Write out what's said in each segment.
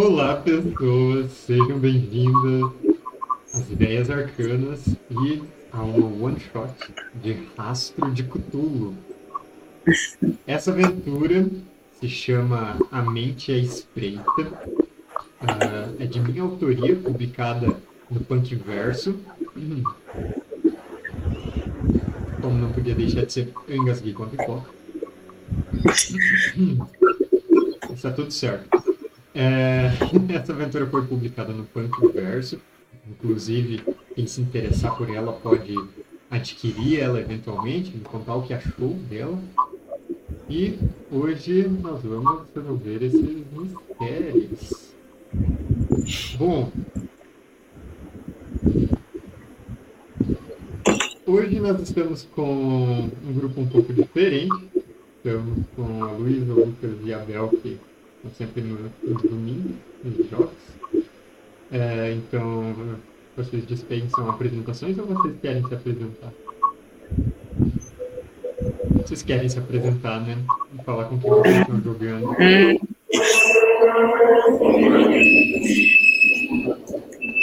Olá, pessoas, sejam bem-vindas às Ideias Arcanas e a uma one-shot de Rastro de Cthulhu. Essa aventura se chama A Mente é Espreita, uh, é de minha autoria, publicada no Punk Verso. Como não podia deixar de ser, eu engasguei com a pipoca. Está tudo certo. É, essa aventura foi publicada no Punk Verso. Inclusive, quem se interessar por ela pode adquirir ela eventualmente, me contar o que achou dela. E hoje nós vamos resolver esses mistérios. Bom, hoje nós estamos com um grupo um pouco diferente. Estamos com a Luísa, o Lucas e a Bel, que sempre nos no domingos, nos jogos. É, então, vocês dispensam apresentações ou vocês querem se apresentar? Vocês querem se apresentar, né? E falar com quem vocês estão jogando.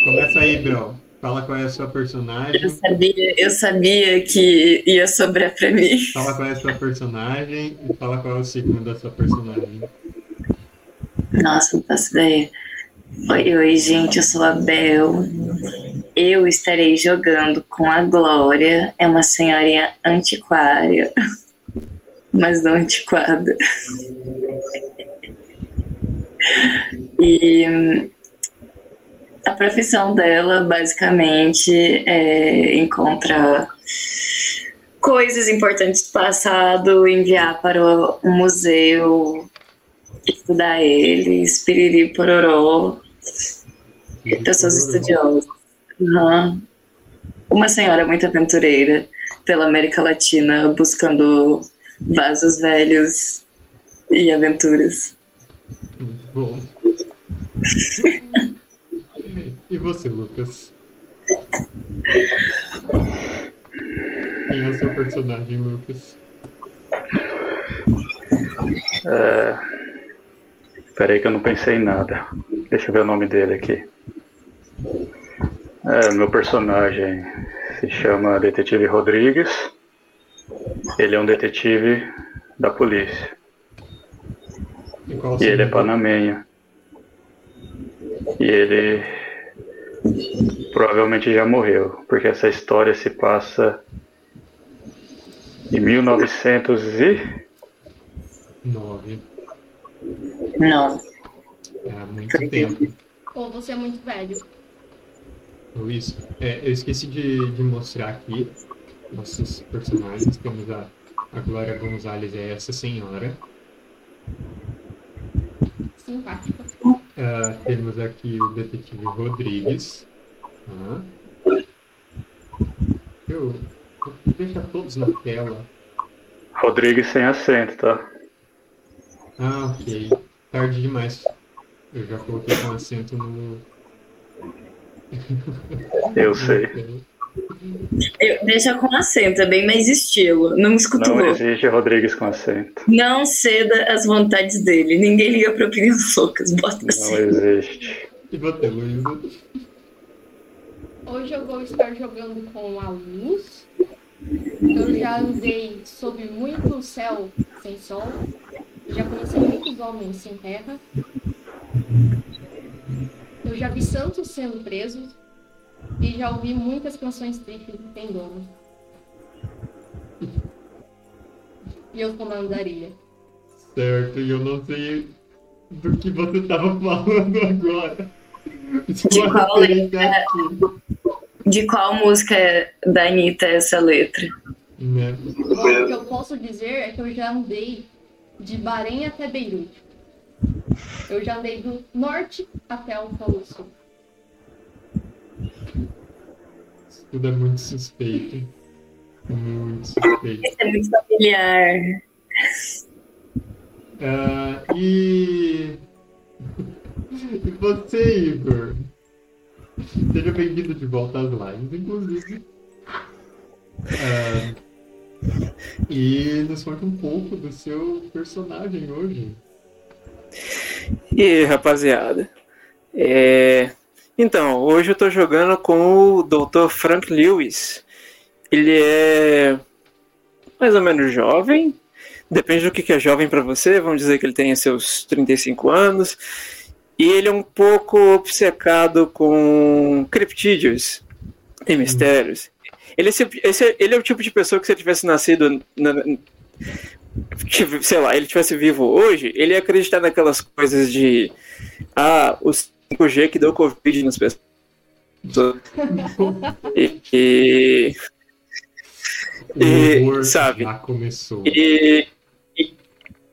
Começa aí, Bel. Fala qual é a sua personagem. Eu sabia, eu sabia que ia sobrar pra mim. Fala qual é a sua personagem e fala qual é o signo da sua personagem. Nossa, não faço ideia. Oi, oi, gente, eu sou a Bel. Eu estarei jogando com a Glória. É uma senhorinha antiquária, mas não antiquada. E a profissão dela, basicamente, é encontrar coisas importantes do passado, enviar para o museu, estudar eles, piriri pororó, pessoas estudiosas. Uhum. Uma senhora muito aventureira pela América Latina, buscando vasos velhos e aventuras. Bom. e você, Lucas? Quem é o seu personagem, Lucas? É... Peraí que eu não pensei em nada. Deixa eu ver o nome dele aqui. É, meu personagem se chama Detetive Rodrigues. Ele é um detetive da polícia. E, e ele é panamenho. E ele provavelmente já morreu, porque essa história se passa em 1909. Não. Há muito tempo. Ou você é muito velho. Luiz, é, eu esqueci de, de mostrar aqui nossos personagens. Temos a, a Glória Gonzalez, é essa senhora. Simpática. Uh, temos aqui o detetive Rodrigues. Ah. Eu vou deixar todos na tela. Rodrigues sem acento, tá? Ah, ok. Tarde demais. Eu já coloquei com acento no. Eu sei. Eu, deixa com acento, é bem mais estilo. Não escuto Não existe Rodrigues com acento. Não ceda às vontades dele. Ninguém liga para opiniões loucas. Bota assim. Não existe. E você, Luísa? Hoje eu vou estar jogando com a luz. Eu já andei sob muito céu sem sol. Já conheci muitos homens sem terra. Eu já vi santos sendo presos e já ouvi muitas canções tristes sem dono. E eu comando da areia. Certo, e eu não sei do que você estava falando agora. De qual, letra, de qual música da Anitta é essa letra? Né? O que eu posso dizer é que eu já andei de Bahrein até Beirute. Eu já andei do norte até o Polo Sul. Isso tudo é muito suspeito. Muito suspeito. É muito familiar. Uh, e... e você, Igor? Seja bem-vindo de volta às lives, inclusive. Uh, e nos conta um pouco do seu personagem hoje. E aí, rapaziada? É... Então, hoje eu tô jogando com o Dr. Frank Lewis. Ele é mais ou menos jovem, depende do que é jovem para você, vamos dizer que ele tenha seus 35 anos, e ele é um pouco obcecado com criptídeos e mistérios. Ele é, esse, ele é o tipo de pessoa que se ele tivesse nascido na, sei lá, ele tivesse vivo hoje, ele ia acreditar naquelas coisas de ah, o 5G que deu Covid nas pessoas. e, e, e sabe? Já começou. E, e,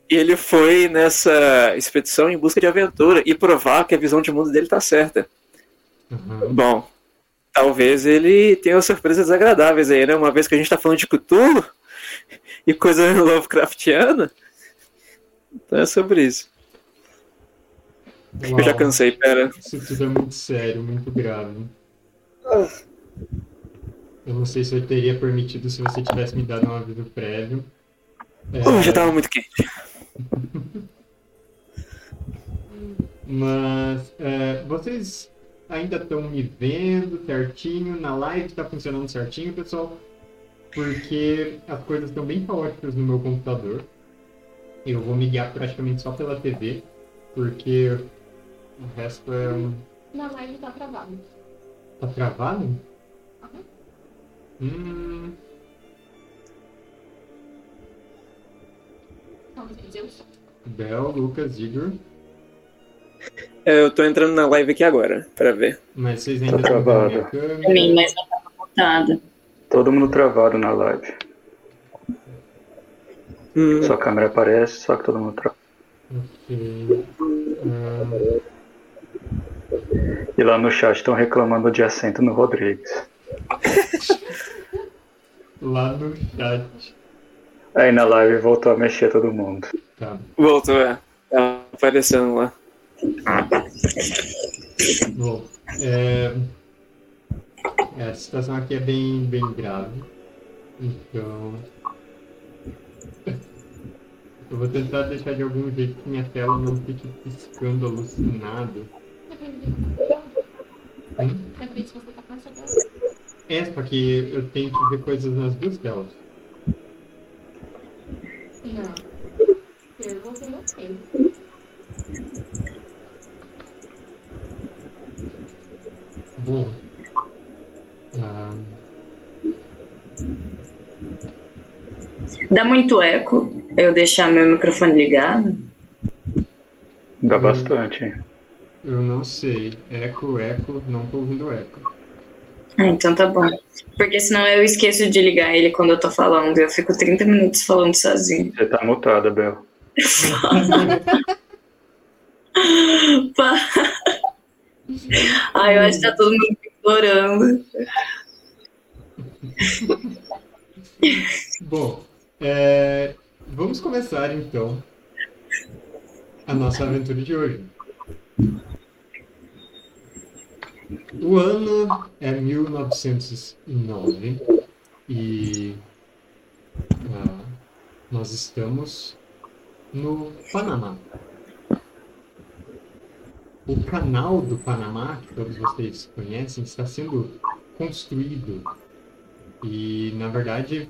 ele foi nessa expedição em busca de aventura e provar que a visão de mundo dele tá certa. Uhum. Bom, talvez ele tenha surpresas desagradáveis aí, né? Uma vez que a gente tá falando de Cthulhu, e coisa Lovecraftiana. Então é sobre isso. Uau. Eu já cansei, pera. Isso tudo é muito sério, muito grave. Eu não sei se eu teria permitido se você tivesse me dado um aviso prévio. É... Oh, já tava muito quente. Mas é, vocês ainda estão me vendo certinho? Na live está funcionando certinho, pessoal? porque as coisas estão bem caóticas no meu computador. Eu vou me guiar praticamente só pela TV, porque o resto é. Na live tá travado. Tá travado? Uhum. Hum. Bel, Lucas, Igor. Eu tô entrando na live aqui agora, pra ver. Mas vocês ainda minha câmera? Também, mas não tá montada. Todo mundo travado na live. Hum. Sua câmera aparece, só que todo mundo travado. Okay. Hum. E lá no chat estão reclamando de assento no Rodrigues. lá no chat. Aí na live voltou a mexer todo mundo. Tá. Voltou, é. Tá aparecendo lá. Bom, é... É, a situação aqui é bem, bem grave. Então. Eu vou tentar deixar de algum jeito que minha tela não fique piscando alucinado. Hum? É, só que eu tenho que ver coisas nas duas telas. Não. Eu vou ver Bom. Ah. Dá muito eco eu deixar meu microfone ligado? Dá bastante. Eu não sei. Eco, eco, não tô ouvindo eco. Ah, então tá bom. Porque senão eu esqueço de ligar ele quando eu tô falando. Eu fico 30 minutos falando sozinho. Você tá mutada, Bel. Ai, eu acho que tá todo mundo Orando. Bom, é, vamos começar então a nossa aventura de hoje. O ano é 1909 e ah, nós estamos no Panamá o canal do Panamá, que todos vocês conhecem, está sendo construído. E, na verdade,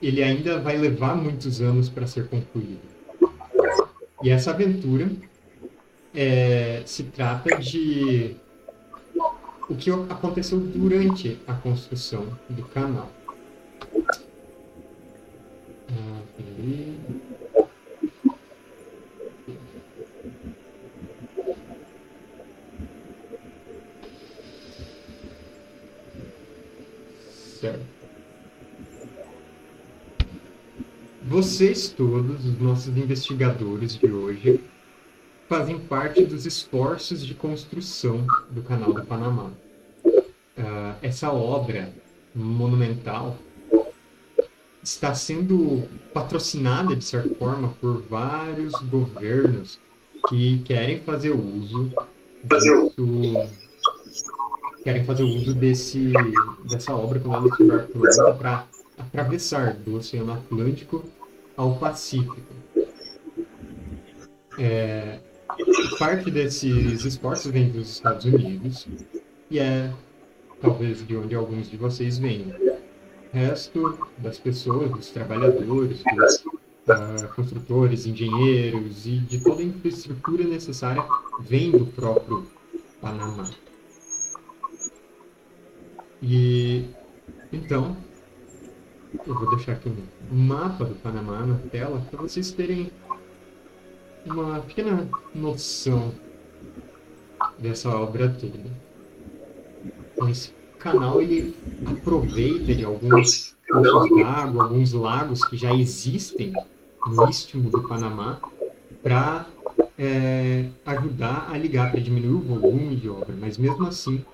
ele ainda vai levar muitos anos para ser concluído. E essa aventura é, se trata de o que aconteceu durante a construção do canal. Ah, Vocês todos, os nossos investigadores de hoje, fazem parte dos esforços de construção do Canal do Panamá. Uh, essa obra monumental está sendo patrocinada, de certa forma, por vários governos que querem fazer uso disso, querem fazer uso desse, dessa obra que estiver pronta para atravessar do Oceano Atlântico ao Pacífico. É, parte desses esforços vem dos Estados Unidos e é talvez de onde alguns de vocês venham. O resto das pessoas, dos trabalhadores, dos uh, construtores, engenheiros e de toda a infraestrutura necessária vem do próprio Panamá. E então, eu vou deixar aqui um mapa do Panamá na tela para vocês terem uma pequena noção dessa obra toda. Então, esse canal ele aproveita de alguns d'água, alguns lagos que já existem no istmo do Panamá para é, ajudar a ligar, para diminuir o volume de obra. Mas mesmo assim,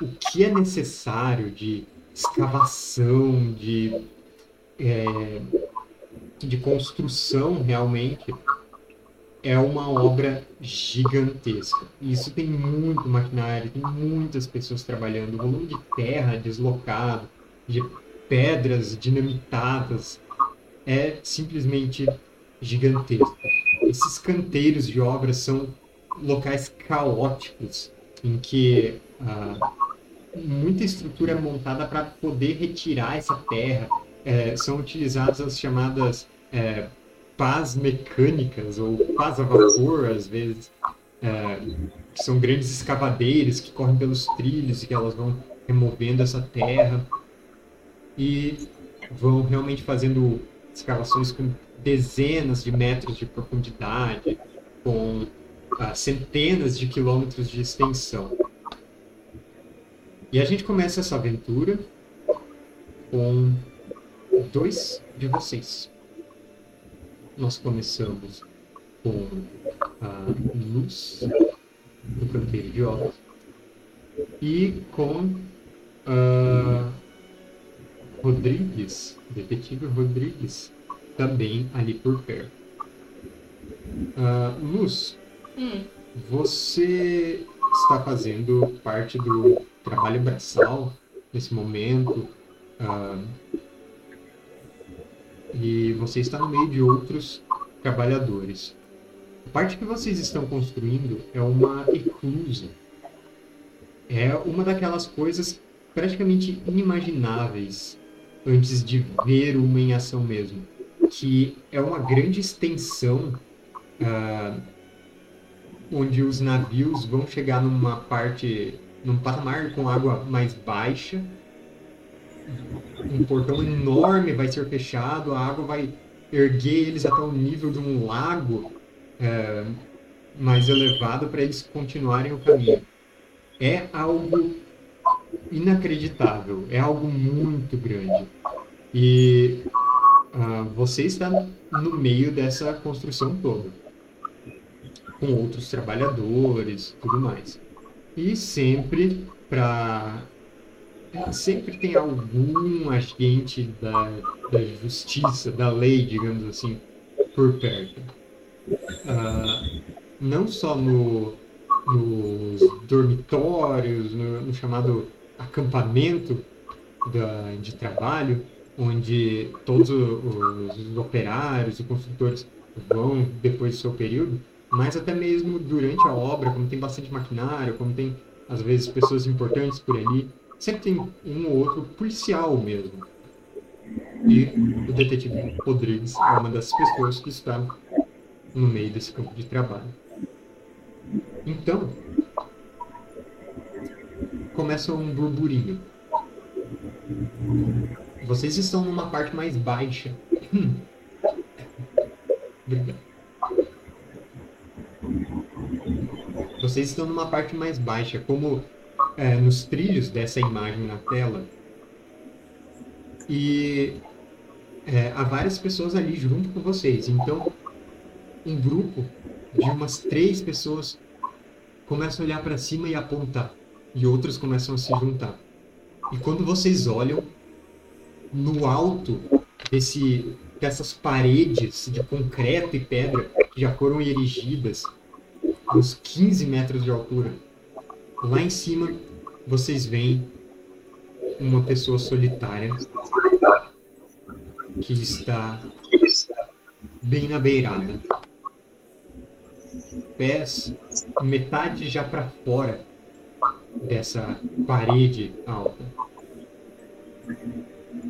o que é necessário de escavação, de, é, de construção realmente é uma obra gigantesca. Isso tem muito maquinário, tem muitas pessoas trabalhando, volume de terra deslocado, de pedras dinamitadas é simplesmente gigantesco. Esses canteiros de obras são locais caóticos em que ah, muita estrutura montada para poder retirar essa terra. É, são utilizadas as chamadas é, pás mecânicas ou pás a vapor, às vezes, é, são grandes escavadeiras que correm pelos trilhos e que elas vão removendo essa terra e vão realmente fazendo escavações com dezenas de metros de profundidade, com ah, centenas de quilômetros de extensão. E a gente começa essa aventura com dois de vocês. Nós começamos com a Luz, do Canteiro de Obras, e com a Rodrigues, detetive Rodrigues, também ali por perto. Uh, Luz, hum. você está fazendo parte do trabalho braçal nesse momento. Uh, e você está no meio de outros trabalhadores. A parte que vocês estão construindo é uma eclusa. É uma daquelas coisas praticamente inimagináveis antes de ver uma em ação mesmo. Que é uma grande extensão uh, onde os navios vão chegar numa parte num patamar com água mais baixa. Um portão enorme vai ser fechado, a água vai erguer eles até o nível de um lago é, mais elevado para eles continuarem o caminho. É algo inacreditável, é algo muito grande. E uh, você está no meio dessa construção toda, com outros trabalhadores, tudo mais. E sempre para sempre tem algum agente da, da justiça, da lei, digamos assim, por perto. Uh, não só no, nos dormitórios, no, no, chamado acampamento da, de trabalho, onde todos os, os operários e construtores vão depois do seu período, mas até mesmo durante a obra, como tem bastante maquinário, como tem às vezes pessoas importantes por ali, sempre tem um ou outro policial mesmo. E o detetive Rodrigues é uma das pessoas que está no meio desse campo de trabalho. Então, começa um burburinho. Vocês estão numa parte mais baixa. Obrigado. Vocês estão numa parte mais baixa, como é, nos trilhos dessa imagem na tela. E é, há várias pessoas ali junto com vocês. Então, um grupo de umas três pessoas começa a olhar para cima e apontar. E outras começam a se juntar. E quando vocês olham, no alto desse, dessas paredes de concreto e pedra que já foram erigidas uns 15 metros de altura. Lá em cima, vocês veem uma pessoa solitária que está bem na beirada. pés, metade já para fora dessa parede alta.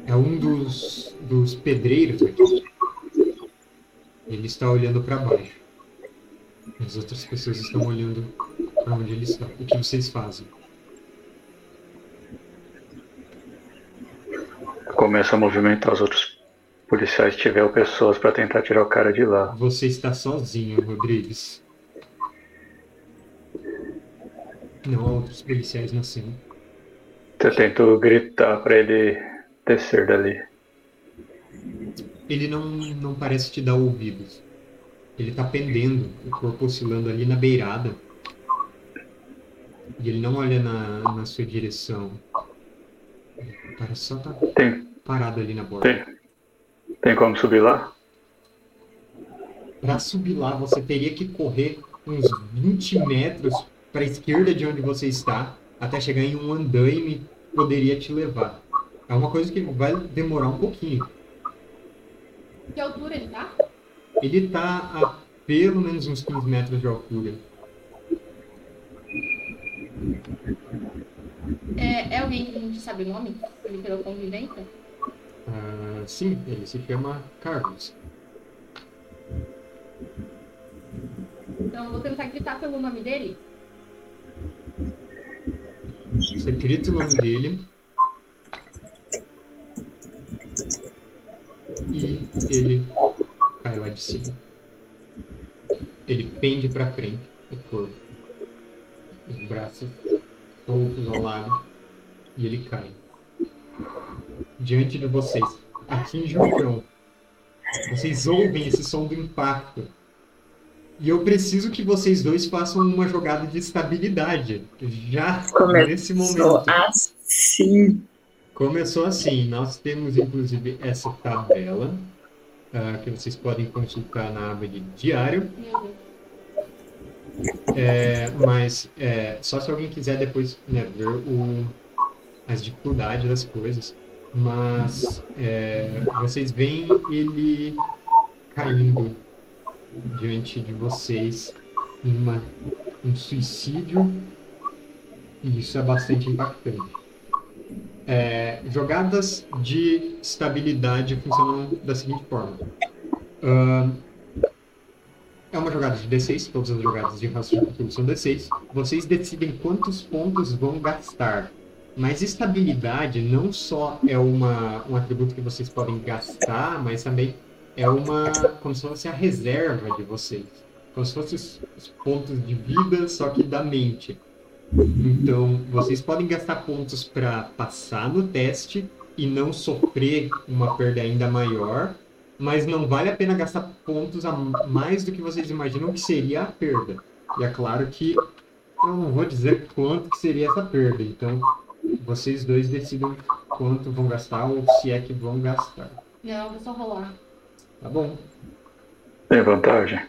É um dos, dos pedreiros aqui. Ele está olhando para baixo. As outras pessoas estão olhando para onde ele está. O que vocês fazem? Começa a movimentar os outros policiais, tiver pessoas para tentar tirar o cara de lá. Você está sozinho, Rodrigues. Não há outros policiais na cena. Eu tento gritar para ele descer dali. Ele não, não parece te dar ouvidos. Ele tá pendendo, o corpo oscilando ali na beirada. E ele não olha na, na sua direção. O cara só tá Tem, parado ali na borda. tem, tem como subir lá? Pra subir lá, você teria que correr uns 20 metros para a esquerda de onde você está, até chegar em um andaime que poderia te levar. É uma coisa que vai demorar um pouquinho. Que altura ele tá? Ele tá a pelo menos uns 15 metros de altura. É, é alguém que a gente sabe o nome? Ele pela convivência? Ah, sim, ele se chama Carlos. Então vou tentar gritar pelo nome dele. Você grita o nome dele. E ele cai lá de cima. Ele pende pra frente, o corpo. Os braços soltos ao lado. E ele cai. Diante de vocês. Atinge o chão. Vocês ouvem esse som do impacto. E eu preciso que vocês dois façam uma jogada de estabilidade. Já nesse Começou momento. assim. Começou assim. Nós temos inclusive essa tabela ah, que vocês podem consultar na aba de diário. É, mas é, só se alguém quiser depois né, ver o, as dificuldades das coisas. Mas é, vocês veem ele caindo diante de vocês em uma, um suicídio. E isso é bastante impactante. É, jogadas de estabilidade funcionam da seguinte forma. Ahn, é uma jogada de D6, todas as jogadas de raciocínio são D6. Vocês decidem quantos pontos vão gastar. Mas estabilidade não só é uma, um atributo que vocês podem gastar, mas também é uma. como se fosse a reserva de vocês. Como se fossem os, os pontos de vida, só que da mente. Então, vocês podem gastar pontos para passar no teste e não sofrer uma perda ainda maior, mas não vale a pena gastar pontos a mais do que vocês imaginam que seria a perda. E é claro que eu não vou dizer quanto que seria essa perda, então vocês dois decidam quanto vão gastar ou se é que vão gastar. Não, vou só rolar. Tá bom? Tem vantagem?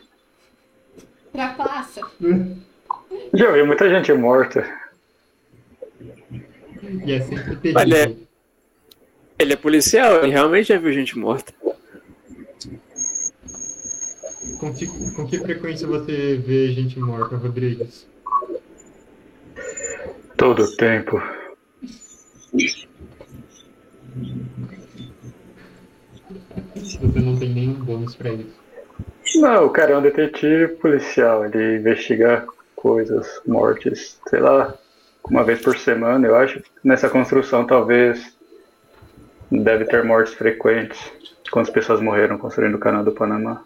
Trapassa. Já vi muita gente morta. E é sempre terrível. Olha, Ele é policial, ele realmente já viu gente morta. Com que, com que frequência você vê gente morta, Rodrigues? Todo tempo. Você não tem nenhum bônus pra isso. Não, o cara é um detetive policial. Ele investiga coisas, mortes, sei lá, uma vez por semana, eu acho. Nessa construção, talvez deve ter mortes frequentes. Quantas pessoas morreram construindo o canal do Panamá?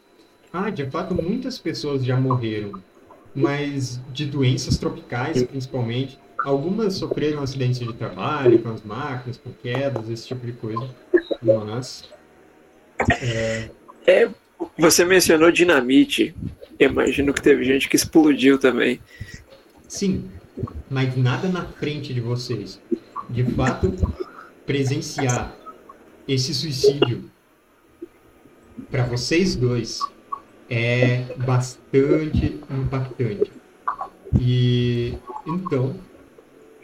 Ah, de fato, muitas pessoas já morreram, mas de doenças tropicais, principalmente. Algumas sofreram acidentes de trabalho, com as máquinas, com quedas, esse tipo de coisa. Mas. é, É, você mencionou dinamite. Imagino que teve gente que explodiu também. sim, mas nada na frente de vocês. De fato, presenciar esse suicídio para vocês dois é bastante impactante. E então,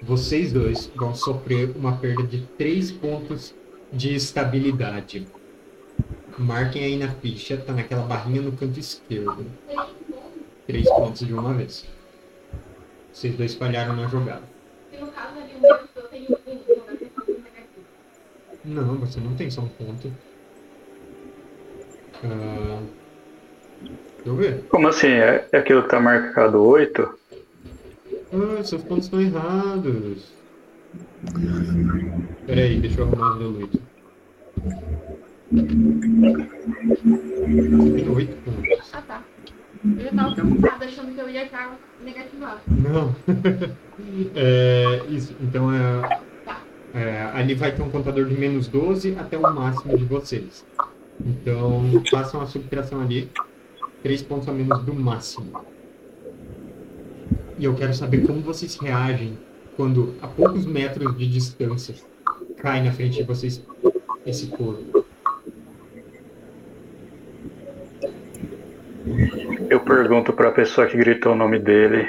vocês dois vão sofrer uma perda de 3 pontos de estabilidade. Marquem aí na ficha, tá naquela barrinha no canto esquerdo. três pontos de uma vez. Vocês dois falharam na jogada. Não, você não tem só um ponto. Ah, deixa eu ver. Como assim? É, é aquilo que tá marcado 8? Ah, seus pontos estão errados. Peraí, deixa eu arrumar o meu Luiz. Oito pontos. Ah, tá. Eu já tava preocupada achando que eu ia estar negativado. Não. É, isso, então é, é, ali vai ter um contador de menos 12 até o máximo de vocês. Então façam a subtração ali. 3 pontos a menos do máximo. E eu quero saber como vocês reagem quando a poucos metros de distância cai na frente de vocês esse corpo. Eu pergunto pra pessoa que gritou o nome dele.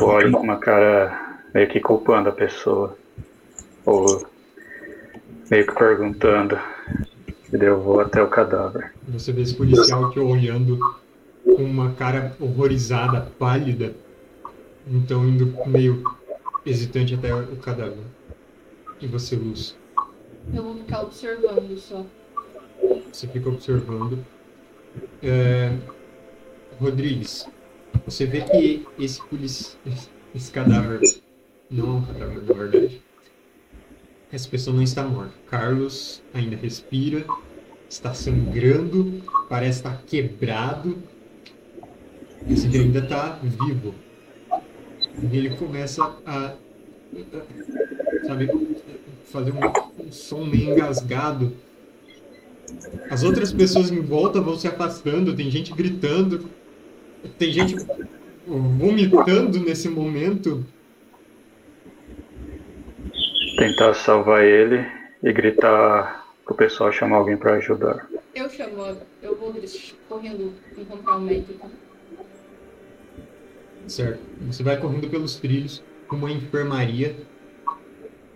Olho com uma cara meio que culpando a pessoa. Ou meio que perguntando. E daí eu vou até o cadáver. Você vê esse policial te olhando com uma cara horrorizada, pálida. Então indo meio hesitante até o cadáver. E você, Luz? Eu vou ficar observando só. Você fica observando. É, Rodrigues, você vê que esse esse cadáver não é um cadáver, na verdade. Essa pessoa não está morta. Carlos ainda respira, está sangrando, parece estar quebrado. Esse aqui ainda está vivo. E ele começa a, a- sabe, fazer um, um som meio engasgado. As outras pessoas em volta vão se afastando, tem gente gritando, tem gente vomitando nesse momento. Tentar salvar ele e gritar pro pessoal chamar alguém pra ajudar. Eu chamo, eu vou correndo encontrar o médico. Certo. Você vai correndo pelos trilhos com uma enfermaria,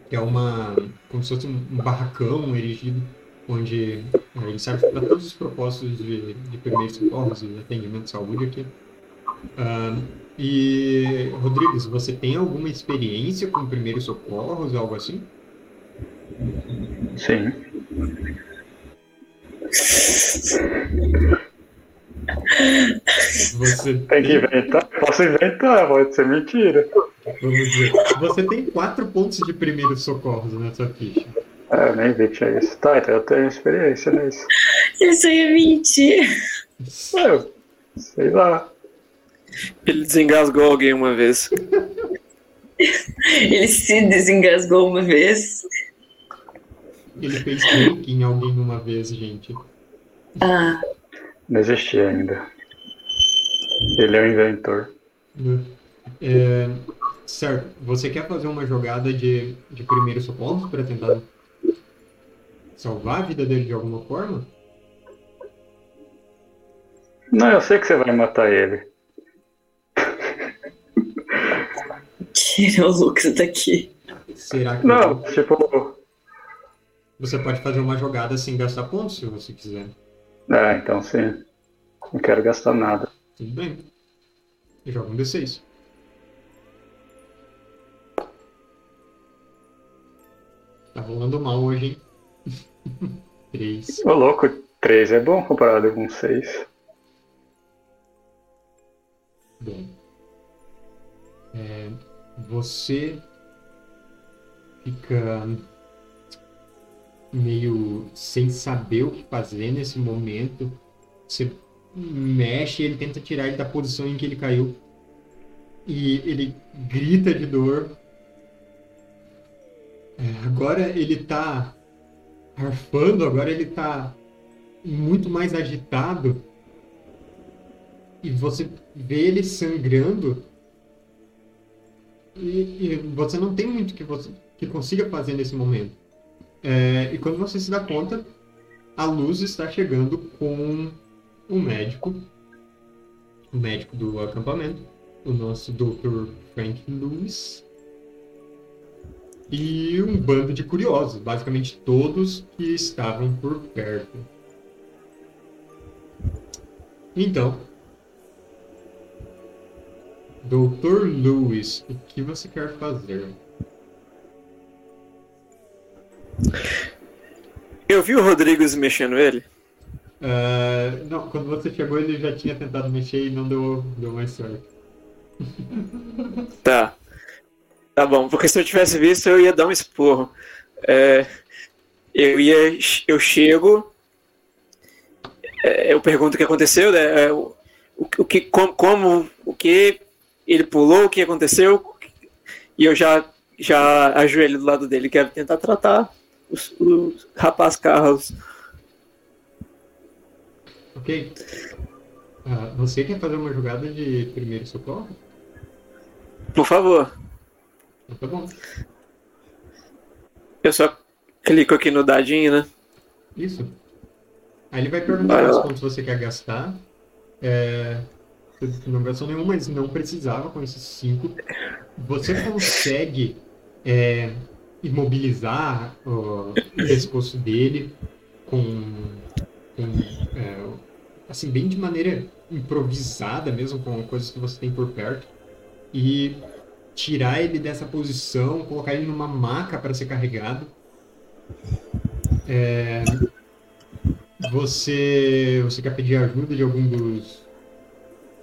que é uma. como se fosse um barracão erigido, onde ele serve para todos os propósitos de, de primeiros socorros e atendimento de saúde aqui. Ah, e, Rodrigues, você tem alguma experiência com primeiros socorros, algo assim? Sim. Você Tem que inventar? Posso inventar, pode ser mentira. Vamos dizer, você tem quatro pontos de primeiros socorros na sua ficha. É, nem vi que tinha isso. Tá, então eu tenho experiência nisso. Isso ia mentir. Eu, sei lá. Ele desengasgou alguém uma vez. Ele se desengasgou uma vez. Ele fez clique em alguém uma vez, gente. Ah, Não existia ainda. Ele é o inventor. É, certo, você quer fazer uma jogada de, de primeiros socorros para tentar salvar a vida dele de alguma forma? Não, eu sei que você vai matar ele. tira o Lucas daqui. Será que Não, tipo. você pode fazer uma jogada sem gastar pontos, se você quiser? É, então sim. Não quero gastar nada. Tudo bem. Joga um D6. Tá rolando mal hoje, hein? Três. Ô louco, 3 é bom comparado com 6. Bom. É, você fica meio sem saber o que fazer nesse momento. Você mexe, ele tenta tirar ele da posição em que ele caiu. E ele grita de dor. É, agora ele tá arfando, agora ele tá muito mais agitado. E você vê ele sangrando. E, e você não tem muito que você que consiga fazer nesse momento. É, e quando você se dá conta, a luz está chegando com o médico, o médico do acampamento, o nosso Dr. Frank Lewis, e um bando de curiosos, basicamente todos que estavam por perto. Então, Doutor Lewis, o que você quer fazer? Eu vi o Rodrigues mexendo ele. Uh, não, quando você chegou ele já tinha tentado mexer e não deu, deu mais certo. Tá. Tá bom, porque se eu tivesse visto eu ia dar um esporro. É, eu ia. Eu chego. É, eu pergunto o que aconteceu, né? É, o, o, que, como, como, o que ele pulou, o que aconteceu, e eu já, já ajoelho do lado dele, quero tentar tratar os, os rapaz Carlos. Ok. Uh, você quer fazer uma jogada de primeiro socorro? Por favor. Tá bom. Eu só clico aqui no dadinho, né? Isso. Aí ele vai perguntar quantos você quer gastar. É, não gastou nenhum, mas não precisava com esses cinco. Você consegue é, imobilizar o pescoço dele com, com é, assim, bem de maneira improvisada mesmo, com coisas que você tem por perto, e tirar ele dessa posição, colocar ele numa maca para ser carregado. É, você, você quer pedir ajuda de algum dos,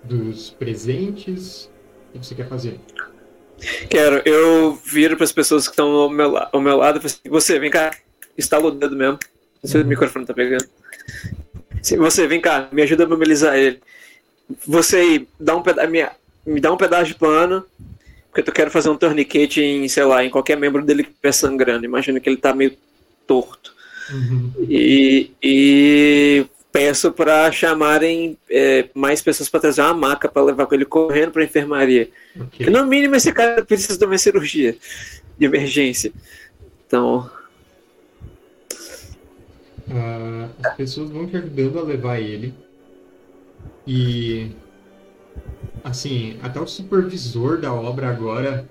dos presentes? O que você quer fazer? Quero. Eu viro para as pessoas que estão ao meu, ao meu lado e assim, você, vem cá. Estala o dedo mesmo. Se uhum. o microfone tá pegando. Você, vem cá, me ajuda a mobilizar ele. Você aí, dá um peda me dá um pedaço de pano, porque eu quero fazer um tourniquet em, sei lá, em qualquer membro dele que estiver sangrando. Imagina que ele tá meio torto. Uhum. E, e peço para chamarem é, mais pessoas para trazer uma maca para levar com ele correndo para a enfermaria. Okay. no mínimo esse cara precisa de uma cirurgia de emergência. Então. Uh, as pessoas vão te ajudando a levar ele. E. Assim, até o supervisor da obra agora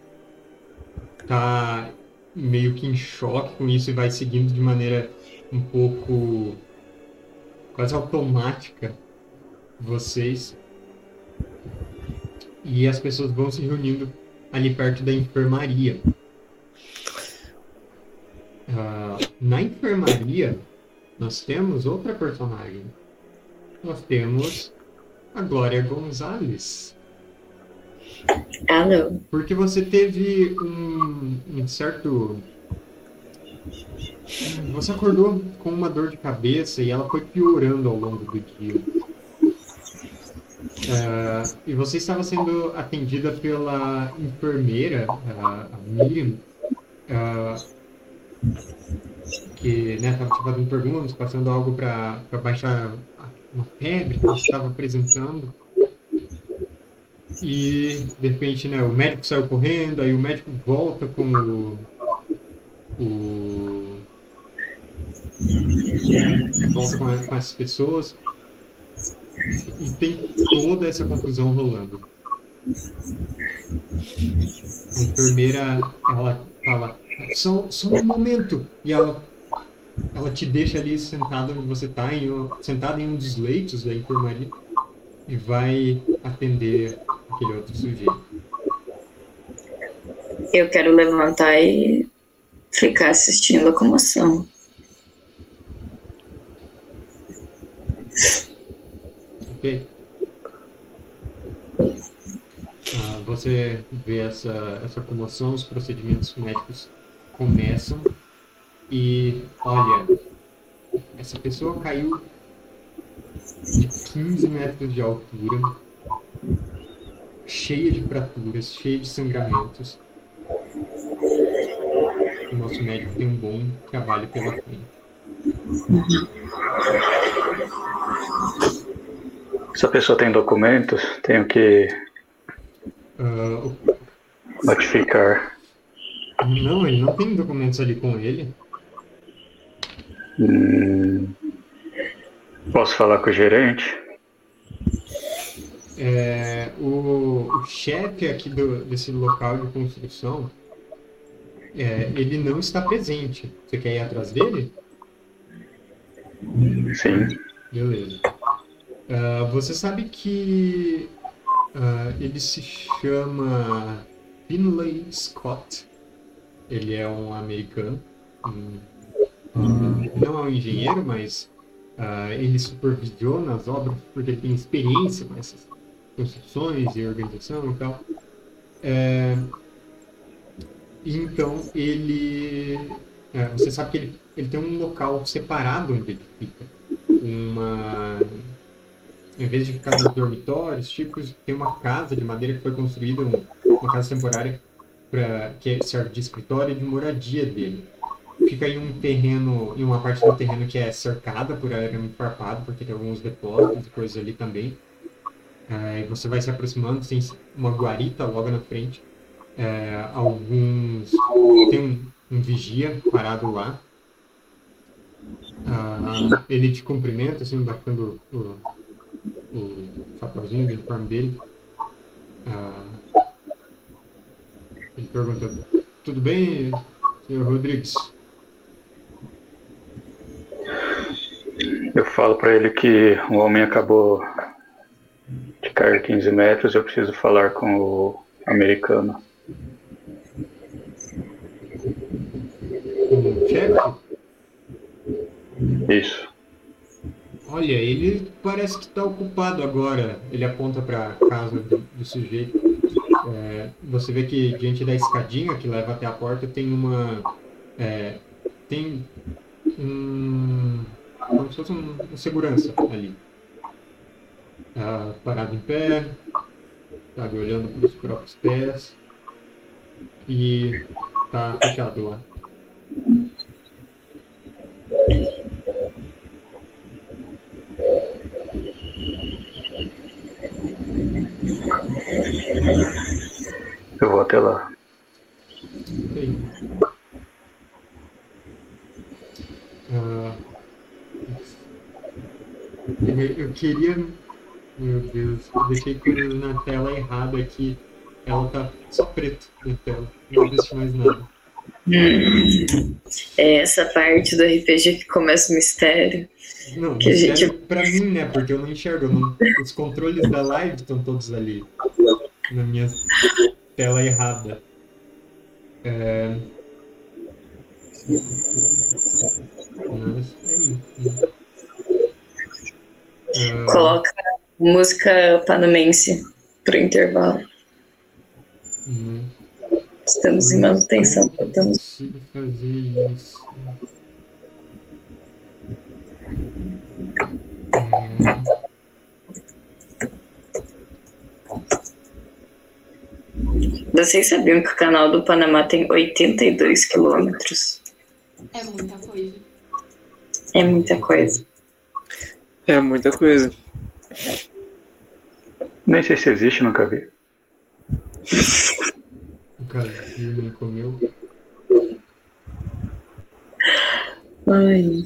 tá meio que em choque com isso e vai seguindo de maneira um pouco quase automática vocês e as pessoas vão se reunindo ali perto da enfermaria. Uh, na enfermaria, nós temos outra personagem. Nós temos a Glória Gonzalez. Alô. Porque você teve um, um certo você acordou com uma dor de cabeça e ela foi piorando ao longo do dia. Uh, e você estava sendo atendida pela enfermeira, a Miriam, uh, que estava né, te fazendo perguntas, passando algo para baixar uma febre que você estava apresentando. E, de repente, né, o médico saiu correndo, aí o médico volta com o, o volta com, com pessoas e tem toda essa confusão rolando. A enfermeira, ela fala, só, só um momento, e ela, ela te deixa ali sentado onde você está, sentado em um dos leitos da enfermaria, e vai atender aquele outro sujeito. Eu quero levantar e ficar assistindo a comoção. Ok. Ah, você vê essa, essa comoção, os procedimentos médicos começam e olha, essa pessoa caiu de 15 metros de altura, cheia de fraturas, cheia de sangramentos. O nosso médico tem um bom trabalho pela frente. Essa pessoa tem documentos? Tenho que uh, notificar. Não, ele não tem documentos ali com ele. Hum, posso falar com o gerente? É, o, o chefe aqui do, desse local de construção, é, ele não está presente. Você quer ir atrás dele? Sim. Beleza. Uh, você sabe que Ah, ele se chama Finlay Scott. Ele é um americano. um- ah, não é um engenheiro, mas ah, ele supervisiona as obras porque ele tem experiência com essas construções e organização e tal. É, então ele. é, você sabe que ele, ele tem um local separado onde ele fica. Uma. Em vez de ficar nos dormitórios, tipos, tem uma casa de madeira que foi construída, um- uma casa temporária, pra, que serve de escritório e de moradia dele. Fica em um terreno, em uma parte do terreno que é cercada por arame farpado, porque tem alguns depósitos e coisas ali também. É, você vai se aproximando, tem uma guarita logo na frente. É, alguns. Tem um, um vigia parado lá. Ah, ele te cumprimenta, assim, batendo o, o chapéuzinho do uniforme dele. Ah, ele pergunta: Tudo bem, senhor Rodrigues? Eu falo pra ele que o homem acabou de cair 15 metros, eu preciso falar com o americano. Chefe? Isso. Olha, ele parece que está ocupado agora. Ele aponta para a casa do, do sujeito. É, você vê que diante da escadinha que leva até a porta tem uma. é, tem um. como se fosse um, um segurança ali. Tá parado em pé, sabe, olhando para os próprios pés. E tá fechado lá. Eu vou até lá. Ah, eu, eu queria. Meu Deus, eu deixei coisas na tela errada aqui. Ela tá só preto na tela. Não existe mais nada. Hum. É essa parte do RPG que começa o mistério. Não, Que a mistério gente- pra mim, né? Porque eu não enxergo. eu não- Os controles da live estão todos ali. Na minha tela errada. É... Mas é isso. Coloca música panamense pro intervalo. hum, Estamos em manutenção. Estamos... consigo fazer isso? Hum, Vocês sabiam que o canal do Panamá tem 82 quilômetros? É muita coisa. É muita coisa. É muita coisa. Nem sei se existe, nunca vi. o Casil nem comeu. Ai.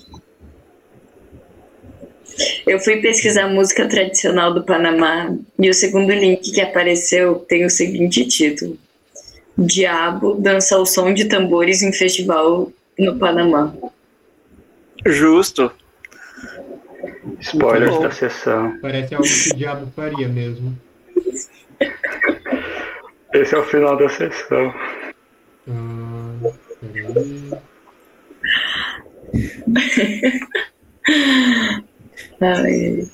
Eu fui pesquisar música tradicional do Panamá e o segundo link que apareceu tem o seguinte título: Diabo dança ao som de tambores em festival no Panamá. Justo. Spoilers da sessão. Parece algo que o diabo faria mesmo. Esse é o final da sessão. Ah, peraí. Ai,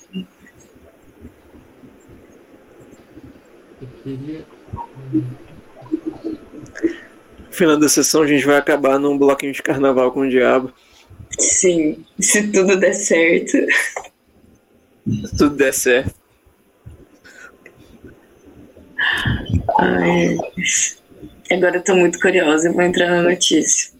Eu queria. No final da sessão a gente vai acabar num bloquinho de carnaval com o diabo. sim, se tudo der certo. Se tudo der certo. Ai. Agora eu tô muito curiosa, eu vou entrar na notícia.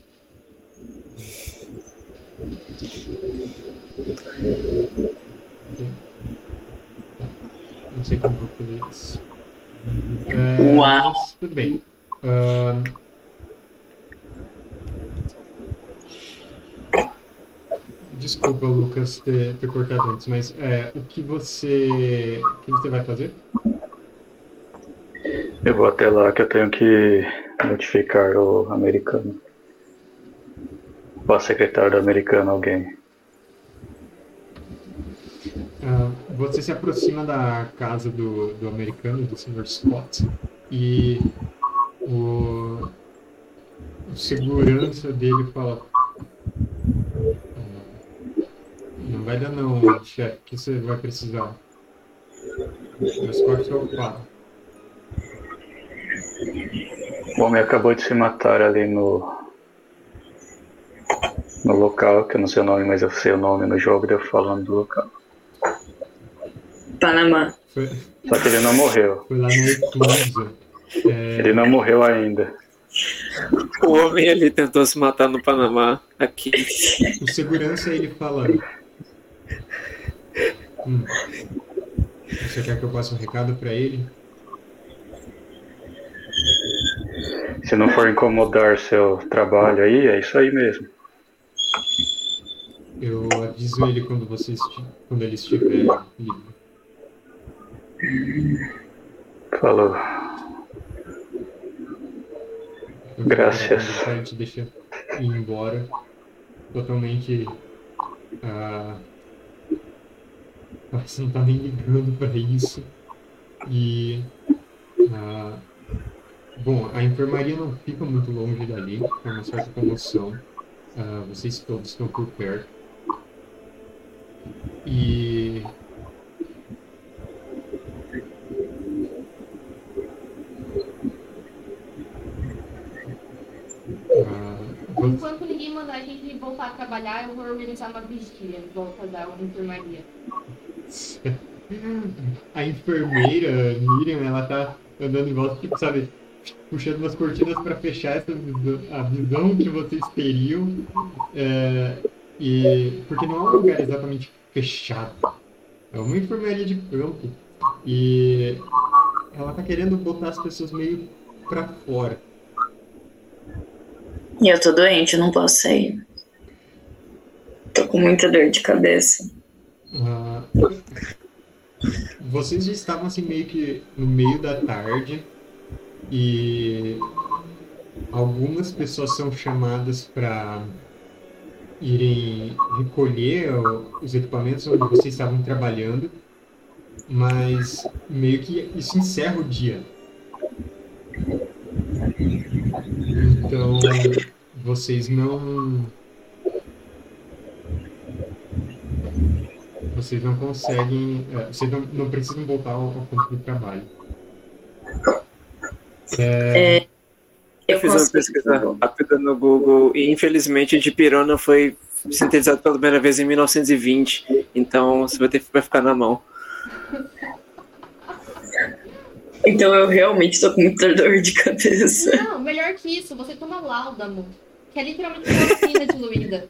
Não sei como vou fazer isso. É, Uau. mas Tudo bem. Ahn, Desculpa, Lucas, ter, ter cortado antes, mas é, o que você. O que você vai fazer? Eu vou até lá que eu tenho que notificar o americano. O secretário do americano, alguém. Ah, você se aproxima da casa do, do americano, do Sr. Scott, e o, o segurança dele fala: "Ah, Não vai dar, não, chefe, que você vai precisar. O Sr. Scott está ocupado. O homem acabou de se matar ali no. No local, que eu não sei o nome, mas eu sei o nome no jogo, deu falando do local. Panamá. Foi, Só que ele não morreu. foi lá no Eclusa. É, Ele não morreu ainda. O homem ali tentou se matar no Panamá. Aqui. o segurança ele fala. Hum, você quer que eu passe um recado para ele? Se não for incomodar seu trabalho aí, é isso aí mesmo. Eu aviso ele quando você quando ele estiver livre. Falou. Eu Graças. gente deixa ir embora totalmente. Ah, que não tá nem ligando para isso. E. ah, bom, a enfermaria não fica muito longe dali, é uma certa comoção. Ah, vocês todos estão por perto. E. ah, Enquanto ninguém mandar a gente voltar a trabalhar, eu vou organizar uma vigília em volta da enfermaria. A enfermeira, Miriam, ela tá andando em volta, tipo, sabe, puxando umas cortinas para fechar essa visão, a visão que vocês teriam. é, e, porque não é um lugar exatamente fechado. É uma enfermaria de campo. E ela tá querendo botar as pessoas meio para fora. E eu tô doente, eu não posso sair. Tô com muita dor de cabeça. Ah, vocês já estavam assim meio que no meio da tarde e algumas pessoas são chamadas para irem recolher os equipamentos onde vocês estavam trabalhando, mas meio que isso encerra o dia. Então vocês não vocês não conseguem, é, vocês não, não precisam voltar ao, ao campo de trabalho. É, Eu fiz uma pesquisa rápida no Google e infelizmente dipirona foi sintetizado pela primeira vez em 1920, então você vai ter vai ficar na mão. Então eu realmente tô com muita dor de cabeça. Não, melhor que isso, você toma Laudamo, que é literalmente uma vacina diluída.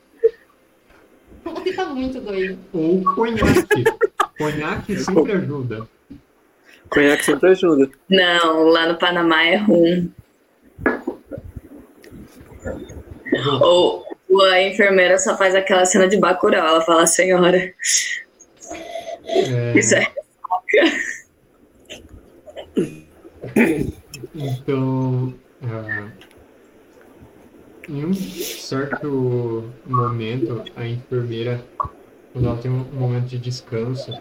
Você tá muito doido. ou conhaque. conhaque sempre ajuda. Conhaque sempre ajuda. Não, lá no Panamá é ruim. Ou, ou a enfermeira só faz aquela cena de Bacurau. Ela fala, senhora, É, isso é Então, ah, em um certo momento, a enfermeira, quando ela tem um momento de descanso,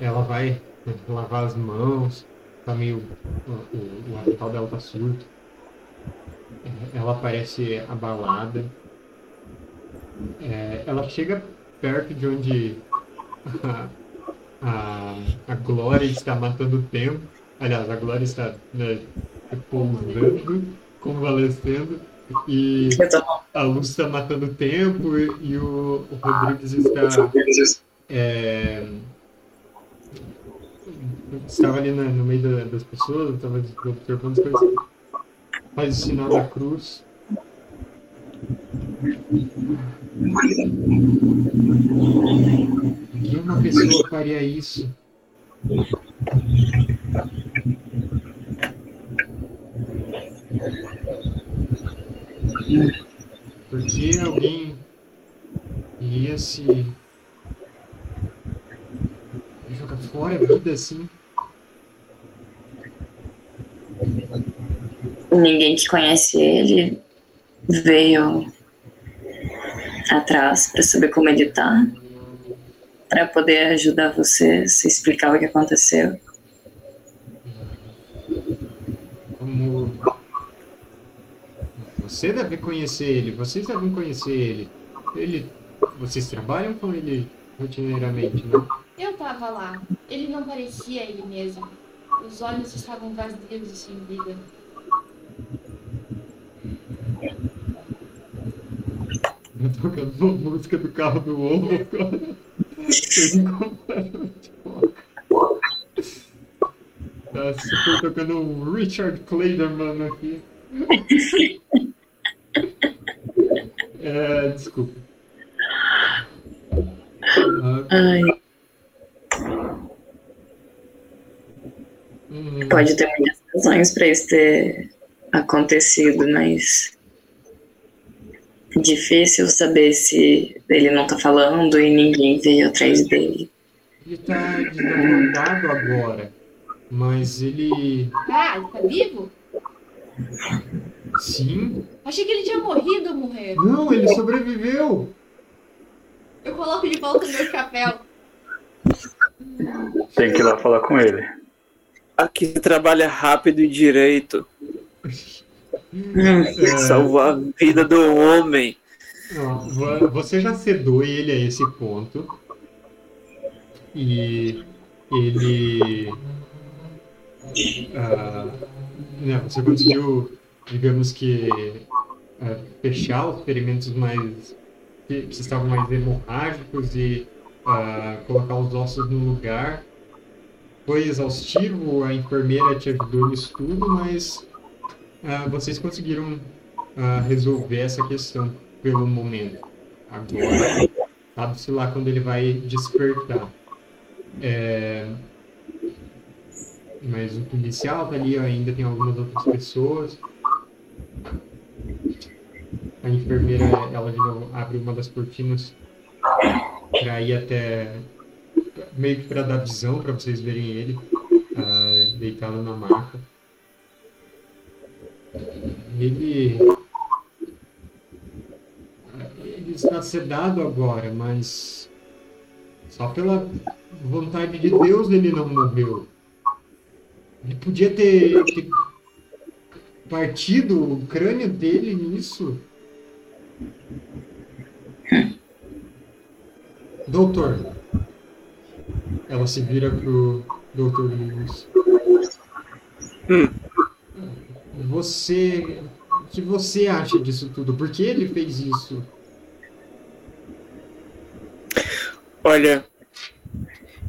ela vai né, lavar as mãos, tá meio. O, o, o avental dela tá surto. É, Ela parece abalada. É, ela chega perto de onde a, a, a Glória está matando o tempo. Aliás, a Glória está né, repousando, convalescendo, e tô- a Luz está matando o tempo e, e o, o Rodrigues está. é, estava ali na- no meio da- das pessoas, estava observando as coisas. Faz o sinal da cruz. Nenhuma pessoa faria isso. Por que alguém iria se jogar fora a vida assim? Ninguém que conhece ele veio atrás pra saber como ele tá. para poder ajudar você, se explicar o que aconteceu. Como. Você deve conhecer ele, vocês devem conhecer ele. Ele. Vocês trabalham com ele rotineiramente, não? Eu tava lá. Ele não parecia ele mesmo. Os olhos estavam vazios e sem vida. Eu tocando uma música do carro do ovo agora. Completamente. Tá super tocando um Richard Clayderman aqui. É, desculpa. Ah, Ai, hum, pode ter muitas razões para isso ter acontecido, mas difícil saber se ele não tá falando e ninguém veio atrás dele. Ele tá desacordado agora. Mas ele. Ah, ele tá vivo? Sim. Achei que ele tinha morrido, morrer. Não, ele sobreviveu. Eu coloco de volta no meu chapéu. Tem que ir lá falar com ele. Aqui trabalha rápido e direito. É, Salvar a vida do homem. você já sedou ele a esse ponto. E ele. ah, né, você conseguiu, digamos que, ah, fechar os ferimentos mais. que que estavam mais hemorrágicos e ah, colocar os ossos no lugar. Foi exaustivo, a enfermeira te ajudou nisso tudo, mas ah, vocês conseguiram ah, resolver essa questão pelo momento. Agora, sabe-se lá quando ele vai despertar. É, Mas o policial tá ali, ainda tem algumas outras pessoas. A enfermeira, ela de novo abre uma das cortinas para ir até meio que para dar visão para vocês verem ele ah, deitado na maca. Ele ele está sedado agora, mas só pela vontade de Deus ele não morreu. Ele podia ter, ter partido o crânio dele nisso. Doutor. Ela se vira pro Doutor Lewis. Hum. Você. O que você acha disso tudo? Por que ele fez isso? Olha,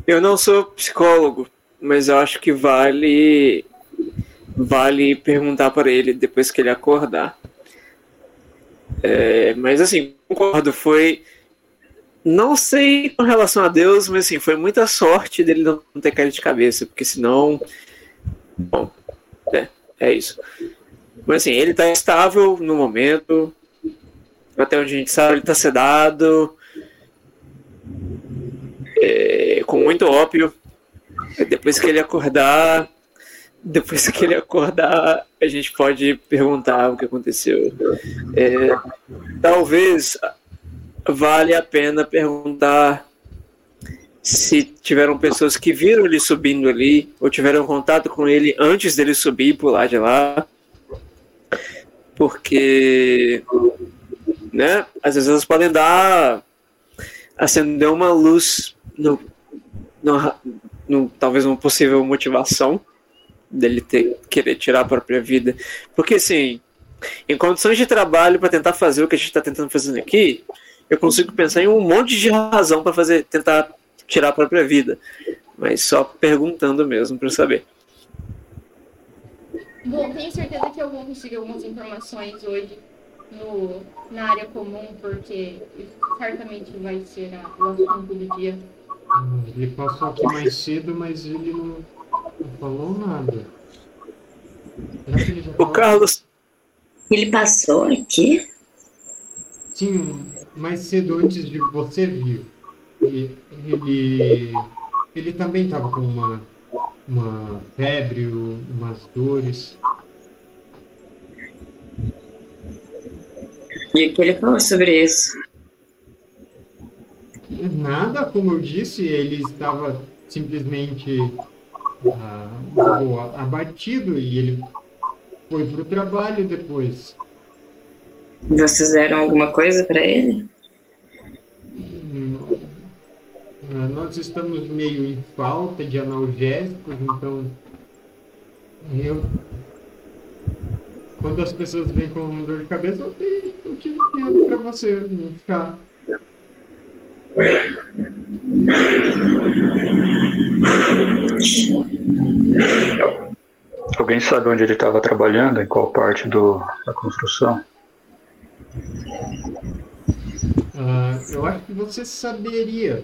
eu não sou psicólogo, mas eu acho que vale vale perguntar para ele depois que ele acordar. É, mas assim, concordo, foi não sei com relação a Deus, mas assim, foi muita sorte dele não ter caído de cabeça, porque senão bom, é, é isso. Mas assim, ele tá estável no momento. Até onde a gente sabe, ele tá sedado é, com muito ópio. Depois que ele acordar, depois que ele acordar, a gente pode perguntar o que aconteceu. É, talvez vale a pena perguntar se tiveram pessoas que viram ele subindo ali ou tiveram contato com ele antes dele subir e pular de lá. Porque, né, às vezes elas podem dar acender uma luz no, no, no- talvez uma possível motivação dele ter querer tirar a própria vida. Porque assim, em condições de trabalho para tentar fazer o que a gente está tentando fazer aqui, eu consigo pensar em um monte de razão para fazer tentar tirar a própria vida, mas só perguntando mesmo para saber. Bom, tenho certeza que eu vou conseguir algumas informações hoje no, na área comum, porque certamente vai ser a, o assunto do dia. Ele passou aqui mais cedo, mas ele não, não falou nada. Será que ele já O? Carlos, Ele passou aqui? Sim, mais cedo antes de você vir. E Ele, ele também estava com uma, uma febre, umas dores. E o que ele falou sobre isso? Nada, como eu disse, ele estava simplesmente ah, abatido e ele foi para o trabalho depois. Vocês deram alguma coisa para ele? Hum, nós estamos meio em falta de analgésicos, então eu quando as pessoas vêm com dor de cabeça, eu, tenho, eu tive tempo para você ficar. Alguém sabe onde ele estava trabalhando? Em qual parte do, da construção? Uh, eu acho que você saberia.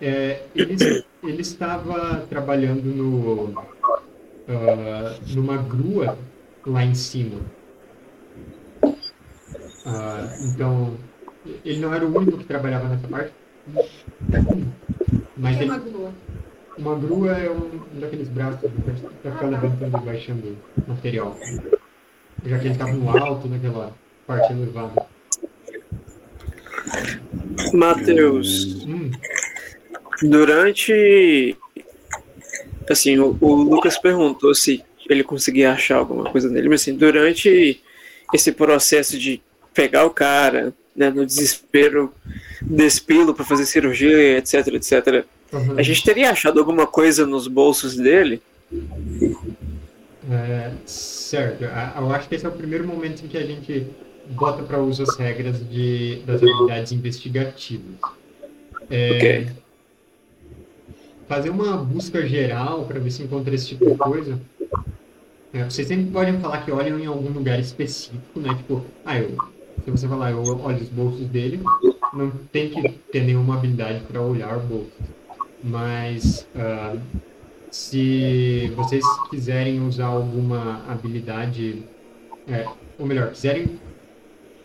É, ele, ele estava trabalhando no, uh, numa grua lá em cima. Uh, então, ele não era o único que trabalhava nessa parte. Mas que ele, é uma grua? uma grua é um, um daqueles braços para ficar levantando e baixando material. Já que ele estava no alto, naquela parte elevada. Matheus, Hum, durante. Assim, o, o Lucas perguntou se ele conseguia achar alguma coisa nele, mas assim, durante esse processo de pegar o cara, né, no desespero, despilo para fazer cirurgia, etc, etc, uhum. a gente teria achado alguma coisa nos bolsos dele? É, certo. Eu acho que esse é o primeiro momento em que a gente bota para uso as regras de, das habilidades investigativas. É, Ok. Fazer uma busca geral para ver se encontra esse tipo de coisa. É, vocês sempre podem falar que olham em algum lugar específico, né? Tipo, ah, eu, se você falar, eu olho os bolsos dele, não tem que ter nenhuma habilidade para olhar bolsos. Mas ah, se vocês quiserem usar alguma habilidade, é, ou melhor, quiserem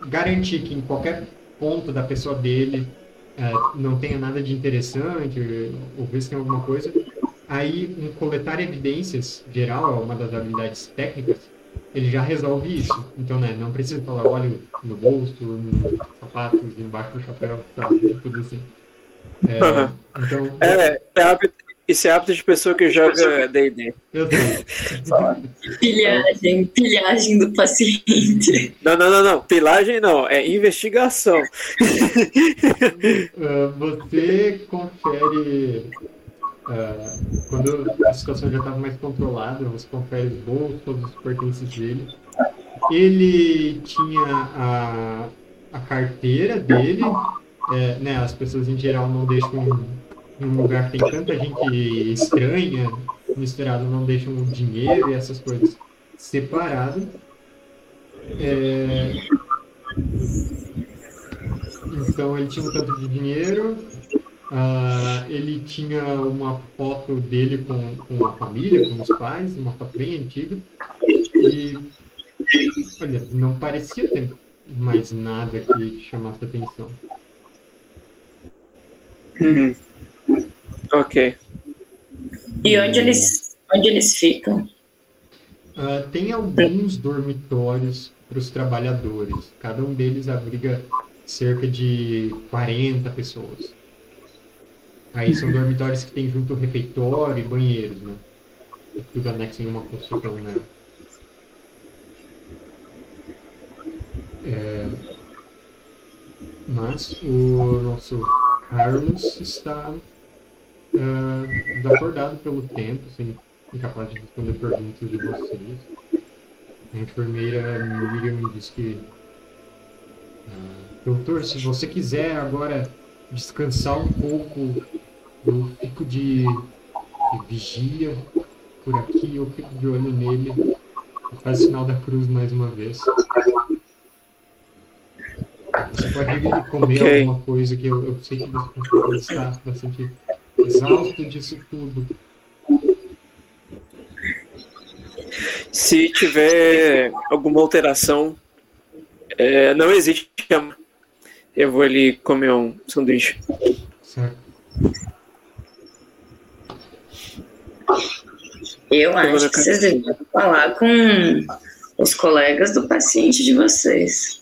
garantir que em qualquer ponto da pessoa dele é, não tenha nada de interessante, ou ver se tem alguma coisa, aí um coletar evidências geral, é uma das habilidades técnicas, ele já resolve isso. Então, né, não precisa falar, olha no bolso, nos sapatos, embaixo do chapéu, sabe, tudo assim. É, então, É, é hábito, isso é hábito de pessoa que joga D&D. eu sei. Pilhagem, pilhagem do paciente. Não, não, não, não. Pilagem não, é investigação. Ah, você confere ah, quando a situação já estava mais controlada, você confere os bolsos, todos os pertences dele. Ele tinha a, a carteira dele, é, né, as pessoas em geral não deixam num lugar que tem tanta gente estranha misturado, não deixam o dinheiro e essas coisas separado. É, então ele tinha um tanto de dinheiro, ah, ele tinha uma foto dele com, com a família, com os pais, uma foto bem antiga. E olha, não parecia ter mais nada que chamasse atenção. Uhum. Ok. E onde eles, onde eles ficam? Ah, tem alguns dormitórios para os trabalhadores. Cada um deles abriga cerca de 40 pessoas. Aí são dormitórios que tem junto refeitório e banheiros, né? Tudo anexo em uma construção, né? É, Mas o nosso Carlos está ah, desacordado pelo tempo, sem incapaz de responder perguntas de vocês. A enfermeira Miriam diz que ah, Doutor, se você quiser agora descansar um pouco, eu fico de, de vigia por aqui, eu fico de olho nele. Faz o sinal da cruz mais uma vez. Você pode comer Ok. alguma coisa que eu, eu sei que você está bastante exausto disso tudo. Se tiver alguma alteração, é, não hesite em chamar. Eu vou ali comer um sanduíche. Certo? Eu acho que vocês deveriam falar com os colegas do paciente de vocês.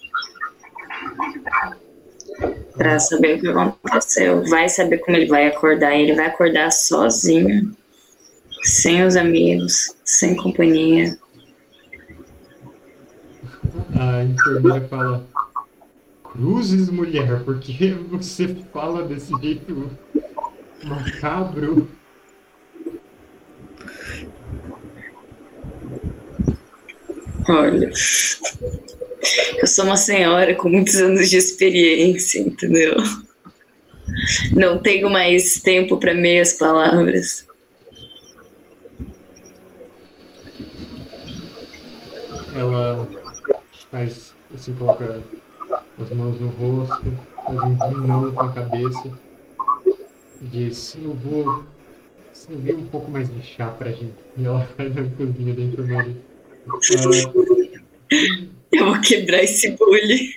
Pra saber o que aconteceu. Vai saber como ele vai acordar. Ele vai acordar sozinho. Sem os amigos, sem companhia. A enfermeira fala: Cruzes, mulher, por que você fala desse jeito macabro? Olha, eu sou uma senhora com muitos anos de experiência, entendeu? Não tenho mais tempo para meias palavras. Ela faz assim, coloca as mãos no rosto, faz um não com a cabeça e diz: Eu vou servir um pouco mais de chá pra gente. E ela vai na cozinha da enfermaria. Ah, Eu vou quebrar esse bullying.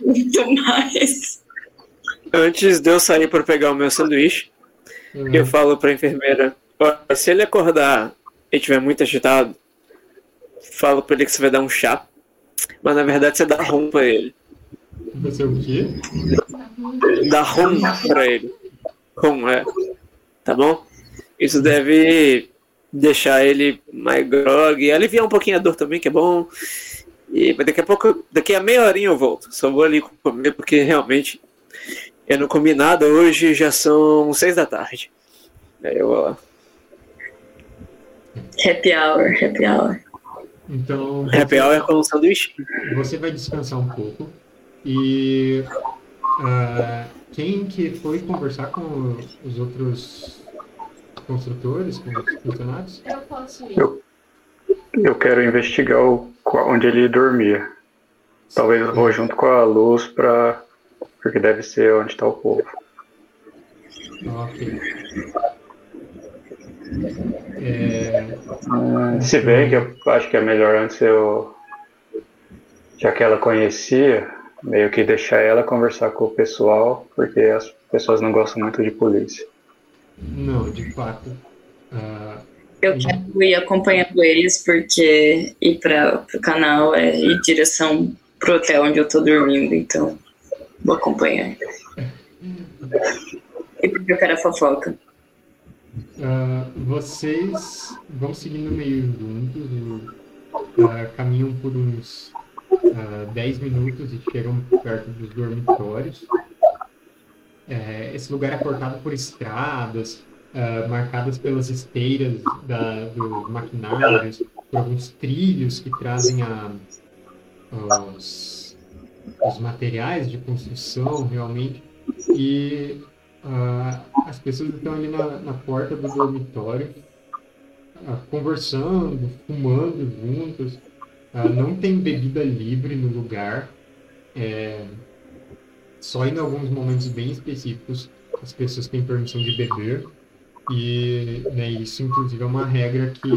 Muito mais. Antes de eu sair para pegar o meu sanduíche, eu falo pra enfermeira: "Olha, se ele acordar e tiver muito agitado, falo pra ele que você vai dar um chá. Mas na verdade você dá rum pra ele. Você o quê? Dá rum pra ele. Rum, é. Tá bom? Isso deve deixar ele mais grog e aliviar um pouquinho a dor também, que é bom. E mas daqui a pouco, daqui a meia horinha eu volto. Só vou ali comer porque realmente eu não comi nada hoje, já são seis da tarde. Aí eu vou lá. Happy hour, happy hour. Então, Happy hour é com um sanduíche. você vai descansar um pouco e ah, quem que foi conversar com os outros construtores, com os funcionários? Eu posso ir. Eu- Eu quero investigar o, qual- onde ele dormia. Talvez eu vou junto com a luz pra. Porque deve ser onde está o povo. Ok. É, Se bem que eu acho que é melhor antes eu. Já que ela conhecia, meio que deixar ela conversar com o pessoal, porque as pessoas não gostam muito de polícia. não, de fato. ah, Eu quero ir acompanhando eles porque ir para o canal é ir em direção pro hotel onde eu tô dormindo, então vou acompanhar. E porque eu quero a fofoca. Ah, vocês vão seguindo meio juntos, e, ah, caminham por uns ah, 10 minutos e chegam perto dos dormitórios. É, esse lugar é cortado por estradas, marcadas pelas esteiras da, dos maquinários, por alguns trilhos que trazem a, os, os materiais de construção realmente. E ah, as pessoas estão ali na, na porta do dormitório, ah, conversando, fumando juntos. Ah, não tem bebida livre no lugar. É, só em alguns momentos bem específicos as pessoas têm permissão de beber. E né, isso, inclusive, é uma regra que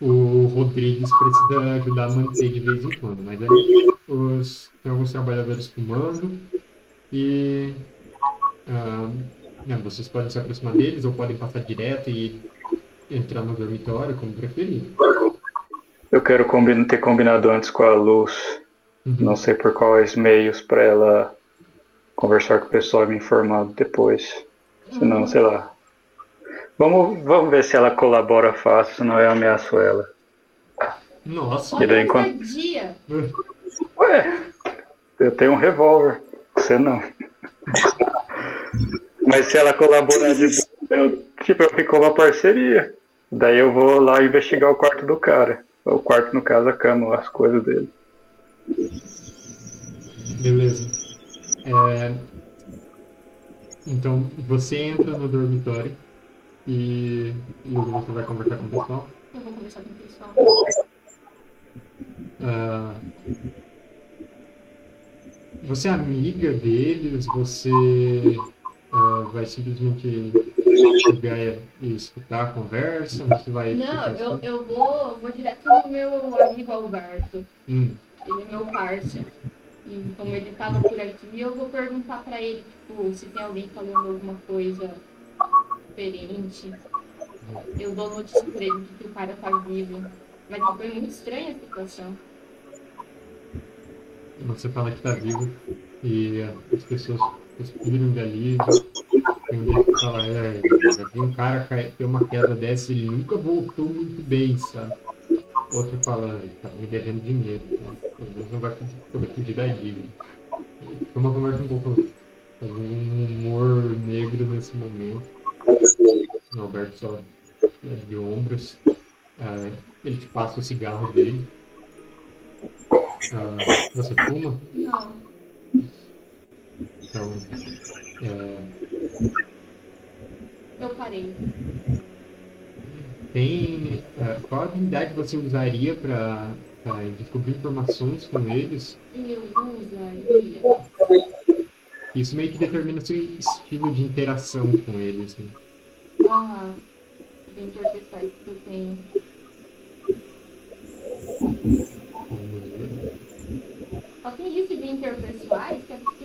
o Rodrigues precisa ajudar a manter de vez em quando. Mas aí os, tem alguns trabalhadores fumando e ah, né, vocês podem se aproximar deles ou podem passar direto e entrar no dormitório, como preferir. Eu quero ter combinado antes com a luz, Uhum. não sei por quais meios, para ela conversar com o pessoal e me informar depois. Senão, sei lá. Vamos, vamos ver se ela colabora fácil, senão eu ameaço ela. Nossa, E daí, enquanto- dia. Ué, eu tenho um revólver, você não. Mas se ela colaborar de eu, tipo, eu fico uma parceria. Daí eu vou lá investigar o quarto do cara. O quarto, no caso, a cama, as coisas dele. beleza. É, Então, você entra no dormitório e, e você vai conversar com o pessoal. Eu vou conversar com o pessoal. Ah, você é amiga deles? Você ah, vai simplesmente chegar e escutar a conversa? Você vai. Não, eu, eu vou, vou direto no meu amigo Alberto. Hum, Ele é meu parceiro. E como ele tava por aqui, eu vou perguntar pra ele, tipo, se tem alguém falando alguma coisa diferente. Eu dou notícia pra ele de que o cara tá vivo. Mas foi muito estranha a situação. você fala que tá vivo. e as pessoas Tem um deles que fala, é, um cara cair, ter uma queda dessa ele nunca voltou muito bem, sabe? Outro fala, ele tá me devendo dinheiro, né? Pelo não vai poder fugir da dívida. Foi uma conversa um pouco um humor negro nesse momento. O Alberto só é de ombros. Ah, ele te passa o cigarro dele. Ah, você fuma? Não. Então, é, Eu parei. tem ah, qual habilidade você usaria para descobrir informações com eles? Eu usaria. Isso meio que determina seu estilo de interação com eles. Né? Ah, bem interpretar isso que eu tenho. Só tem isso de interpessoais, que é.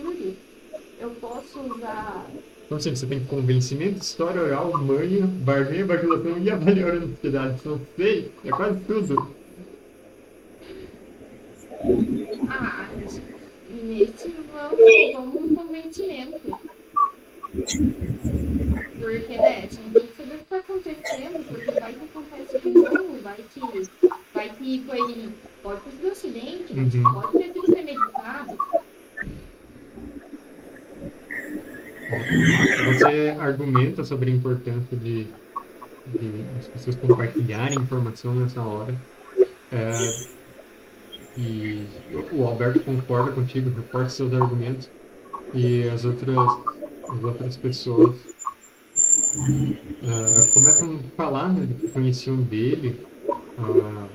Eu posso usar. Então, assim, você tem convencimento, história oral, manha, barganha, bajulação e avaliar a honestidade. Não sei, é quase tudo. Ah, nesse vamos, vamos um convencimento. Porque, né, você não tem que saber o que tá acontecendo, porque vai que acontece de novo, vai que, vai que foi, pode ter sido um acidente, Uhum. pode ter sido premeditado. Você argumenta sobre a importância de, de as pessoas compartilharem informação nessa hora. É, e o Alberto concorda contigo, reforça seus argumentos. E as outras, as outras pessoas é, começam a falar né, que conheciam dele. Ah,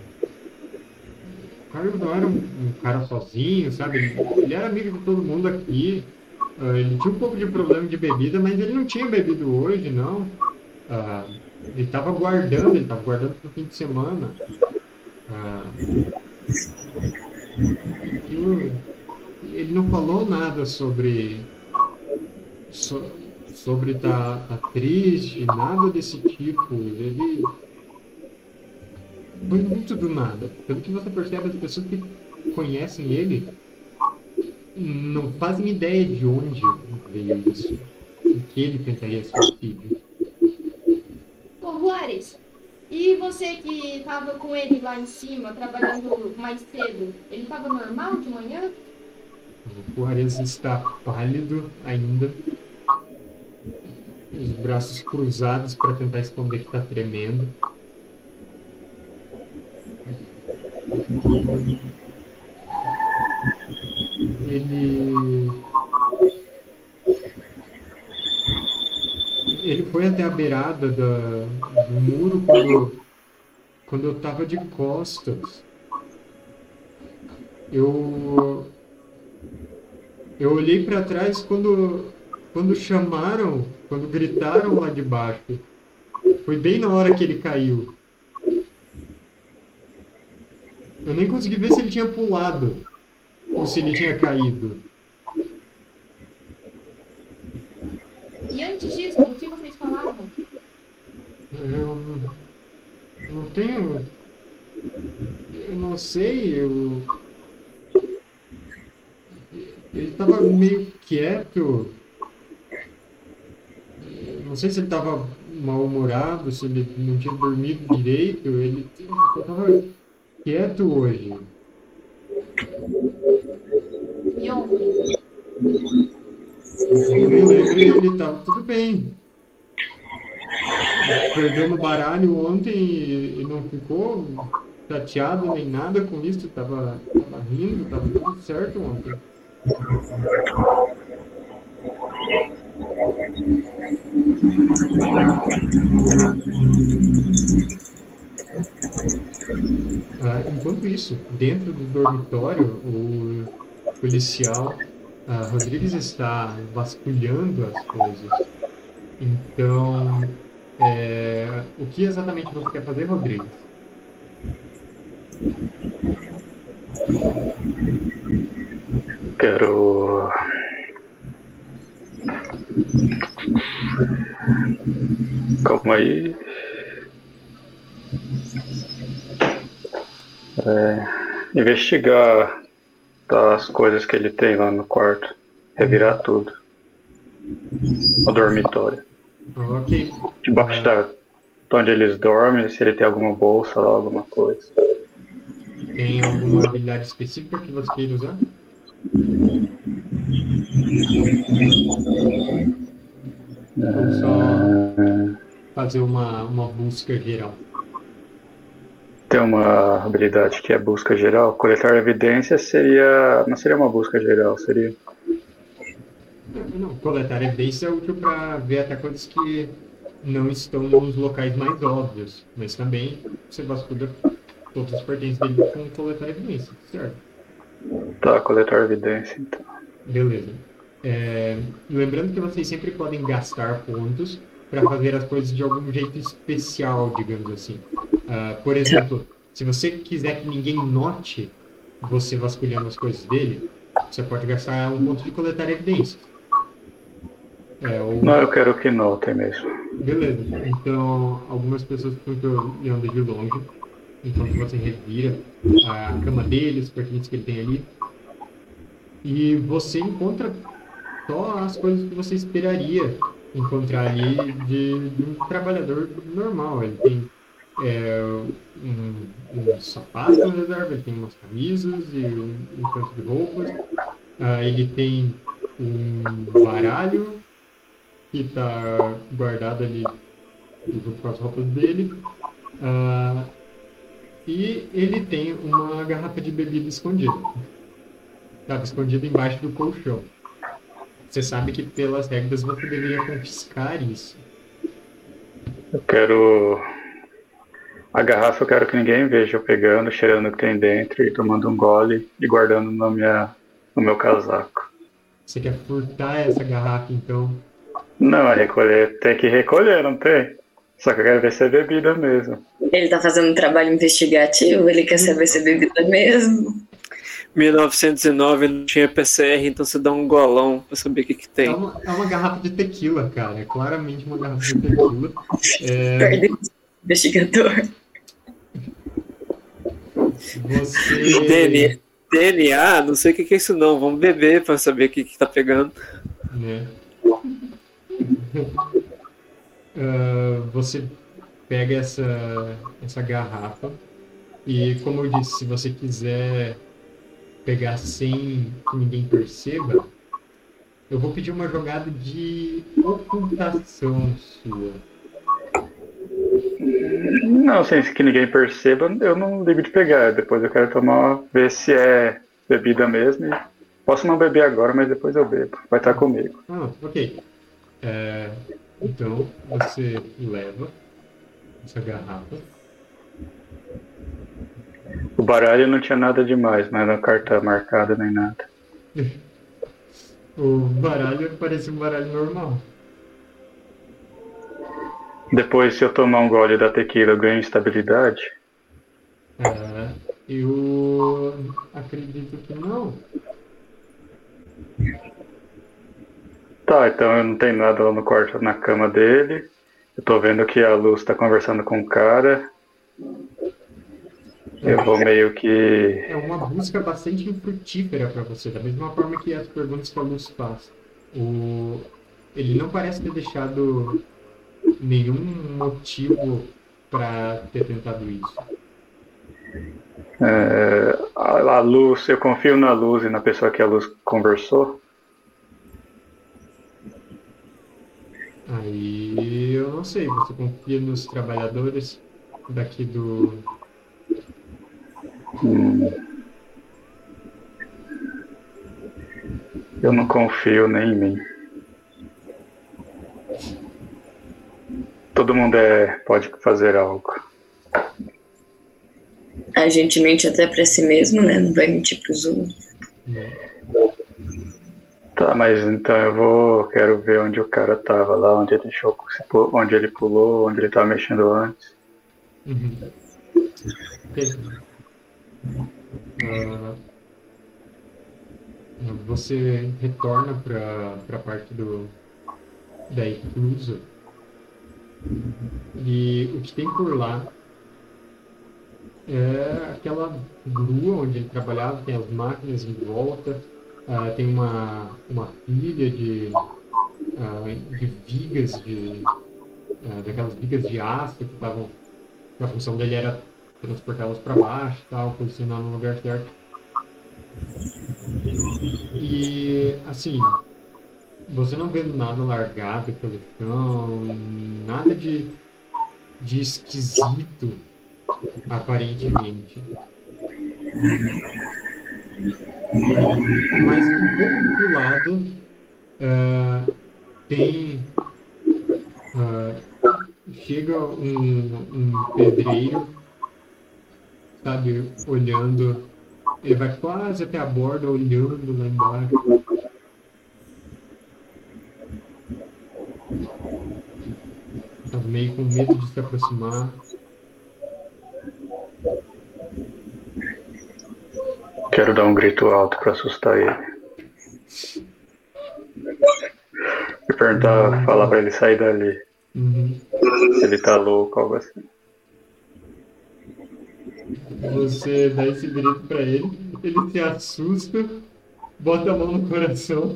o Carlos não era um, um cara sozinho, sabe? Ele era amigo de todo mundo aqui. Ah, ele tinha um pouco de problema de bebida, mas ele não tinha bebido hoje, não. Ah, ele estava guardando, ele estava guardando para o fim de semana. Ah, e o- ele não falou nada sobre so- sobre estar tá, tá triste, nada desse tipo. Ele foi muito do nada. Pelo que você percebe, as pessoas que conhecem ele não fazem ideia de onde veio isso. O que ele tentaria ser filho. Ô, Juarez, e você que tava com ele lá em cima, trabalhando mais cedo, ele tava normal de manhã? O Juarez está pálido ainda. Os braços cruzados para tentar esconder que está tremendo. Ele. Ele foi até a beirada da, do muro quando, quando eu estava de costas. Eu eu olhei para trás quando, quando chamaram, quando gritaram lá de baixo. Foi bem na hora que ele caiu. Eu nem consegui ver se ele tinha pulado ou se ele tinha caído. E antes disso, o que vocês falavam? Eu não tenho. Eu não sei, eu. Ele estava meio quieto. Não sei se ele estava mal-humorado, se ele não tinha dormido direito. Ele estava quieto hoje. Me ele estava tudo bem. Perdeu no baralho ontem e, não ficou chateado nem nada com isso. Estava tava rindo, estava tudo certo ontem. Ah, enquanto isso, dentro do dormitório, o policial ah, Rodrigues está vasculhando as coisas. Então, é, o que exatamente você quer fazer, Rodrigues? Quero. Calma aí. É, investigar as coisas que ele tem lá no quarto. revirar tudo. O dormitório. Ok. Debaixo da. onde eles dormem, se ele tem alguma bolsa lá, alguma coisa. Tem alguma habilidade específica que você queira usar? Ou só fazer uma, uma busca geral? Tem uma habilidade que é busca geral. Coletar evidências seria. Não seria uma busca geral, seria. Não, coletar evidência é útil para ver até coisas que não estão nos locais mais óbvios, mas também você vasculha todos os pertences dele com coletar evidência, certo? Tá, coletar evidência, então. Beleza. É, lembrando que vocês sempre podem gastar pontos para fazer as coisas de algum jeito especial, digamos assim. Uh, por exemplo, se você quiser que ninguém note você vasculhando as coisas dele, você pode gastar um ponto de coletar evidências. É, ou... Não, eu quero que notem mesmo. Beleza. Então, algumas pessoas ficam olhando de longe, enquanto você revira a cama dele, os pertences que ele tem ali. E você encontra só as coisas que você esperaria encontrar ali de, de um trabalhador normal. Ele tem é, um, um sapato na reserva, ele tem umas camisas e um, um canto de roupas. Ah, ele tem um baralho que está guardado ali junto com as roupas dele. Ah, e ele tem uma garrafa de bebida escondida. Estava escondida embaixo do colchão. Você sabe que pelas regras você deveria confiscar isso. Eu quero. A garrafa eu quero que ninguém veja eu pegando, cheirando o que tem dentro e tomando um gole e guardando no, minha... no meu casaco. Você quer furtar essa garrafa então? Não, é recolher. Tem que recolher, não tem? Só que eu quero ver se é bebida mesmo. Ele tá fazendo um trabalho investigativo, ele quer saber se é bebida mesmo. 1909 não tinha PCR, então você dá um golão pra saber o que, que tem. É uma, é uma garrafa de tequila, cara. É claramente uma garrafa de tequila. É... Perdeu investigador. Você. DNA, DNA, não sei o que, que é isso não. Vamos beber pra saber o que, que tá pegando. É. uh, você pega essa, essa garrafa e, como eu disse, se você quiser pegar sem que ninguém perceba, eu vou pedir uma jogada de ocultação sua. Não, sem que ninguém perceba, eu não ligo de pegar. Depois eu quero tomar, ver se é bebida mesmo. Posso não beber agora, mas depois eu bebo. Vai estar comigo. Ah, ok. É, então você leva essa garrafa o baralho não tinha nada demais, não era carta marcada nem nada. o baralho parecia um baralho normal. Depois, se eu tomar um gole da tequila, eu ganho estabilidade? É, eu acredito que não. Tá, então eu não tenho nada lá no quarto, na cama dele. Eu tô vendo que a Luz tá conversando com o cara. Eu vou meio que. É uma busca bastante infrutífera para você, da mesma forma que as perguntas que a Luz faz. O... Ele não parece ter deixado nenhum motivo para ter tentado isso. É, a, a, luz, eu confio na luz e na pessoa que a luz conversou. Aí eu não sei, você confia nos trabalhadores daqui do, Hum. Eu não confio nem em mim. Todo mundo é, pode fazer algo. A gente mente até para si mesmo, né? Não vai mentir para os outros. Tá, mas então eu vou. Quero ver onde o cara tava lá, onde ele deixou, onde ele pulou, onde ele tava mexendo antes. Uhum. Uh, você retorna para a parte do, da Eclusa e o que tem por lá é aquela grua onde ele trabalhava, tem as máquinas em volta, ah, tem uma, uma pilha de, ah, de vigas, de, ah, daquelas vigas de aço que estavam. A função dele era transportá-las para baixo tal, posicionar no lugar certo. E assim, você não vê nada largado pelo chão, nada de, de esquisito, aparentemente. Mas do lado ah, tem. ah, chega um, um pedreiro, sabe, olhando. Ele vai quase até a borda, olhando lá embaixo. Tá meio com medo de se aproximar. Quero dar um grito alto pra assustar ele. E perguntar, falar pra ele sair dali. Uhum. Se ele tá louco, algo assim. Você dá esse grito pra ele, ele se assusta, bota a mão no coração,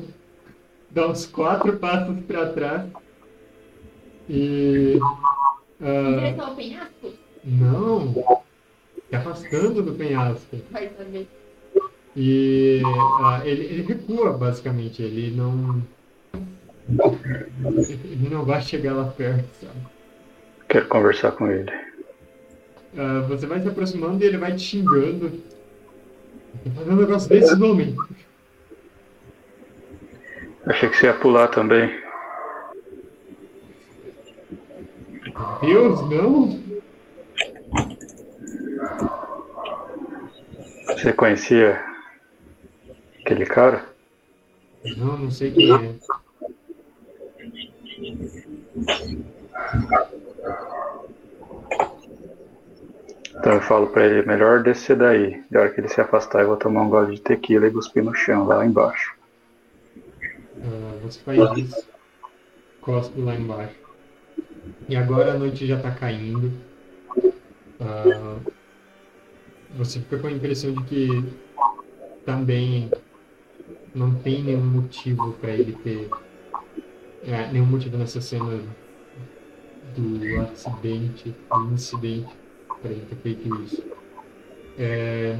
dá uns quatro passos pra trás e. Ah, direção ao penhasco? não! Se afastando do penhasco. Vai saber. E ah, ele, ele recua, basicamente. Ele não. Ele não vai chegar lá perto, sabe? Quero conversar com ele. Ah, você vai se aproximando e ele vai te xingando. Tá fazendo um negócio desse, homem. Achei que você ia pular também. Deus, não! Você conhecia aquele cara? Não, não sei quem é. Então eu falo pra ele, melhor descer daí. Da hora que ele se afastar, eu vou tomar um gole de tequila e cuspir no chão, lá embaixo. Ah, você faz isso, cospe lá embaixo. E agora a noite já tá caindo. Ah, você fica com a impressão de que também não tem nenhum motivo para ele ter. é, nenhum motivo nessa cena do acidente, do incidente, para ele ter feito isso. É,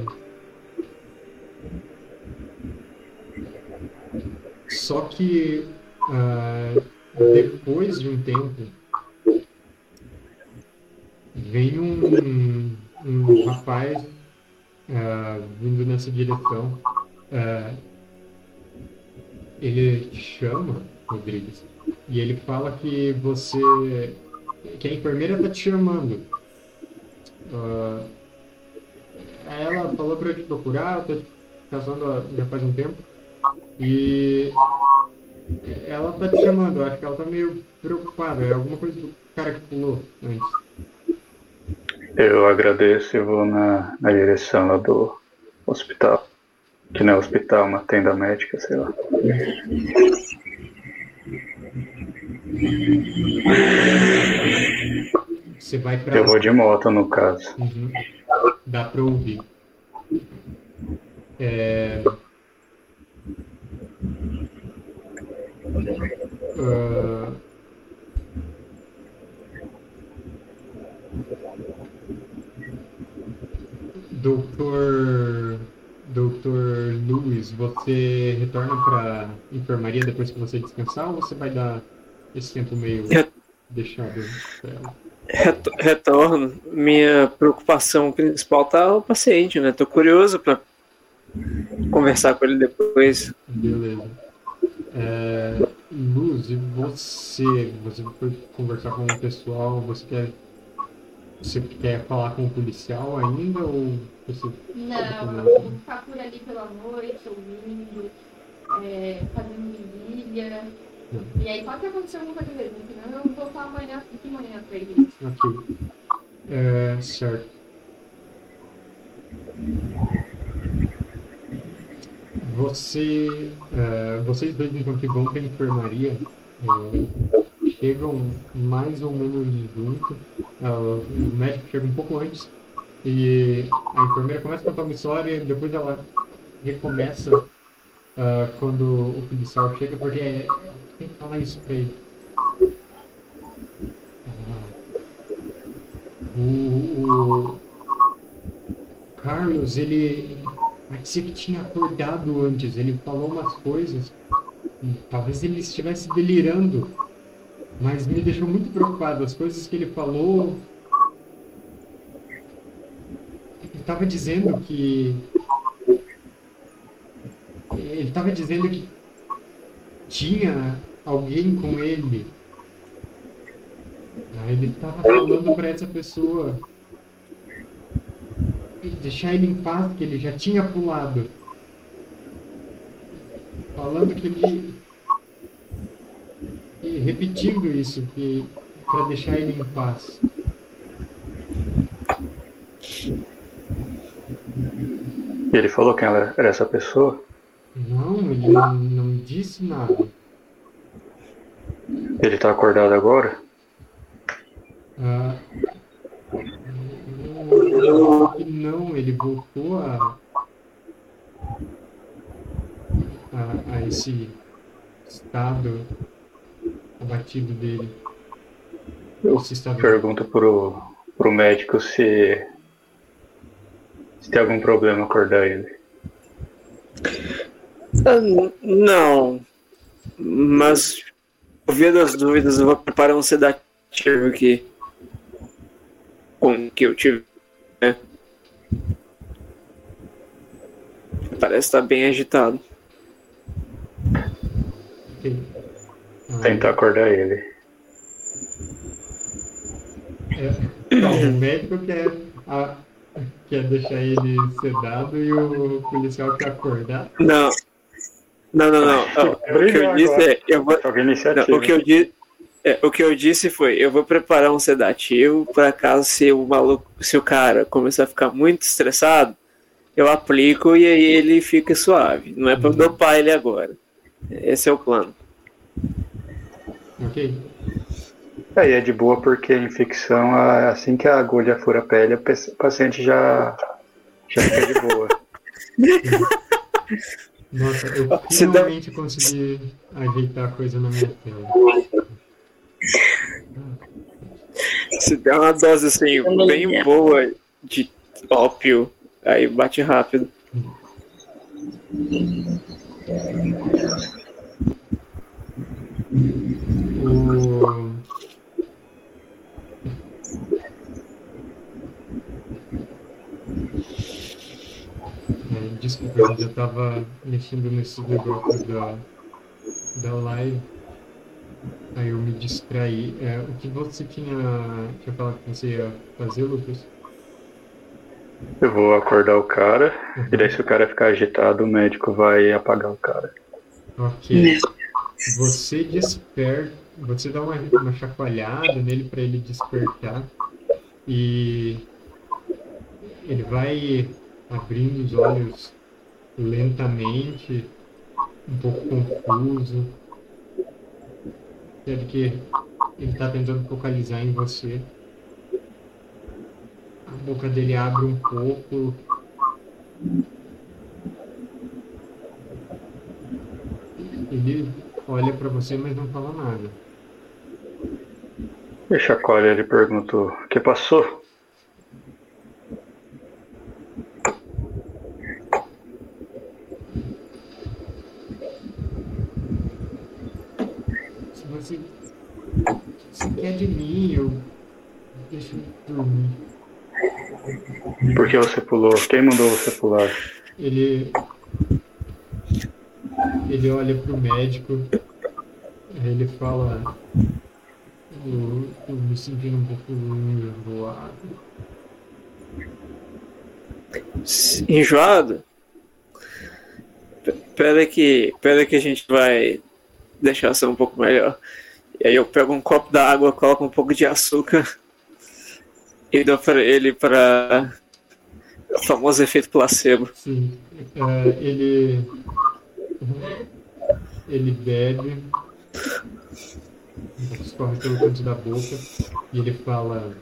Só que ah, depois de um tempo vem um, um rapaz ah, vindo nessa direção. Ah, ele chama, Rodrigues, e ele fala que você. que a enfermeira tá te chamando. Ah, ela falou pra eu te procurar, eu tô te casando já faz um tempo. E ela tá te chamando, acho que ela tá meio preocupada. É alguma coisa do cara que pulou antes. Eu agradeço e vou na, na direção lá do hospital. Que não é hospital, uma tenda médica, sei lá. Você vai pra. Eu vou de moto, no caso. Uhum. Dá pra ouvir. É... Ah, Doutor. Doutor Luiz, você retorna pra enfermaria depois que você descansar ou você vai dar esse tempo meio Re- deixado pra ela? Reto- Retorno. Minha preocupação principal tá o paciente, né? Tô curioso pra conversar com ele depois. Beleza. É, Luz, e você? Você foi conversar com o pessoal? Você quer, você quer falar com o policial ainda? Ou você. Não, eu vou ficar por ali pela noite, ouvindo, é, fazendo vigília. E aí pode acontecer alguma coisa mesmo, senão eu vou voltar amanhã, de manhã pra igreja. Ok. É, certo. Você, é, vocês dois então que vão para a enfermaria é, chegam mais ou menos junto. É, o médico chega um pouco antes e a enfermeira começa a contar uma história depois ela recomeça ah, quando o policial chega, porque é, tem que falar isso pra ele. Ah, o, o Carlos, ele parecia que tinha acordado antes. Ele falou umas coisas. Talvez ele estivesse delirando. Mas me deixou muito preocupado. As coisas que ele falou. Ele estava dizendo que. Ele estava dizendo que tinha alguém com ele. Ele estava falando para essa pessoa deixar ele em paz, que ele já tinha pulado. Falando que ele. E repetindo isso, para deixar ele em paz. Ele falou quem era essa pessoa? Não, ele não, não disse nada. Ele tá acordado agora? Ah, que não, ele voltou a, a, a esse estado abatido dele. Eu pergunto pro, pro médico se, se tem algum problema acordar ele. Ah, n- Não. Mas, por via das dúvidas, eu vou preparar um sedativo aqui. Com o que eu tive. Né? Parece estar bem agitado. Ok. Ah, Tentar acordar ele. é, não, o médico quer, a- quer deixar ele sedado e o policial quer acordar. Não. Não, não, não. Ó, o que eu disse é. Eu vou, Não, o, que eu di... é, o que eu disse foi, eu vou preparar um sedativo para caso se o maluco, se o cara começar a ficar muito estressado, eu aplico e aí ele fica suave. Não é para dopar ele agora. Esse é o plano. Ok? Aí é de boa porque a infecção, assim que a agulha fura a pele, o paciente já, já fica de boa. Nossa, eu Se dá- finalmente consegui ajeitar a coisa na minha tela. Se der uma dose assim bem boa de ópio, aí bate rápido. O... É, desculpa, eu já tava mexendo nesses negócios da, da live. Aí eu me distraí. É, o que você tinha, tinha falado que você ia fazer, Lucas? Eu vou acordar o cara, e daí se o cara ficar agitado, o médico vai apagar o cara. Ok. Você desperta, você dá uma, uma chacoalhada nele para ele despertar e ele vai abrindo os olhos lentamente, um pouco confuso. Percebe que ele está tentando focalizar em você. A boca dele abre um pouco. Ele olha para você, mas não fala nada. E chacoalha, ele perguntou, o que passou? Se você, se quer de mim, eu deixo eu dormir. Por que você pulou? Quem mandou você pular? Ele ele olha pro médico, ele fala eu, eu me sentindo um pouco enjoado. Enjoado? Pera que, pera que a gente vai deixar ser um pouco melhor. E aí eu pego um copo d'água, coloco um pouco de açúcar e dou pra ele para o famoso efeito placebo. Sim. É, ele ele bebe, escorre pelo canto da boca e ele fala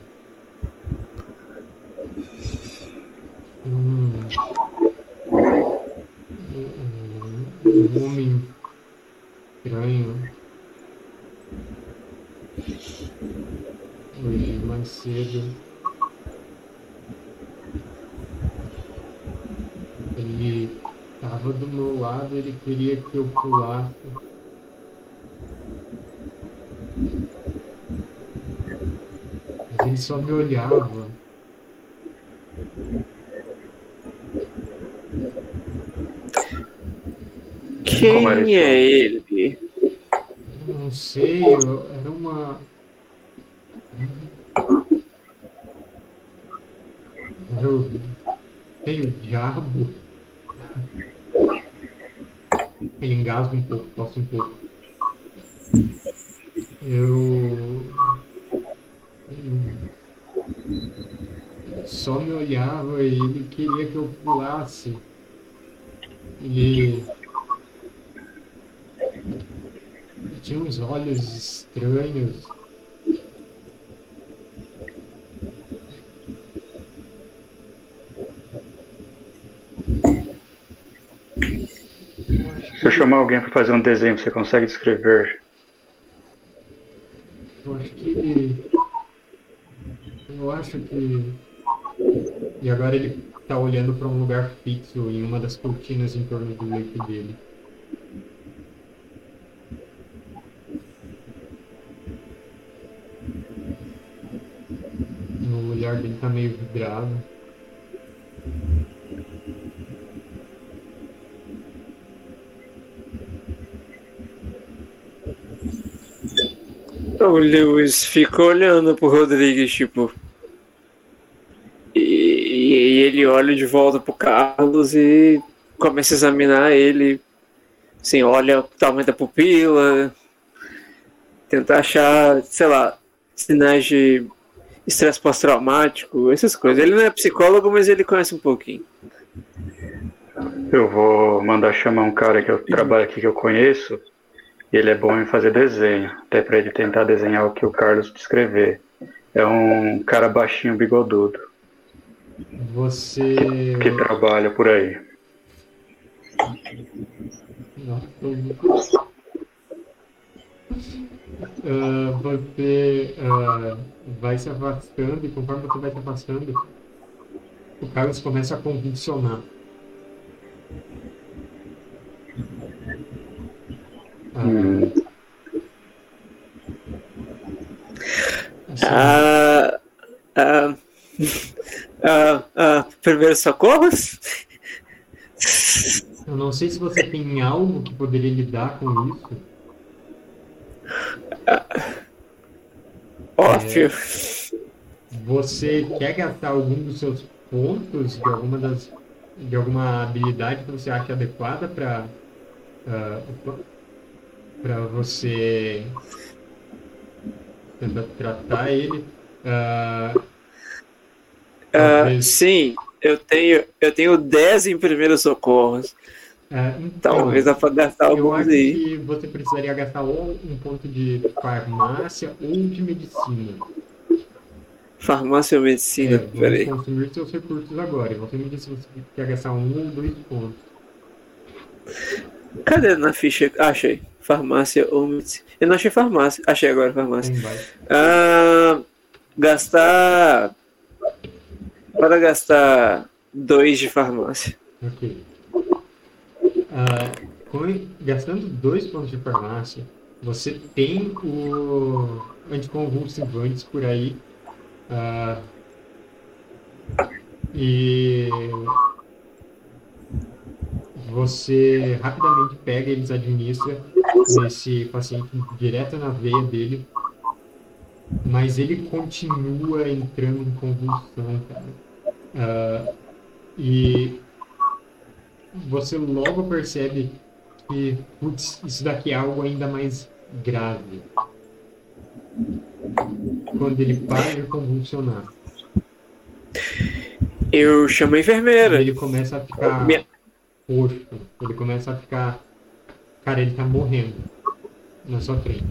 Hum, um homem estranho. Hoje mais cedo. Ele estava do meu lado, ele queria que eu pulasse. Mas ele só me olhava. Quem é ele? Eu não sei, eu- era uma. Era o. Tem o diabo. Ele engasga um pouco, tosse um pouco. Eu. eu Só me olhava e ele queria que eu pulasse. Ele. Ele tinha uns olhos estranhos. Se eu chamar alguém para fazer um desenho, você consegue descrever? Eu acho que. Eu acho que. E agora ele tá olhando para um lugar fixo em uma das cortinas em torno do leito dele. O olhar dele tá meio vidrado. O Lewis fica olhando pro Rodrigues, tipo. E, e ele olha de volta pro Carlos e começa a examinar ele. Assim, olha o tamanho da pupila. Tentar achar, sei lá, sinais de estresse pós-traumático, essas coisas. Ele não é psicólogo, mas ele conhece um pouquinho. Eu vou mandar chamar um cara que eu trabalho aqui que eu conheço. E ele é bom em fazer desenho, até para ele tentar desenhar o que o Carlos descrever. É um cara baixinho, bigodudo, Você. que trabalha por aí. Nossa, Ah, você ah, vai se afastando e conforme você vai se afastando, o Carlos começa a convulsionar. Ah, Hum, Ah, ah, ah, ah, primeiros socorros? eu não sei se você tem algo que poderia lidar com isso. Óbvio. Você quer gastar algum dos seus pontos de alguma das de alguma habilidade que você acha adequada para para você tentar tratar ele? Ah, talvez- sim, eu tenho, eu tenho 10 em primeiros socorros. ah, então, Talvez dá pra gastar alguns aí. que você precisaria gastar ou um ponto de farmácia ou de medicina. Farmácia ou medicina? É, Peraí. consumir seus recursos agora. E você me disse se você quer gastar um ou dois pontos. Cadê na ficha? Ah, achei. Farmácia ou medicina. Eu não achei farmácia. Achei agora farmácia. Ah, gastar. Para gastar dois de farmácia. Ok. Ah, com- gastando dois pontos de farmácia, você tem o anticonvulsivantes por aí. ah, e você rapidamente pega e eles administra nesse paciente direto na veia dele. Mas ele continua entrando em convulsão, cara. Ah, e você logo percebe que, putz, isso daqui é algo ainda mais grave. Quando ele para de convulsionar, Eu chamo a enfermeira. ele começa a ficar Minha- roxo, ele começa a ficar. Cara, ele tá morrendo na sua frente.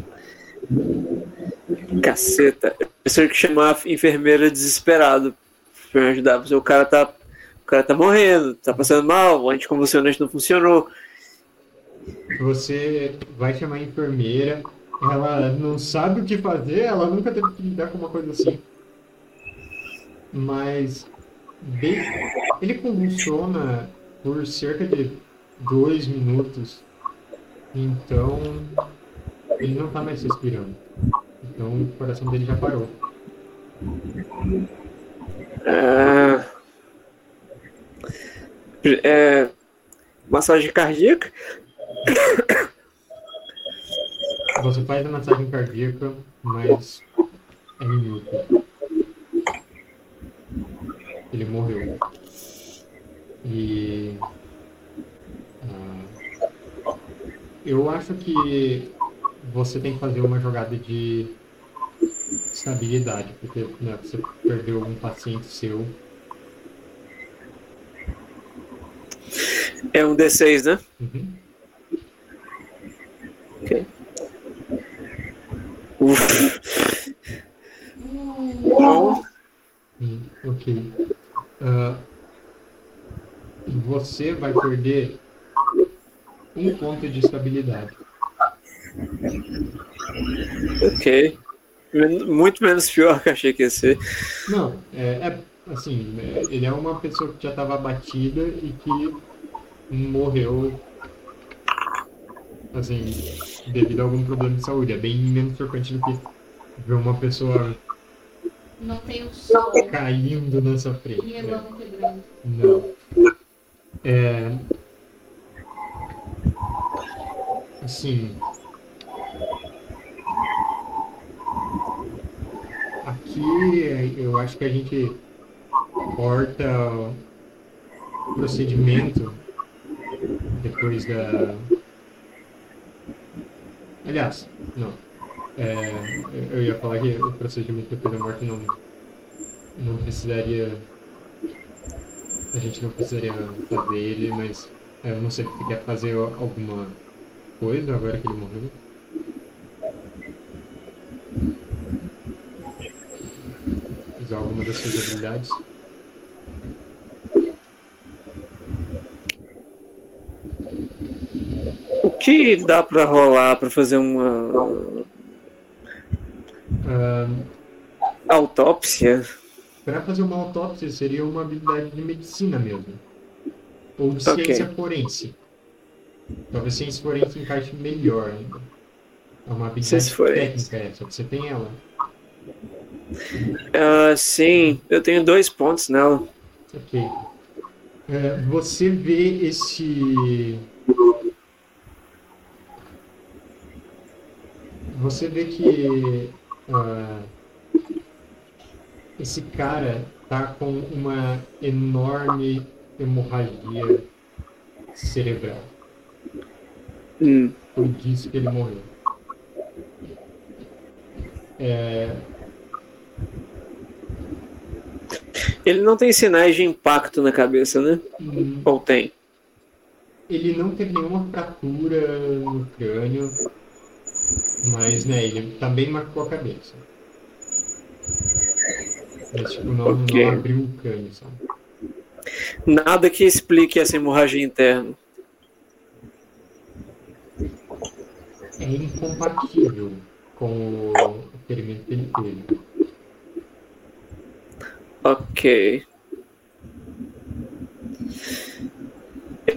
Caceta. Eu tenho que chamar a enfermeira desesperado pra me ajudar. porque O cara tá. O cara tá morrendo, tá passando mal, o anticonvulsionante não funcionou. Você vai chamar a enfermeira, ela não sabe o que fazer, ela nunca teve que lidar com uma coisa assim. Mas ele convulsiona por cerca de dois minutos. Então ele não tá mais respirando. Então o coração dele já parou. Ah, é, massagem cardíaca? Você faz a massagem cardíaca, mas é minúsculo. Ele morreu. E. ah, eu acho que você tem que fazer uma jogada de estabilidade, porque né, você perdeu um paciente seu. É um D6, né? Uhum. Ok. Uf. Bom, Hum, ok. Ah, você vai perder um ponto de estabilidade. ok. Muito menos pior que eu achei que ia ser. Não, é, é, assim, é, ele é uma pessoa que já estava abatida e que morreu, assim, devido a algum problema de saúde. É bem menos frequente do que ver uma pessoa Não tem o sol caindo na sua frente. e né? quebrando. Não. É. Assim. Aqui eu acho que a gente corta o procedimento depois da. Aliás, não. É, eu ia falar que o procedimento depois da morte não, não precisaria a gente não precisaria fazer ele, mas é, eu não sei se quer fazer alguma coisa agora que ele morreu. Usar alguma das suas habilidades. O que dá pra rolar pra fazer uma Ah, autópsia? Para fazer uma autópsia seria uma habilidade de medicina mesmo. Ou de Ok. ciência forense. Talvez ciência forense encaixe melhor. É uma habilidade forense. técnica essa, você tem ela. Ah, sim, eu tenho dois pontos nela. Ok. É, você vê esse. Você vê que ah, esse cara tá com uma enorme hemorragia cerebral. Hum, Foi disso que ele morreu. É, Ele não tem sinais de impacto na cabeça, né? hum, Ou tem? Ele não teve nenhuma fratura no crânio, mas né, ele também marcou a cabeça. Mas tipo, não, Ok. não abriu o crânio, sabe? Nada que explique essa hemorragia interna. É incompatível com o ferimento teve. Ok.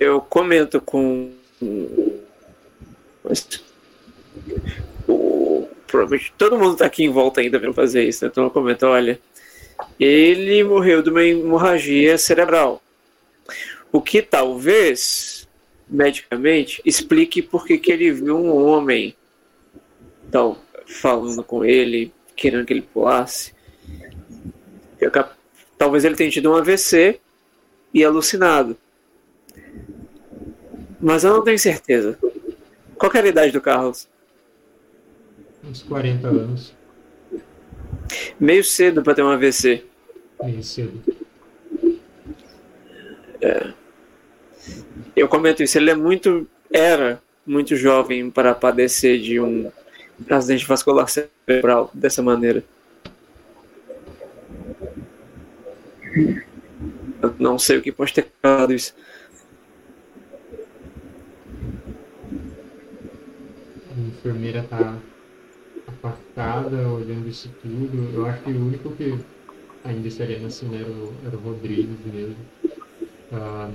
Eu comento com. O... Provavelmente todo mundo tá aqui em volta ainda vendo fazer isso, né? Então eu comento, olha. Ele morreu de uma hemorragia cerebral. O que talvez, medicamente, explique por que ele viu um homem tal, falando com ele, querendo que ele pulasse. Talvez ele tenha tido um AVC e alucinado. Mas eu não tenho certeza. Qual era a idade do Carlos? Uns 40 anos, Meio cedo para ter um AVC. meio cedo. Eu comento isso, ele é muito. Era muito jovem para padecer de um acidente vascular cerebral dessa maneira. Eu não sei o que pode ter causado isso. enfermeira está afastada, olhando isso tudo. Eu acho que o único que ainda estaria na cena era o, era o Rodrigues mesmo. Ah,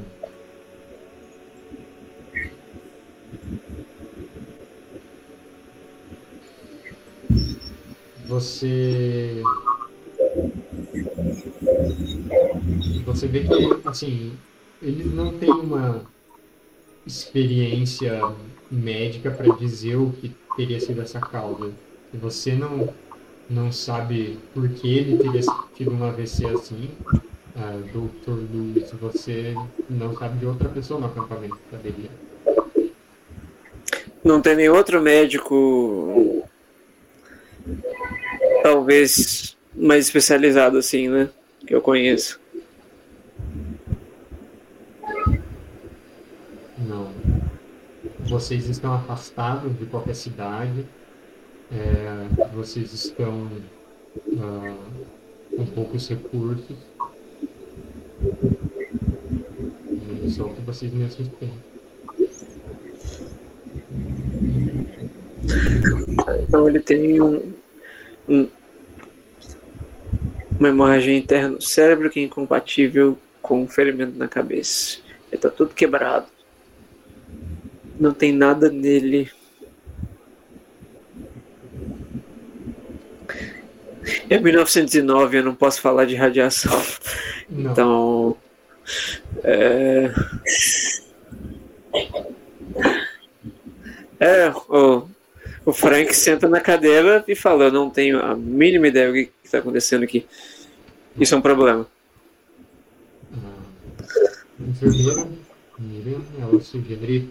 você você vê que assim eles não têm uma experiência médica para dizer o que teria sido essa causa. Se você não não sabe por que ele teria tido um AVC assim, uh, doutor Luiz, você não sabe de outra pessoa no acampamento que saberia. Não tem nenhum outro médico, talvez mais especializado assim, né? Que eu conheço. Não. Vocês estão afastados de qualquer cidade. É, vocês estão uh, com poucos recursos. E só que vocês mesmos têm. Então ele tem um, um, uma hemorragia interna no cérebro que é incompatível com um ferimento na cabeça. Ele está tudo quebrado. Não tem nada nele. É 1909, eu não posso falar de radiação. Não. Então. É. É, o, o Frank senta na cadeira e fala: Eu não tenho a mínima ideia do que está acontecendo aqui. Isso é um problema. A enfermeira, Miriam, ela sugere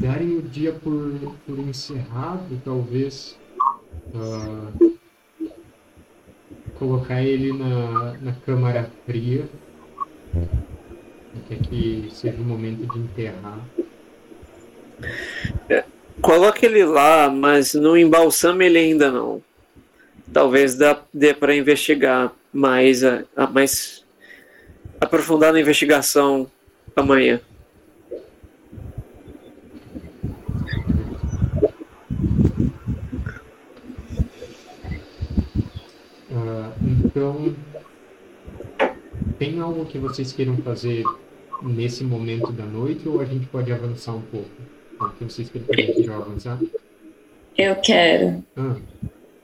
darem o dia por, por encerrado, talvez uh, colocar ele na, na câmara fria, até que seja o momento de enterrar. É, coloque ele lá, mas não embalsame ele ainda não. Talvez dá, dê para investigar mais, a, a mais aprofundar na investigação amanhã. Então, tem algo que vocês queiram fazer nesse momento da noite ou a gente pode avançar um pouco? O que vocês querem avançar? Eu quero. Ah.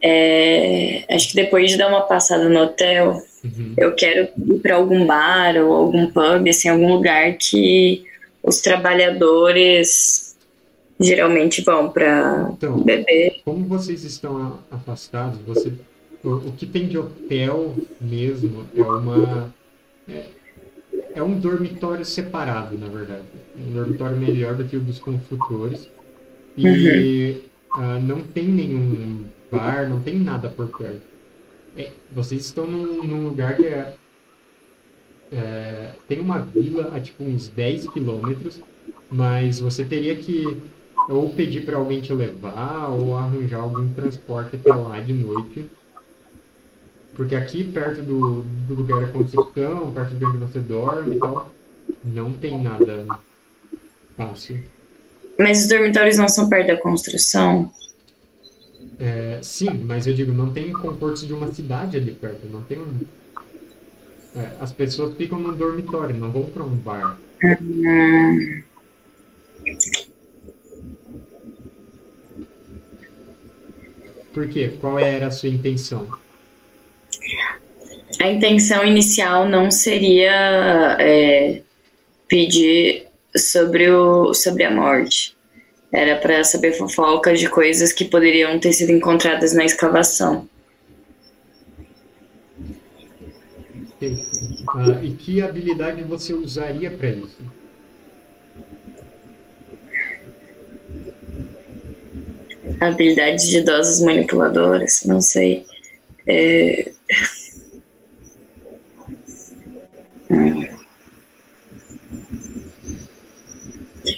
É, acho que depois de dar uma passada no hotel, uhum. eu quero ir para algum bar ou algum pub, assim, algum lugar que os trabalhadores geralmente vão para então, beber. Como vocês estão afastados, você o, que tem de hotel mesmo é uma. É, é, um dormitório separado, na verdade. Um dormitório melhor do que o dos construtores. E uhum. uh, não tem nenhum bar, não tem nada por perto. É, vocês estão num, num lugar que é, é, tem uma vila a tipo uns 10 quilômetros, mas você teria que ou pedir para alguém te levar ou arranjar algum transporte para lá de noite porque aqui, perto do, do lugar da construção, perto de onde você dorme e tal, não tem nada fácil. Mas os dormitórios não são perto da construção? É, sim, mas eu digo, não tem confortos de uma cidade ali perto. Não tem um... É, as pessoas ficam no dormitório, não vão para um bar. Hum. Por quê? Qual era a sua intenção? A intenção inicial não seria é, pedir sobre, o, sobre a morte. Era para saber fofocas de coisas que poderiam ter sido encontradas na escavação. Ah, e que habilidade você usaria para isso? Habilidades de idosas manipuladoras, não sei. É...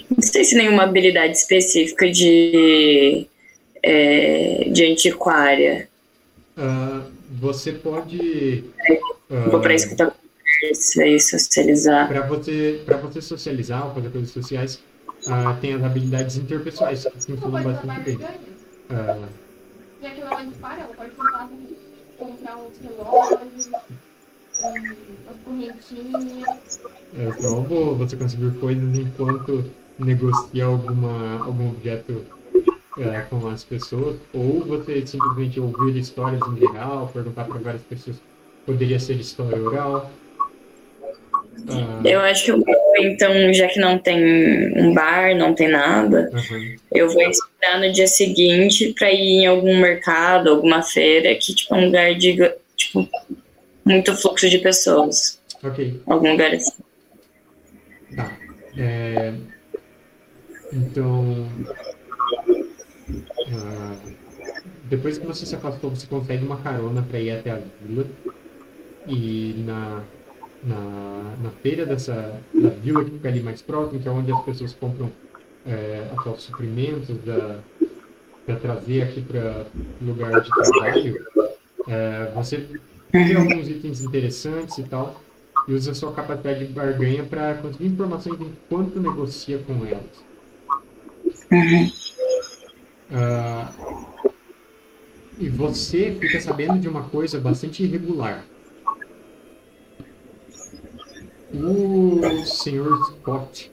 Não sei se nenhuma habilidade específica de, é, de antiquária. Uh, você pode. Uh, Vou para escutar conversa e socializar. Para você, você socializar ou fazer coisas sociais, ah, tem as habilidades interpessoais que funcionam bastante bem. Ah, E aquilo ela dispara, ela pode tentar comprar uns relógios, um, umas correntinhas. é provo você conseguir coisas enquanto negocia alguma, algum objeto é, com as pessoas, ou você simplesmente ouvir histórias em geral, perguntar para várias pessoas. Poderia ser história oral. Ah, Eu acho que eu vou, então, já que não tem um bar, não tem nada, aham. eu vou esperar no dia seguinte pra ir em algum mercado, alguma feira, que tipo, é um lugar de tipo, muito fluxo de pessoas. Ok. Algum lugar assim. Tá. É, Então. ah, depois que você se afastou, você consegue uma carona para ir até a vila. E na, na, na feira dessa da vila que fica ali mais próximo, que é onde as pessoas compram é, até os suprimentos para trazer aqui para lugar de trabalho, é, você vê alguns itens interessantes e tal e usa sua capacidade de barganha para conseguir informações enquanto negocia com elas. Uhum. Ah, e você fica sabendo de uma coisa bastante irregular. O senhor Scott,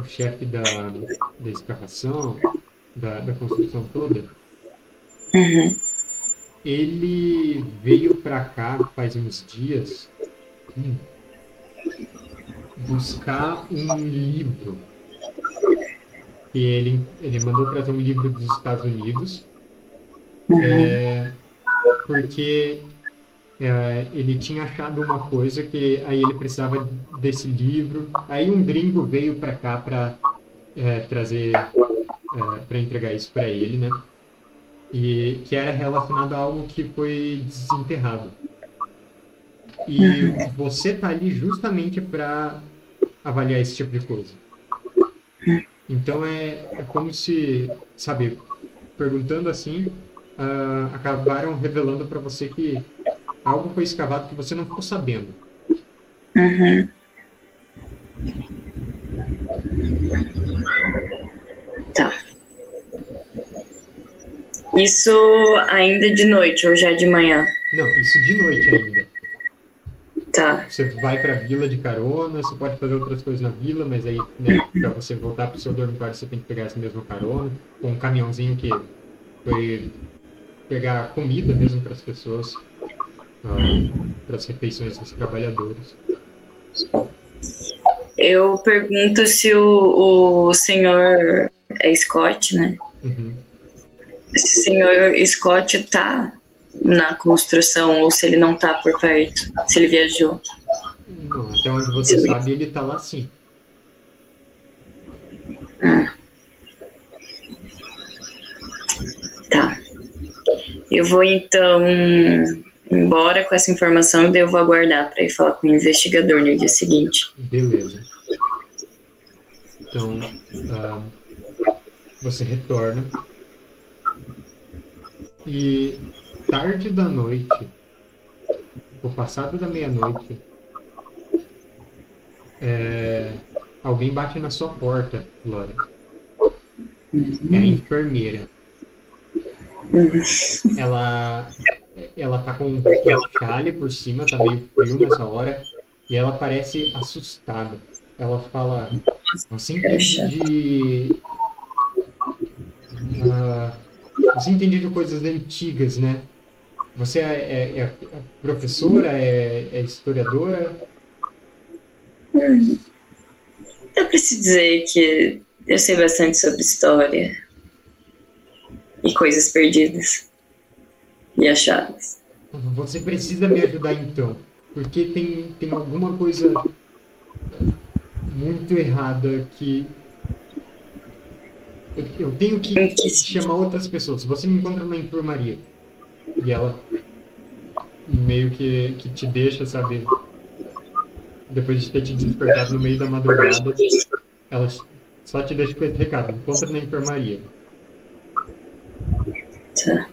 o chefe da, da escavação, da, da construção toda, Uhum. ele veio pra cá faz uns dias hum, buscar um livro. E ele, ele mandou trazer um livro dos Estados Unidos, é, porque é, ele tinha achado uma coisa que aí ele precisava desse livro. Aí um gringo veio pra cá pra é, trazer, para entregar isso pra ele, né? e que era relacionado a algo que foi desenterrado. E você tá ali justamente para avaliar esse tipo de coisa. Então é, é como se, sabe, perguntando assim, ah, acabaram revelando para você que algo foi escavado que você não ficou sabendo. Uhum. Tá. Isso ainda de noite ou já de manhã? Não, isso de noite ainda. Tá. Você vai para a vila de carona, você pode fazer outras coisas na vila, mas aí, né, para você voltar para o seu dormitório, você tem que pegar essa mesma carona, com um caminhãozinho que foi pegar comida mesmo para as pessoas, para as refeições dos trabalhadores. Eu pergunto se o, o senhor é Scott, né? Uhum. Se o senhor Scott tá na construção ou se ele não tá por perto, se ele viajou. Não, até onde você sabe, ele tá lá sim. Tá. Eu vou então embora com essa informação e eu vou aguardar para ir falar com o investigador no dia seguinte. Beleza. Então, ah, você retorna. E tarde da noite, o passado da meia-noite, é, alguém bate na sua porta, Laura. É a enfermeira. Ela, ela tá com um chale por cima, tá meio frio nessa hora, e ela parece assustada. Ela fala, você entende de. Ah, você entende de coisas antigas, né? Você é, é- é professora, é, é historiadora? Pra se dizer que eu sei bastante sobre história e coisas perdidas e achadas. Você precisa me ajudar então, porque tem, tem alguma coisa muito errada que eu, tenho que chamar outras pessoas. Você me encontra na enfermaria e ela meio que, que te deixa, sabe? Depois de ter te despertado no meio da madrugada, ela só te deixa com esse recado. Encontra na enfermaria. Tá.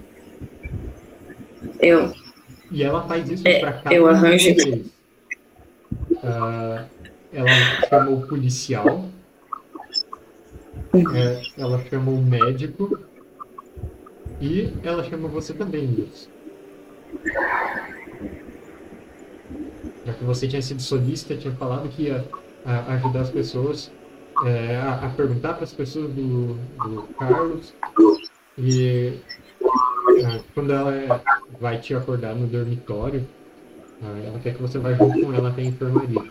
Eu. E ela faz isso É, pra cada eu um arranjo- vocês. Ah, ela chama o policial É, ela chama o médico e ela chama você também, Nils. Já que você tinha sido solista, tinha falado que ia a- ajudar as pessoas é, a, a perguntar para as pessoas do, do Carlos e quando ela vai te acordar no dormitório, ah, ela quer que você vá junto com ela até a enfermaria.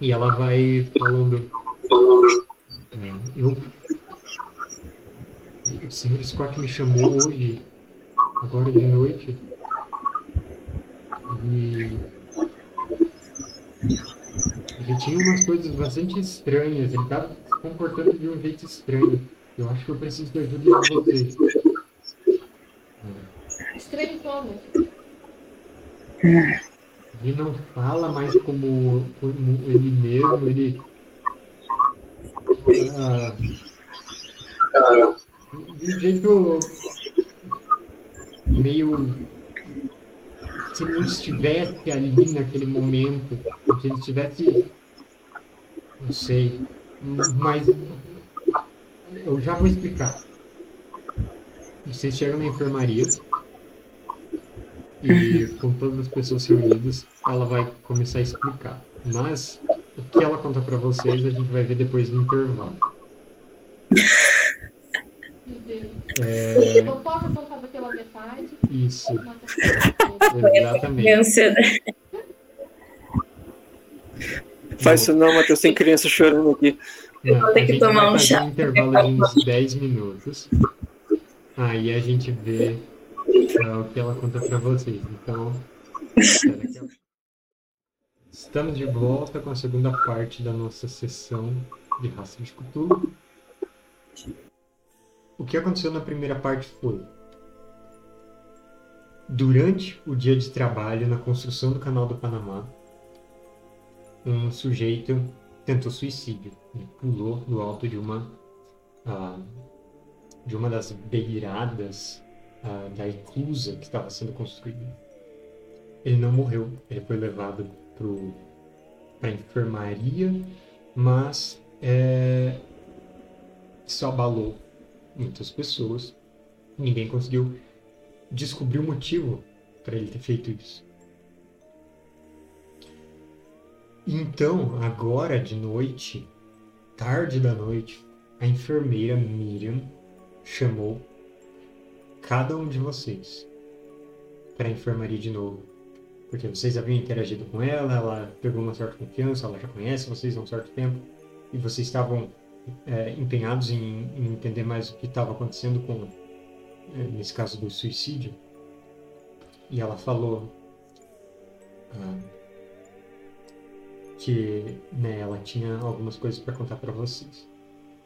E ela vai falando. é, eu. O senhor Scott me chamou hoje, agora de noite. E. Ele tinha umas coisas bastante estranhas, ele estava se comportando de um jeito estranho. Eu acho que eu preciso de ajuda de vocês. Estranho como? Ele não fala mais como, como ele mesmo, ele. Ah, de jeito meio. Se não estivesse ali naquele momento, se ele estivesse. Não sei. Mas. Eu já vou explicar. Vocês chegam na enfermaria e com todas as pessoas reunidas, ela vai começar a explicar. Mas o que ela conta pra vocês a gente vai ver depois do intervalo. É, Eu posso pela metade? isso, exatamente. Faz isso não, Matheus, tem criança chorando aqui. Não, vou ter que tomar um chá. um intervalo de uns 10 minutos. Aí a gente vê ah, o que ela conta pra vocês. Então, estamos de volta com a segunda parte da nossa sessão de raça de Cthulhu. O que aconteceu na primeira parte foi durante o dia de trabalho na construção do canal do Panamá, um sujeito tentou suicídio. Ele pulou do alto de uma ah, de uma das beiradas da eclusa que estava sendo construída. Ele não morreu. Ele foi levado para a enfermaria, mas é, isso abalou muitas pessoas. Ninguém conseguiu descobrir o motivo para ele ter feito isso. Então, agora de noite, tarde da noite, a enfermeira Miriam chamou cada um de vocês para a enfermaria de novo. Porque vocês haviam interagido com ela, ela pegou uma certa confiança, ela já conhece vocês há um certo tempo, e vocês estavam é, empenhados em, em entender mais o que estava acontecendo com, é, nesse caso do suicídio. E ela falou. ah, que né, ela tinha algumas coisas para contar para vocês.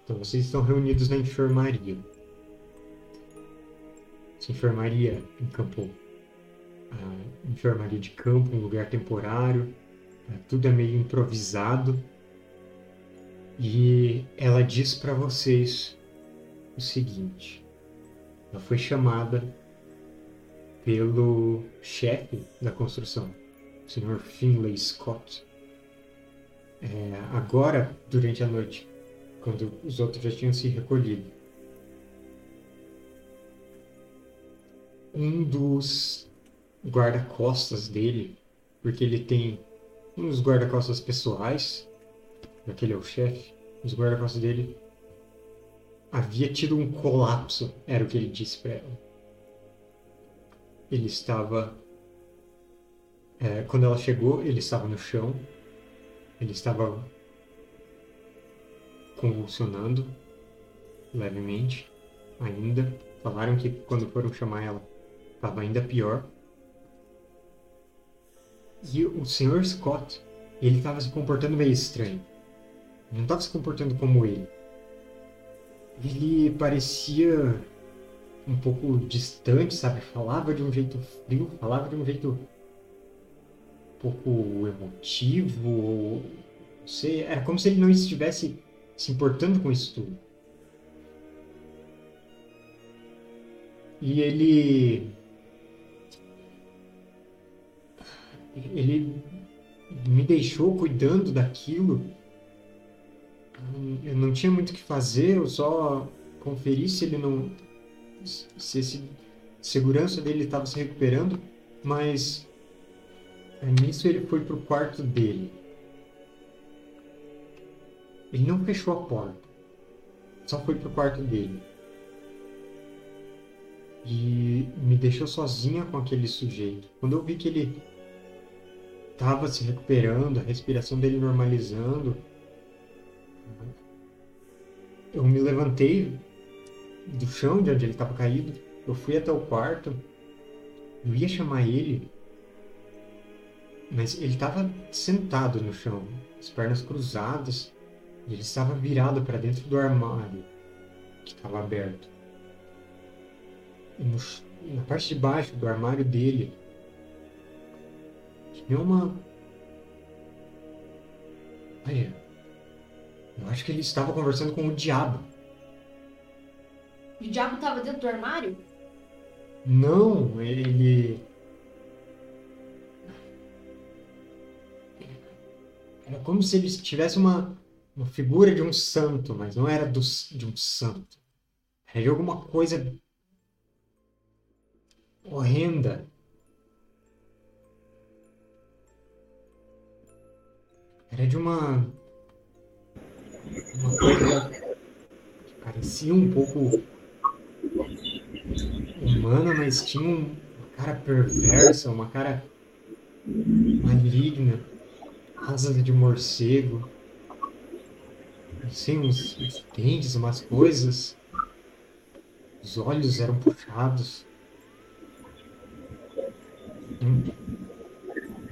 Então vocês estão reunidos na enfermaria. Essa enfermaria encampou a enfermaria de campo, um lugar temporário, eh, tudo é meio improvisado. E ela diz para vocês o seguinte: ela foi chamada pelo chefe da construção, o Sr. Finlay Scott. É, agora, durante a noite, quando os outros já tinham se recolhido, um dos guarda-costas dele, porque ele tem uns guarda-costas pessoais, aquele é o chefe, os guarda-costas dele havia tido um colapso, era o que ele disse para ela. Ele estava. é, quando ela chegou, ele estava no chão, ele estava convulsionando levemente ainda. Falaram que quando foram chamar ela estava ainda pior. E o Sr. Scott, ele estava se comportando meio estranho. Não estava se comportando como ele. Ele parecia um pouco distante, sabe? Falava de um jeito frio, falava de um jeito um pouco emotivo, ou- não sei, era como se ele não estivesse se importando com isso tudo. E ele ele me deixou cuidando daquilo Eu não tinha muito o que fazer, eu só conferi se ele não. se esse segurança dele estava se recuperando, mas nisso ele foi pro quarto dele. Ele não fechou a porta, só foi pro quarto dele. E me deixou sozinha com aquele sujeito. Quando eu vi que ele estava se recuperando, a respiração dele normalizando, eu me levantei do chão de onde ele estava caído, eu fui até o quarto, eu ia chamar ele, mas ele estava sentado no chão, as pernas cruzadas, e ele estava virado para dentro do armário que estava aberto. E no, na parte de baixo do armário dele tinha uma. Olha, eu acho que ele estava conversando com o diabo. O diabo estava dentro do armário? Não, ele. Era como se ele tivesse uma, uma figura de um santo, mas não era do, de um santo. Era de alguma coisa horrenda. Era de uma. Uma coisa que parecia um pouco humana, mas tinha uma cara perversa, uma cara maligna, asas de morcego, assim, uns, uns dentes, umas coisas. Os olhos eram puxados. Hum.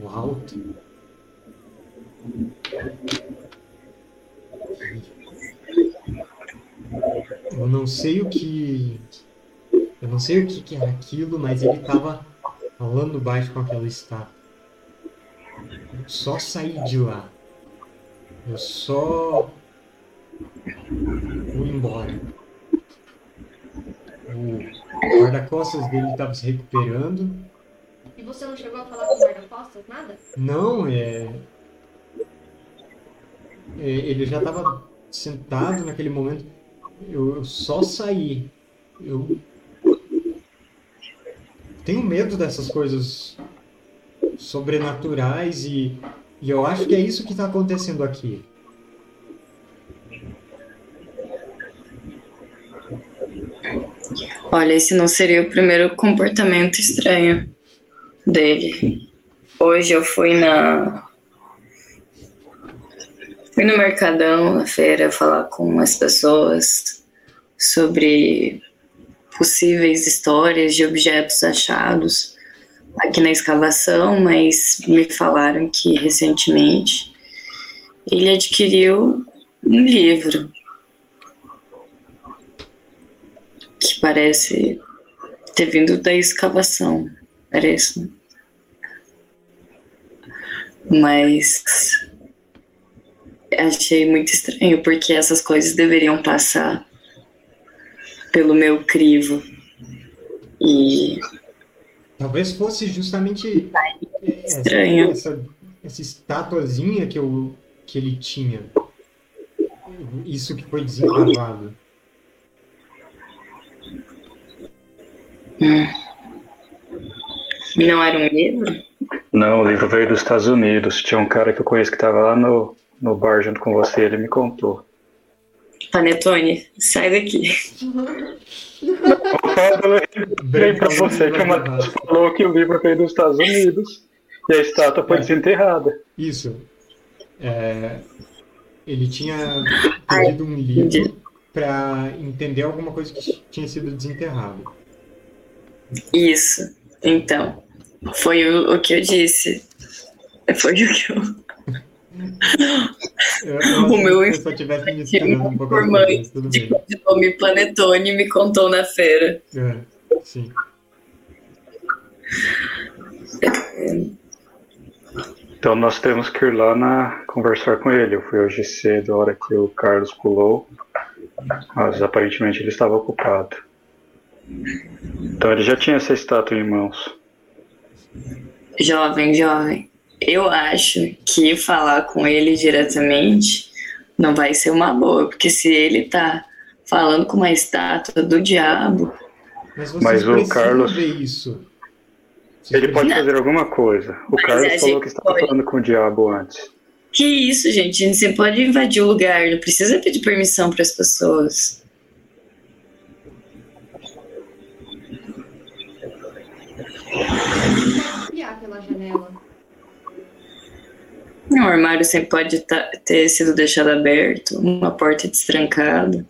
O alto. Eu não sei o que eu não sei o que, que era aquilo, mas ele estava falando baixo com aquela estátua. Eu só saí de lá. Eu só fui embora. O guarda-costas dele estava se recuperando. E você não chegou a falar com o guarda-costas, nada? Não, é... é ele já estava sentado naquele momento. Eu, eu só saí. Eu tenho medo dessas coisas sobrenaturais e, e eu acho que é isso que está acontecendo aqui. Olha, esse não seria o primeiro comportamento estranho dele. Hoje eu fui na. Fui no Mercadão, na feira, falar com as pessoas sobre possíveis histórias de objetos achados aqui na escavação, mas me falaram que recentemente ele adquiriu um livro que parece ter vindo da escavação, parece. Mas achei muito estranho porque essas coisas deveriam passar pelo meu crivo. E. Talvez fosse justamente estranho. Essa, essa, essa estatuazinha que, eu, que ele tinha. Isso que foi desencavado. Não era um livro? Não, o livro veio dos Estados Unidos. Tinha um cara que eu conheço que estava lá no, no bar junto com você, ele me contou. Panetone, sai daqui. Bem pra você que o Matheus falou que o livro veio dos Estados Unidos e a estátua foi é. desenterrada. Isso. É, ele tinha pedido um livro para entender alguma coisa que tinha sido desenterrado. Isso. Então, foi o, o que eu disse. Foi o que eu eu, eu o meu se eu tivesse me um pouco bem. De nome Panetone me contou na feira. É, sim. Então nós temos que ir lá na, conversar com ele. Eu fui hoje cedo, a hora que o Carlos pulou, mas aparentemente ele estava ocupado. Então ele já tinha essa estátua em mãos. Jovem, jovem. Eu acho que falar com ele diretamente Não vai ser uma boa, porque se ele tá falando com uma estátua do diabo, Mas vocês Mas o Carlos- ver isso. Vocês Ele pode Não. fazer alguma coisa. O Mas Carlos falou que estava pode. falando com o diabo antes. que isso, gente? Você pode invadir o lugar, não precisa pedir permissão para as pessoas. Espiar pela janela. O armário sempre pode ter sido deixado aberto, uma porta destrancada.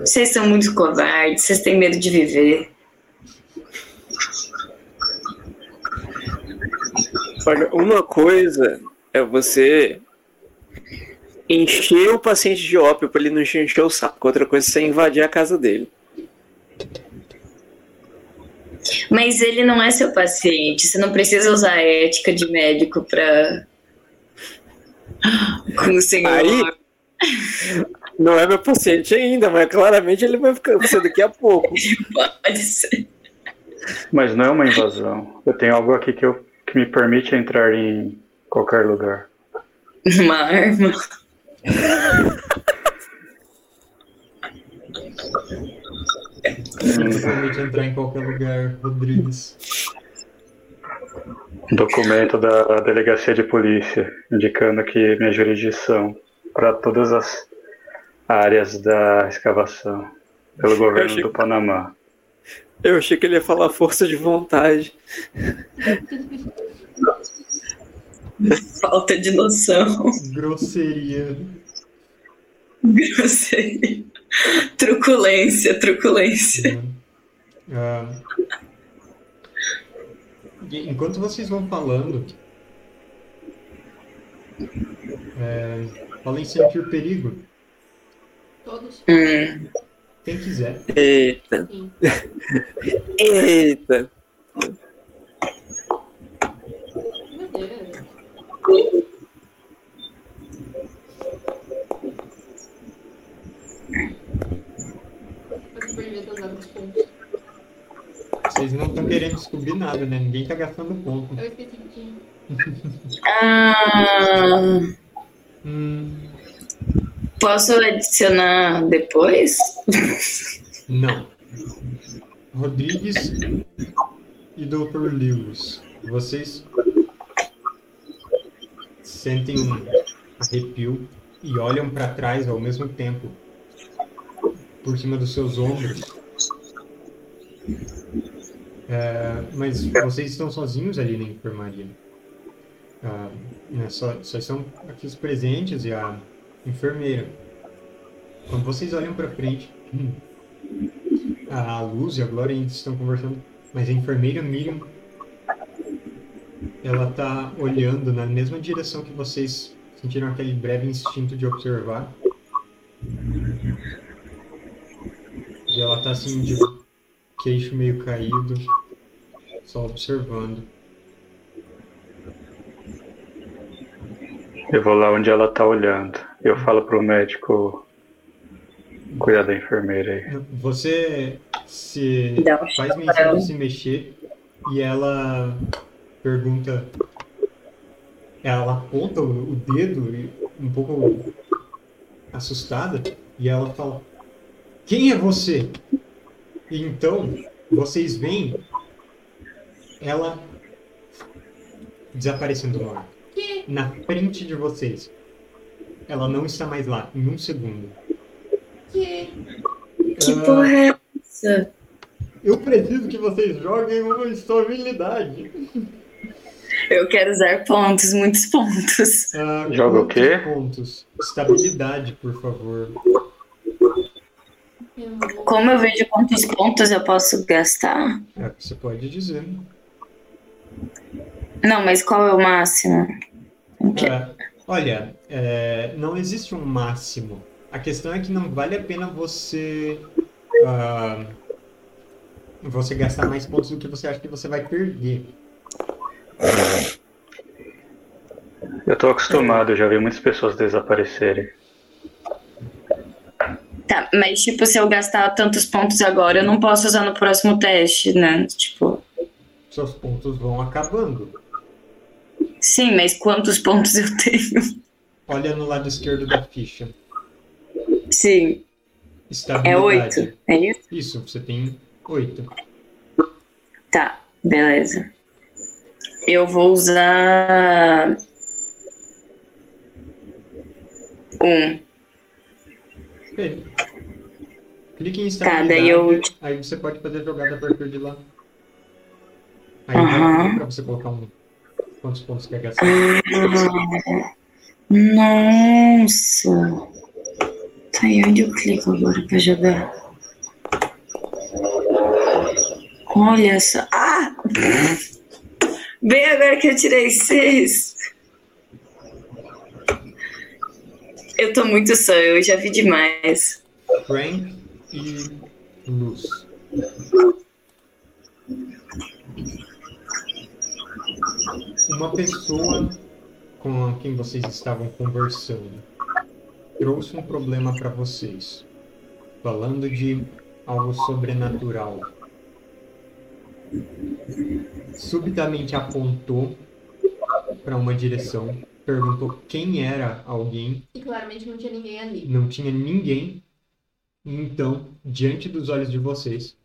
Vocês são muito covardes, vocês têm medo de viver. Olha, uma coisa é você encher o paciente de ópio pra ele não encher o saco. Outra coisa é você invadir a casa dele. Mas ele não é seu paciente, você não precisa usar a ética de médico pra. Com o senhor. Aí- Não é meu paciente ainda, mas claramente ele vai ficar você daqui a pouco. Pode ser. Mas não é uma invasão. Eu tenho algo aqui que, eu, que me permite entrar em qualquer lugar. Uma arma. Não permite entrar em qualquer lugar, Rodrigues. Um documento da delegacia de polícia indicando que minha jurisdição para todas as áreas da escavação pelo governo achei- do Panamá. Eu achei que ele ia falar força de vontade. Falta de noção. Grosseria. Grosseria. Truculência, truculência. né? Ah, e enquanto vocês vão falando, é, podem sentir perigo. Todos. Hum. Quem quiser. Eita. Sim. Eita. Meu Deus. Eu perdi todos os pontos. Vocês não estão querendo descobrir nada, né? Ninguém tá gastando ponto. Eu esqueci que tinha. Ah, Hum, posso adicionar depois? não. Rodrigues e Dr. Lewis, vocês sentem um arrepio e olham para trás ao mesmo tempo, por cima dos seus ombros. É, mas vocês estão sozinhos ali na enfermaria. Ah, né, só, só estão aqui os presentes e a enfermeira. Quando vocês olham para frente, a Luz e a Glória ainda estão conversando, mas a enfermeira Miriam, ela tá olhando na mesma direção que vocês sentiram aquele breve instinto de observar. E ela tá assim de queixo meio caído, só observando. Eu vou lá onde ela tá olhando. Eu falo pro médico cuidar da enfermeira aí. Você se um faz menção de se mexer e ela pergunta. Ela aponta o, o dedo e- um pouco assustada e ela fala: Quem é você? E então vocês veem ela desaparecendo no ar. Que? Na frente de vocês. Ela não está mais lá, em um segundo. Que? Que Ah, porra é essa? Eu preciso que vocês joguem uma estabilidade. Eu quero usar pontos, muitos pontos. Ah, Joga o quê? Pontos. Estabilidade, por favor. Como eu vejo quantos pontos eu posso gastar? É, você pode dizer. Não, mas qual é o máximo? Ok. Ah, olha, é, não existe um máximo. A questão é que não vale a pena você ah, você gastar mais pontos do que você acha que você vai perder. Eu tô acostumado, eu já vi muitas pessoas desaparecerem. Tá, mas tipo, se eu gastar tantos pontos agora, eu não posso usar no próximo teste, né? Tipo, Seus pontos vão acabando. Sim, mas quantos pontos eu tenho? Olha no lado esquerdo da ficha. Sim, é oito. É isso? Isso, você tem oito. Tá, beleza. Eu vou usar. Um. Clique em Tá, estabilidade. daí eu. Aí você pode fazer jogada a partir de lá. Aí vai pra você colocar um. Quantos pontos quer gastar? Nossa! Tá, e onde eu clico agora pra jogar? Olha só. Ah! Bem agora que eu tirei seis. Eu tô muito só, eu já vi demais. Frank e Luz. Uma pessoa com quem vocês estavam conversando trouxe um problema para vocês, falando de algo sobrenatural. Subitamente apontou para uma direção, perguntou quem era alguém E claramente não tinha ninguém ali. não tinha ninguém. Então, diante dos olhos de vocês,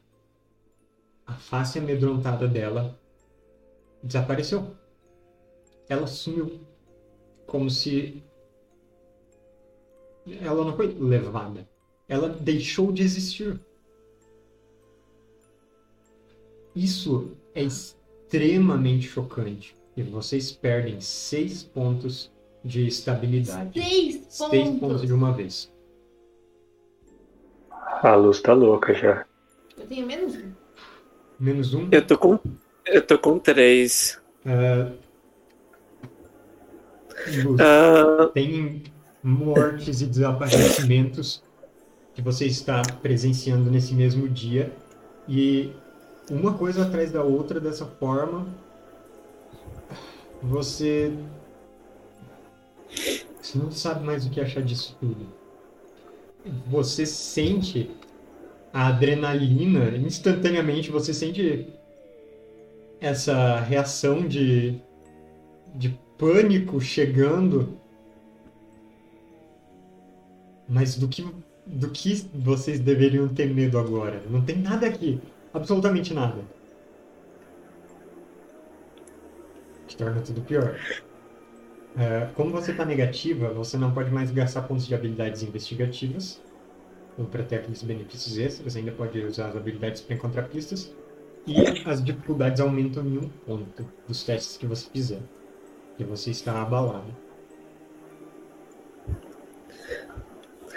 a face amedrontada dela desapareceu. Ela sumiu. Como se. Ela não foi levada. Ela deixou de existir. Isso é extremamente chocante. E vocês perdem seis pontos de estabilidade. Seis Seis pontos. pontos de uma vez. A luz tá louca já. Eu tenho menos um. Menos um. Eu tô com. Eu tô com três. Ah, Luz, Ah, tem mortes e desaparecimentos que você está presenciando nesse mesmo dia e uma coisa atrás da outra dessa forma você você não sabe mais o que achar disso tudo você sente a adrenalina instantaneamente você sente essa reação de de pânico chegando. Mas do que do que vocês deveriam ter medo agora? Não tem nada aqui, absolutamente nada. Que torna tudo pior. É, como você está negativa, você não pode mais gastar pontos de habilidades investigativas ou para ter aqueles benefícios extras. Ainda pode usar as habilidades para encontrar pistas. E as dificuldades aumentam em um ponto dos testes que você fizer. E você está abalado.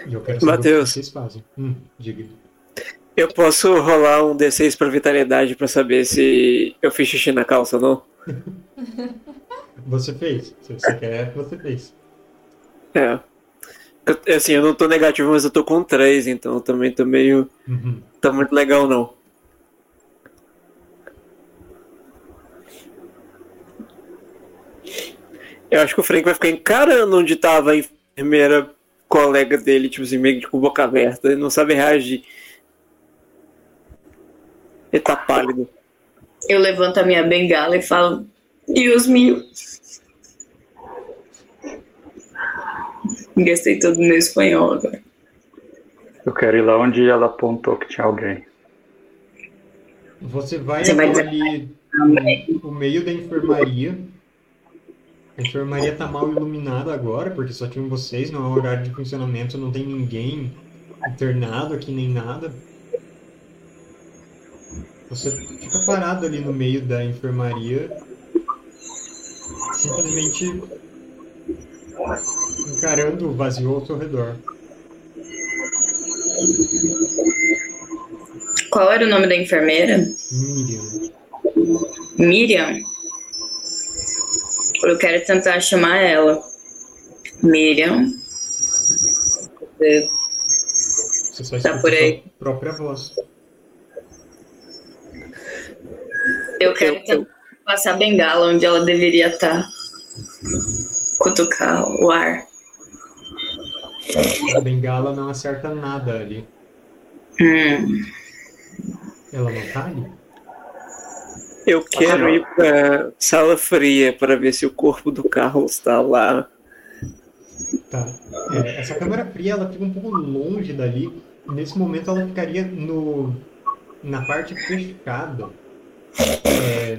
E eu quero saber o que Mateus. vocês fazem. Hum, diga. eu posso rolar um D6 pra vitalidade pra saber se eu fiz xixi na calça ou não? Você fez. Se você quer, você fez. É. Eu- assim, eu não tô negativo, mas eu tô com três, então eu também tô meio. Uhum. Tá muito legal não. Eu acho que o Frank vai ficar encarando onde tava a enfermeira colega dele, tipo assim, meio que com boca aberta, ele não sabe reagir. Ele tá pálido. Eu levanto a minha bengala e falo, Deus meu. Gastei todo meu espanhol agora. Eu quero ir lá onde ela apontou que tinha alguém. Você vai Você vai ali no meio da enfermaria. A enfermaria tá mal iluminada agora, porque só tinham vocês, não é horário de funcionamento, não tem ninguém internado aqui nem nada. Você fica parado ali no meio da enfermaria, simplesmente encarando o vazio ao seu redor. Qual era o nome da enfermeira? Miriam. Miriam? Eu quero tentar chamar ela. Miriam. Você só Tá por aí. sua própria voz. Eu quero tentar passar a bengala onde ela deveria estar. Cutucar o ar. A bengala não acerta nada ali. Hum. Ela não tá ali? Eu quero ir pra sala fria para ver se o corpo do Carlos está lá. Tá. É, essa câmera fria ela fica um pouco longe dali. Nesse momento ela ficaria no na parte fechada. É,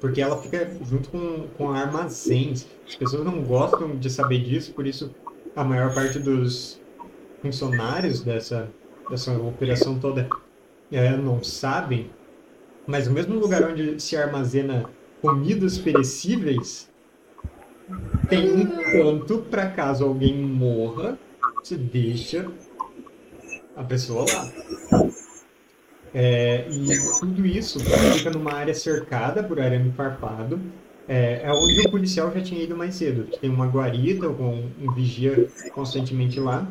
porque ela fica junto com, com armazéns. As pessoas não gostam de saber disso, por isso a maior parte dos funcionários dessa, dessa operação toda é, não sabem. Mas o mesmo lugar onde se armazena comidas perecíveis tem um canto para caso alguém morra, você deixa a pessoa lá. É, e tudo isso fica numa área cercada por arame farpado. É, é onde o policial já tinha ido mais cedo. Tem uma guarita com um vigia constantemente lá.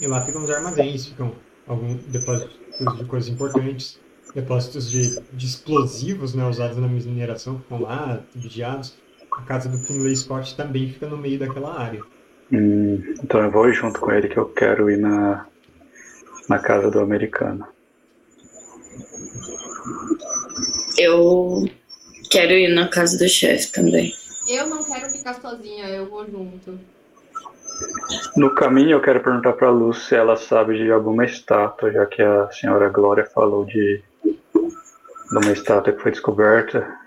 E lá ficam os armazéns, ficam alguns depósitos de coisas importantes, depósitos de, de explosivos né, usados na mineração ficam lá, vigiados. A casa do Finlay Scott também fica no meio daquela área. Hum, então eu vou junto com ele que eu quero ir na, na casa do americano. Eu quero ir na casa do chefe também. Eu não quero ficar sozinha, eu vou junto. No caminho eu quero perguntar pra Luz se ela sabe de alguma estátua, já que a senhora Glória falou de, de uma estátua que foi descoberta.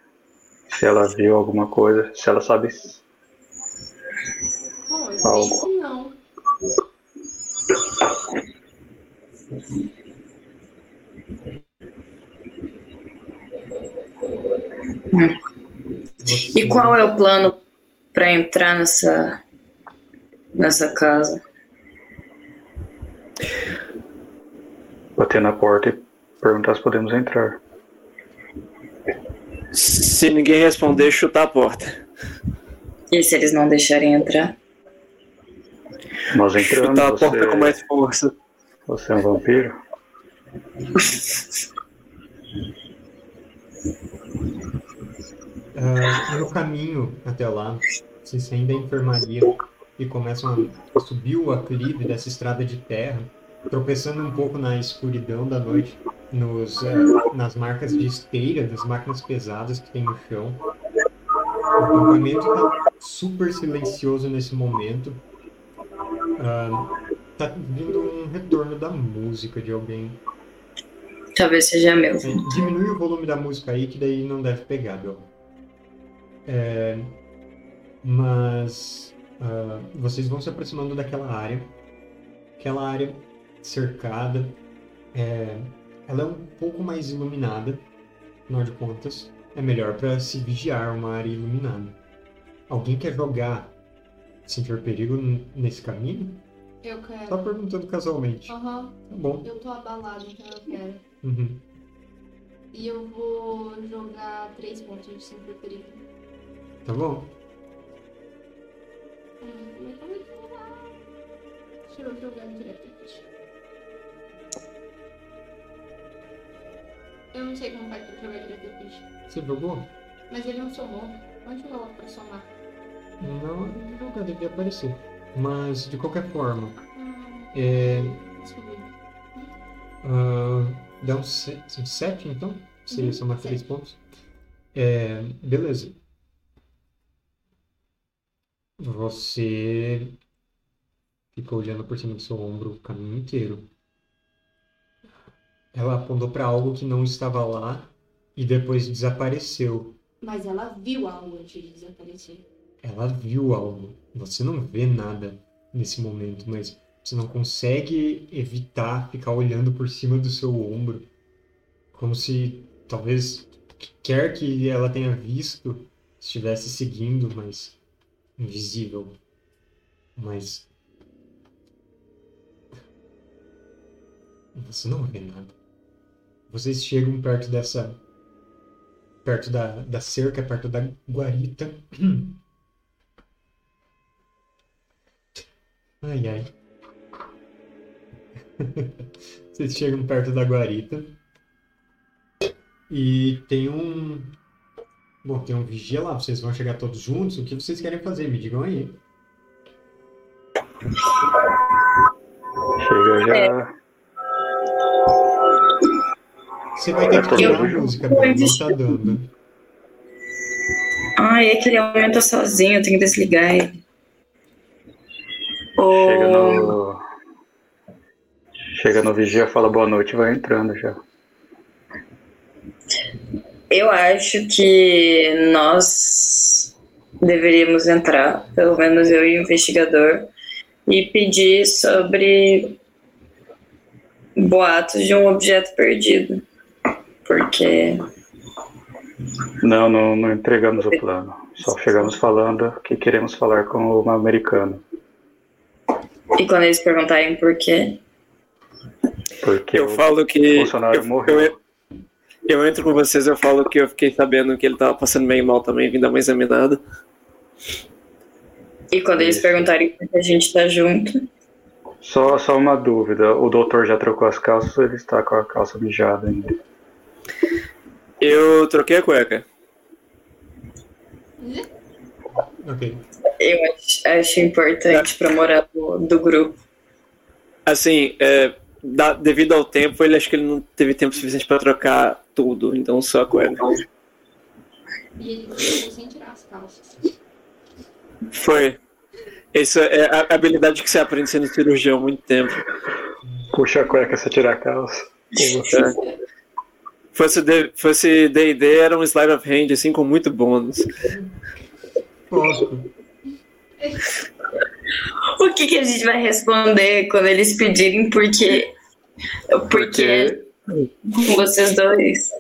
Se ela viu alguma coisa, se ela sabe. Bom, eu sei Algo. que não. E qual é o plano para entrar nessa nessa casa? Bater na porta e perguntar se podemos entrar. Se ninguém responder, chutar a porta. E se eles não deixarem entrar? Nós entramos, Chutar a porta com você, mais força. você é um vampiro? Ah, no caminho até lá, vocês saem da enfermaria e começam a subir o aclive dessa estrada de terra, tropeçando um pouco na escuridão da noite, nos, eh, nas marcas de esteira das máquinas pesadas que tem no chão. O acampamento está super silencioso nesse momento. Ah, tá vindo um retorno da música de alguém. Talvez seja meu. Diminui o volume da música aí, que daí não deve pegar, Bel. É, mas ah, vocês vão se aproximando daquela área. Aquela área cercada. é, ela é um pouco mais iluminada, afinal de contas. É melhor para se vigiar uma área iluminada. Alguém quer jogar sentir perigo nesse caminho? Eu Só quero. perguntando casualmente. Aham, Tá bom. eu tô abalado, então eu quero. Uhum. E eu vou jogar três pontos de sempre perigo. Tá bom. Hum, como é que eu vou jogar? Deixa eu jogar diretamente. Eu não sei como vai jogar diretamente. Você jogou? Mas ele não somou. Onde eu coloco pra somar? Não, no jogo devia aparecer. Mas, de qualquer forma, Hum, é, ver. ah, dá um 7, então? Seria Uhum, somar 3 sete. pontos. É, beleza. Você fica olhando por cima do seu ombro o caminho inteiro. Ela apontou para algo que não estava lá e depois desapareceu. Mas ela viu algo antes de desaparecer. Ela viu algo. Você não vê nada nesse momento, mas você não consegue evitar ficar olhando por cima do seu ombro, como se talvez quer que ela tenha visto, estivesse seguindo, mas invisível. Mas você não vê nada. Vocês chegam perto dessa perto da, da cerca, perto da guarita. Ai, ai. Vocês chegam perto da guarita. E tem um. Bom, tem um vigia lá. Vocês vão chegar todos juntos. O que vocês querem fazer? Me digam aí. Chega já. Você vai ter que tirar a música, Bel, não tá dando. Ai, é que ele aumenta sozinho, eu tenho que desligar ele. Chega no. Chega no vigia, fala boa noite e vai entrando já. Eu acho que nós deveríamos entrar, pelo menos eu e o investigador, e pedir sobre boatos de um objeto perdido. Porque Não, não, não entregamos o plano. Só chegamos falando que queremos falar com o americano. E quando eles perguntarem por quê, Porque Eu o falo que. funcionário Eu, morreu. eu, eu entro com vocês, eu falo que eu fiquei sabendo que ele tava passando meio mal também, vim dar uma examinada. e quando eles perguntarem por que a gente tá junto, Só, só uma dúvida. O doutor já trocou as calças ou ele está com a calça mijada ainda? Eu troquei a cueca. Ok. eu acho, acho importante pra moral do, do grupo. Assim, é, da- devido ao tempo, ele acho que ele não teve tempo suficiente pra trocar tudo, então só a cueca. E ele ficou sem tirar as calças. Foi. Isso é a habilidade que você aprende sendo cirurgião há muito tempo. Puxa a cueca, você tira a calça. É. Fosse D- fosse D&D, era um slide of hand, assim, com muito bônus. Posso. O que, que a gente vai responder quando eles pedirem por quê? Porque com vocês dois.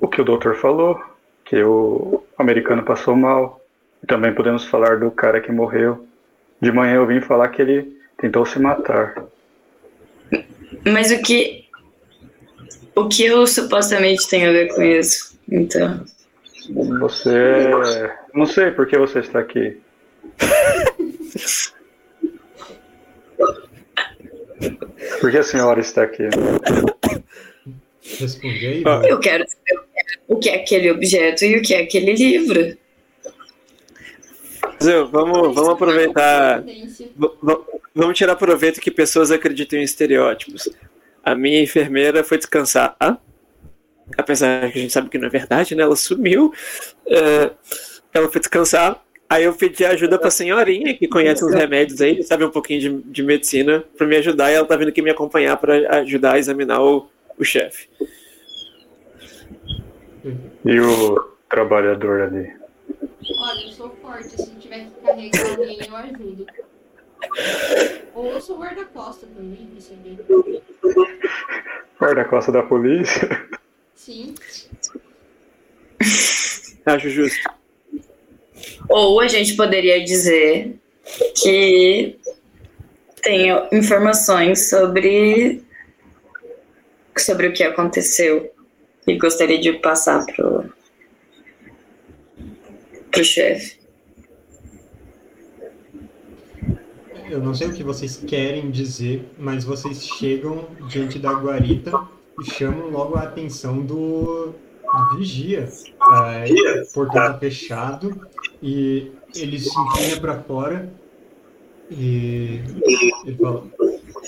o que o doutor falou, que o americano passou mal. Também podemos falar do cara que morreu. De manhã eu vim falar que ele tentou se matar. Mas o que. O que eu supostamente tenho a ver com isso? Então. Você. Não sei por que você está aqui. Por que a senhora está aqui? Responde aí, Ah. Bel. Eu quero saber o que é aquele objeto e o que é aquele livro. Zé, vamos, vamos aproveitar. Vamos tirar proveito que pessoas acreditam em estereótipos. A minha enfermeira foi descansar. Apesar que a gente sabe que não é verdade, né? Ela sumiu. É, ela foi descansar. Aí eu pedi ajuda pra senhorinha que conhece os remédios aí, sabe um pouquinho de, de medicina, pra me ajudar. E ela tá vindo aqui me acompanhar pra ajudar a examinar o, o chefe. E o trabalhador ali? Olha, eu sou forte. Se tiver que carregar alguém, eu ajudo. Ou eu sou guarda-costa também, ver. Guarda-costa da polícia? Sim. Acho justo. Ou a gente poderia dizer que tem informações sobre, sobre o que aconteceu e gostaria de passar pro, pro chefe. Eu não sei o que vocês querem dizer, mas vocês chegam diante da guarita e chamam logo a atenção do, do vigia. O portão tá fechado e ele se inclina para fora e ele fala: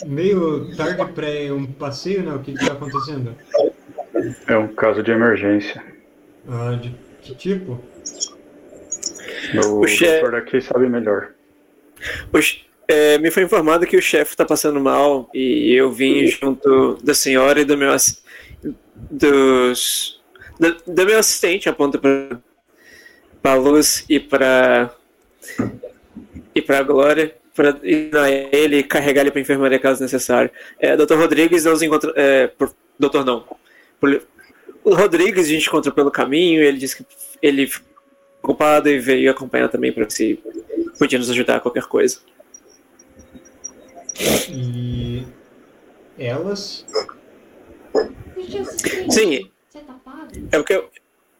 Meio tarde para um passeio, né? O que está acontecendo? É um caso de emergência. Ah, de que tipo? O, O che- doutor daqui sabe melhor. Os- é, me foi informado que o chefe tá passando mal e eu vim junto da senhora e do meu ass- dos do meu assistente aponta para para luz e para e para Glória para ele e carregar ele para enfermaria caso necessário. É, Dr. Rodrigues nos encontra é, por, doutor não. Por- o Rodrigues a gente encontrou pelo caminho, ele disse que ele ficou ocupado e veio acompanhar também para se podia nos ajudar a qualquer coisa. E elas Sim. É o que eu,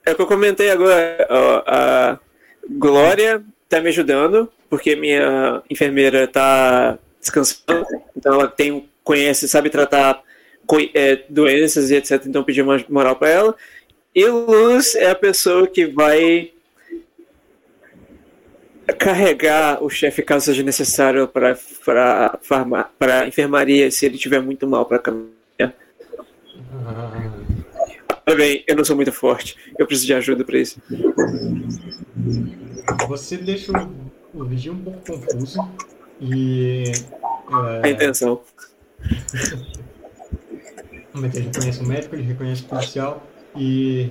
é o que eu comentei agora. ó, a Glória tá me ajudando, porque minha enfermeira tá descansando, então ela tem, conhece, sabe tratar é, doenças e etc. Então pedi uma moral para ela. E Luz é a pessoa que vai carregar o chefe caso seja necessário para para enfermaria se ele tiver muito mal para caminhar. Ah, Tudo bem, eu não sou muito forte. Eu preciso de ajuda pra isso. Você deixa o, o vigia um pouco confuso e. A é, intenção. Ele reconhece o médico, ele reconhece o policial e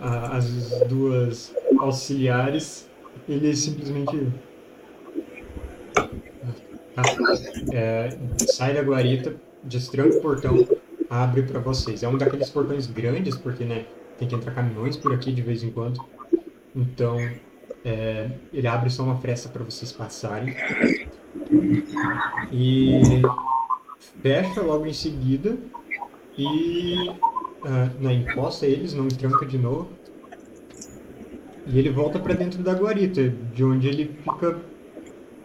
a- as duas auxiliares, ele simplesmente tá, é, sai da guarita, destranca o portão, abre para vocês. É um daqueles portões grandes, porque né, tem que entrar caminhões por aqui de vez em quando. Então, é, ele abre só uma fresta para vocês passarem. E fecha logo em seguida e ah, não encosta eles, não tranca de novo. E ele volta para dentro da guarita, de onde ele fica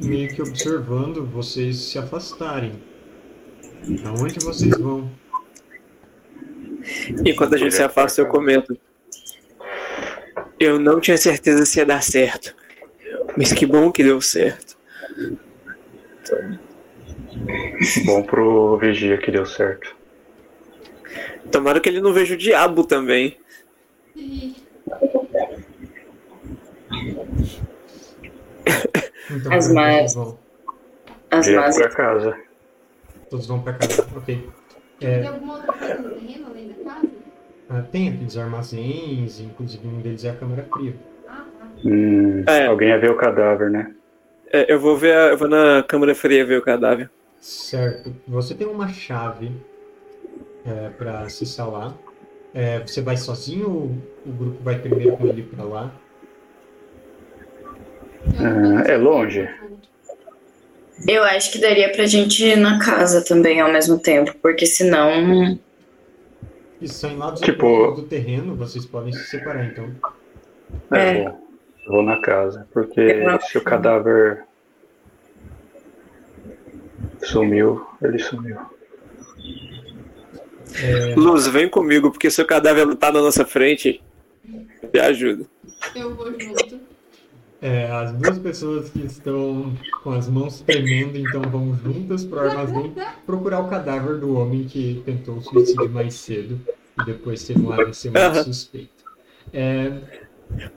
meio que observando vocês se afastarem. Aonde vocês vão? Enquanto a gente se afasta, eu comento. Eu não tinha certeza se ia dar certo. Mas que bom que deu certo. Bom pro vigia que deu certo. Tomara que ele não veja o diabo também. Então, As pra vão? As más pra casa. Todos vão para casa, ok. Tem É, alguma outra coisa no terreno além da casa? ah, tem aqueles armazéns, inclusive um deles é a câmara fria. Ah, tá. Hum, É. Alguém ia ver o cadáver, né? É, eu vou ver, a- eu vou na câmara fria ver o cadáver. Certo. Você tem uma chave é, para acessar lá. É, você vai sozinho ou o grupo vai primeiro com ele para lá? Ah, é longe? Eu acho que daria pra gente ir na casa também ao mesmo tempo, porque senão. Isso são em lados Tipo- do terreno, vocês podem se separar, então. É, É. Vou na casa, porque se o cadáver sumiu, ele sumiu. É, Luz, vem comigo, porque seu cadáver tá na nossa frente. Me ajuda. Eu vou junto. É, as duas pessoas que estão com as mãos tremendo, então vão juntas para o armazém procurar o cadáver do homem que tentou o suicídio mais cedo e depois teve um AVC suspeito. É,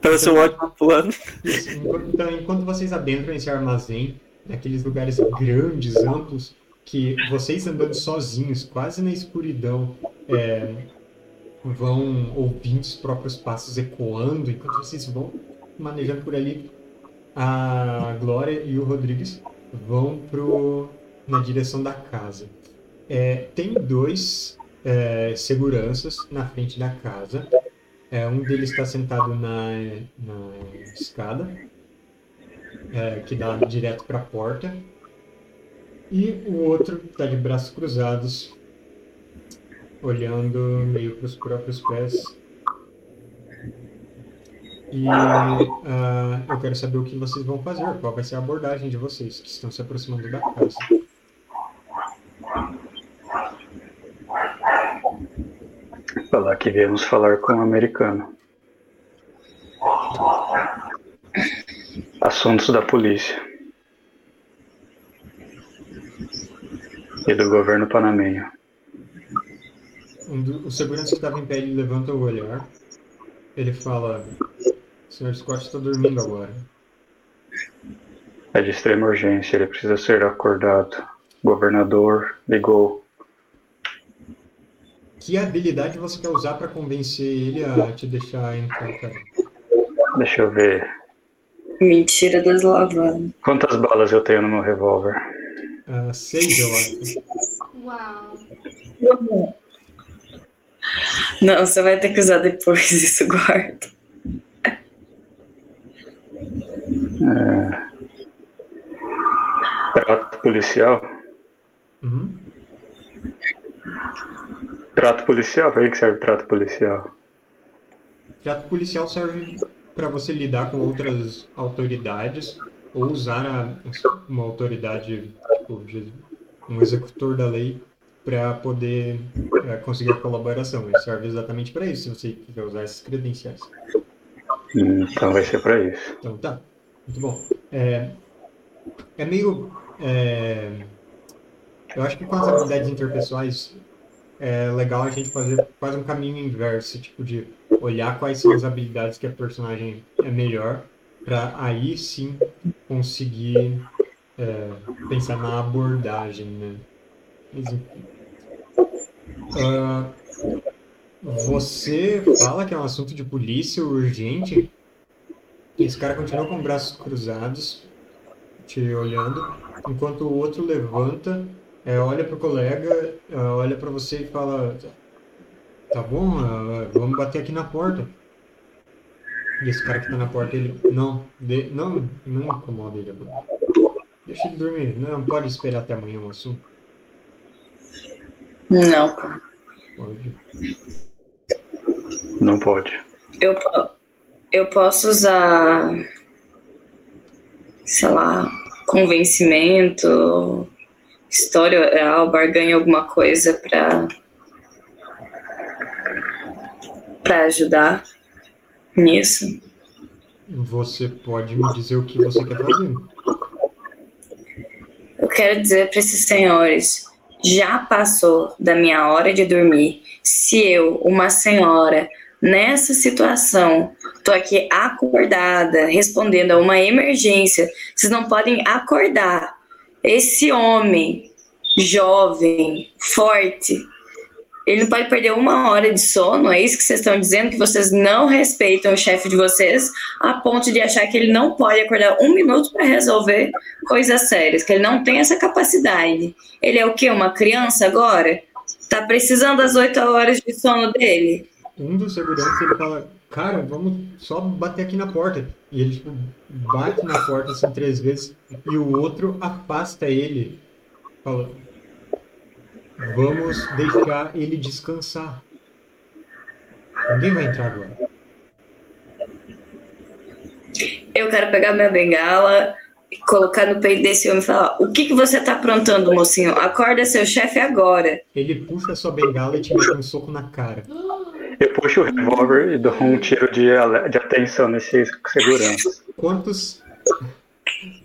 Parece um ótimo plano. Isso, Então, enquanto vocês adentram esse armazém, naqueles lugares grandes, amplos, que vocês andando sozinhos, quase na escuridão, é, vão ouvindo os próprios passos ecoando, enquanto vocês vão manejando por ali, a Glória e o Rodrigues vão pro, na direção da casa. É, tem dois é, seguranças na frente da casa. É, um deles está sentado na, na escada, é, que dá direto para a porta. E o outro está de braços cruzados, olhando meio para os próprios pés. E ah, eu quero saber o que vocês vão fazer, qual vai ser a abordagem de vocês que estão se aproximando da casa. Falar que viemos falar com um americano. Assuntos da polícia. E do governo panamenho. Um do, o segurança que estava em pé ele levanta o olhar. Ele fala: Sr. Scott está dormindo agora. É de extrema urgência, ele precisa ser acordado. O governador ligou. Que habilidade você quer usar para convencer ele a te deixar entrar, cara? Deixa eu ver. Mentira das lavadas. Quantas balas eu tenho no meu revólver? Ah, seis, eu acho. Uau. Não, você vai ter que usar depois isso, guarda. Trato policial? Uhum. Trato policial? Pra que serve trato policial? Trato policial serve para você lidar com outras autoridades ou usar a- uma autoridade, um executor da lei, para poder é, conseguir a colaboração. Ele serve exatamente para isso, se você quiser usar essas credenciais. Hum, Então vai ser pra isso. Então tá, muito bom. É, é meio. é, eu acho que com as habilidades interpessoais é legal a gente fazer quase um caminho inverso, tipo de olhar quais são as habilidades que a personagem é melhor, para aí sim conseguir é, pensar na abordagem, né? Mas. Uh, você fala que é um assunto de polícia urgente. E esse cara continua com os braços cruzados, te olhando, enquanto o outro levanta, é, olha pro colega, é, olha para você e fala: Tá bom, é, vamos bater aqui na porta. E esse cara que tá na porta, ele. Não, de, não, não incomoda ele agora. Deixa ele dormir. Não, pode esperar até amanhã o assunto. Não. Pode. Não pode. Eu, eu posso usar, sei lá, convencimento, história oral, barganha, alguma coisa para para ajudar nisso. Você pode me dizer o que você quer fazer? Eu quero dizer para esses senhores, já passou da minha hora de dormir. Se eu, uma senhora, nessa situação, tô aqui acordada, respondendo a uma emergência, vocês não podem acordar. Esse homem, jovem, forte, ele não pode perder uma hora de sono, é isso que vocês estão dizendo? Que vocês não respeitam o chefe de vocês a ponto de achar que ele não pode acordar um minuto para resolver coisas sérias, que ele não tem essa capacidade. Ele é o quê? Uma criança agora? Tá precisando das oito horas de sono dele? Um dos seguranças ele fala: Cara, vamos só bater aqui na porta. E ele tipo, bate na porta assim três vezes e o outro afasta ele. Fala: Vamos deixar ele descansar. Ninguém vai entrar agora. Eu quero pegar minha bengala, colocar no peito desse homem e falar: O que, que você tá aprontando, mocinho? Acorda seu chefe agora. Ele puxa a sua bengala e te dá um soco na cara. Eu puxo o revólver e dou um tiro de, de atenção nesse segurança. Quantos.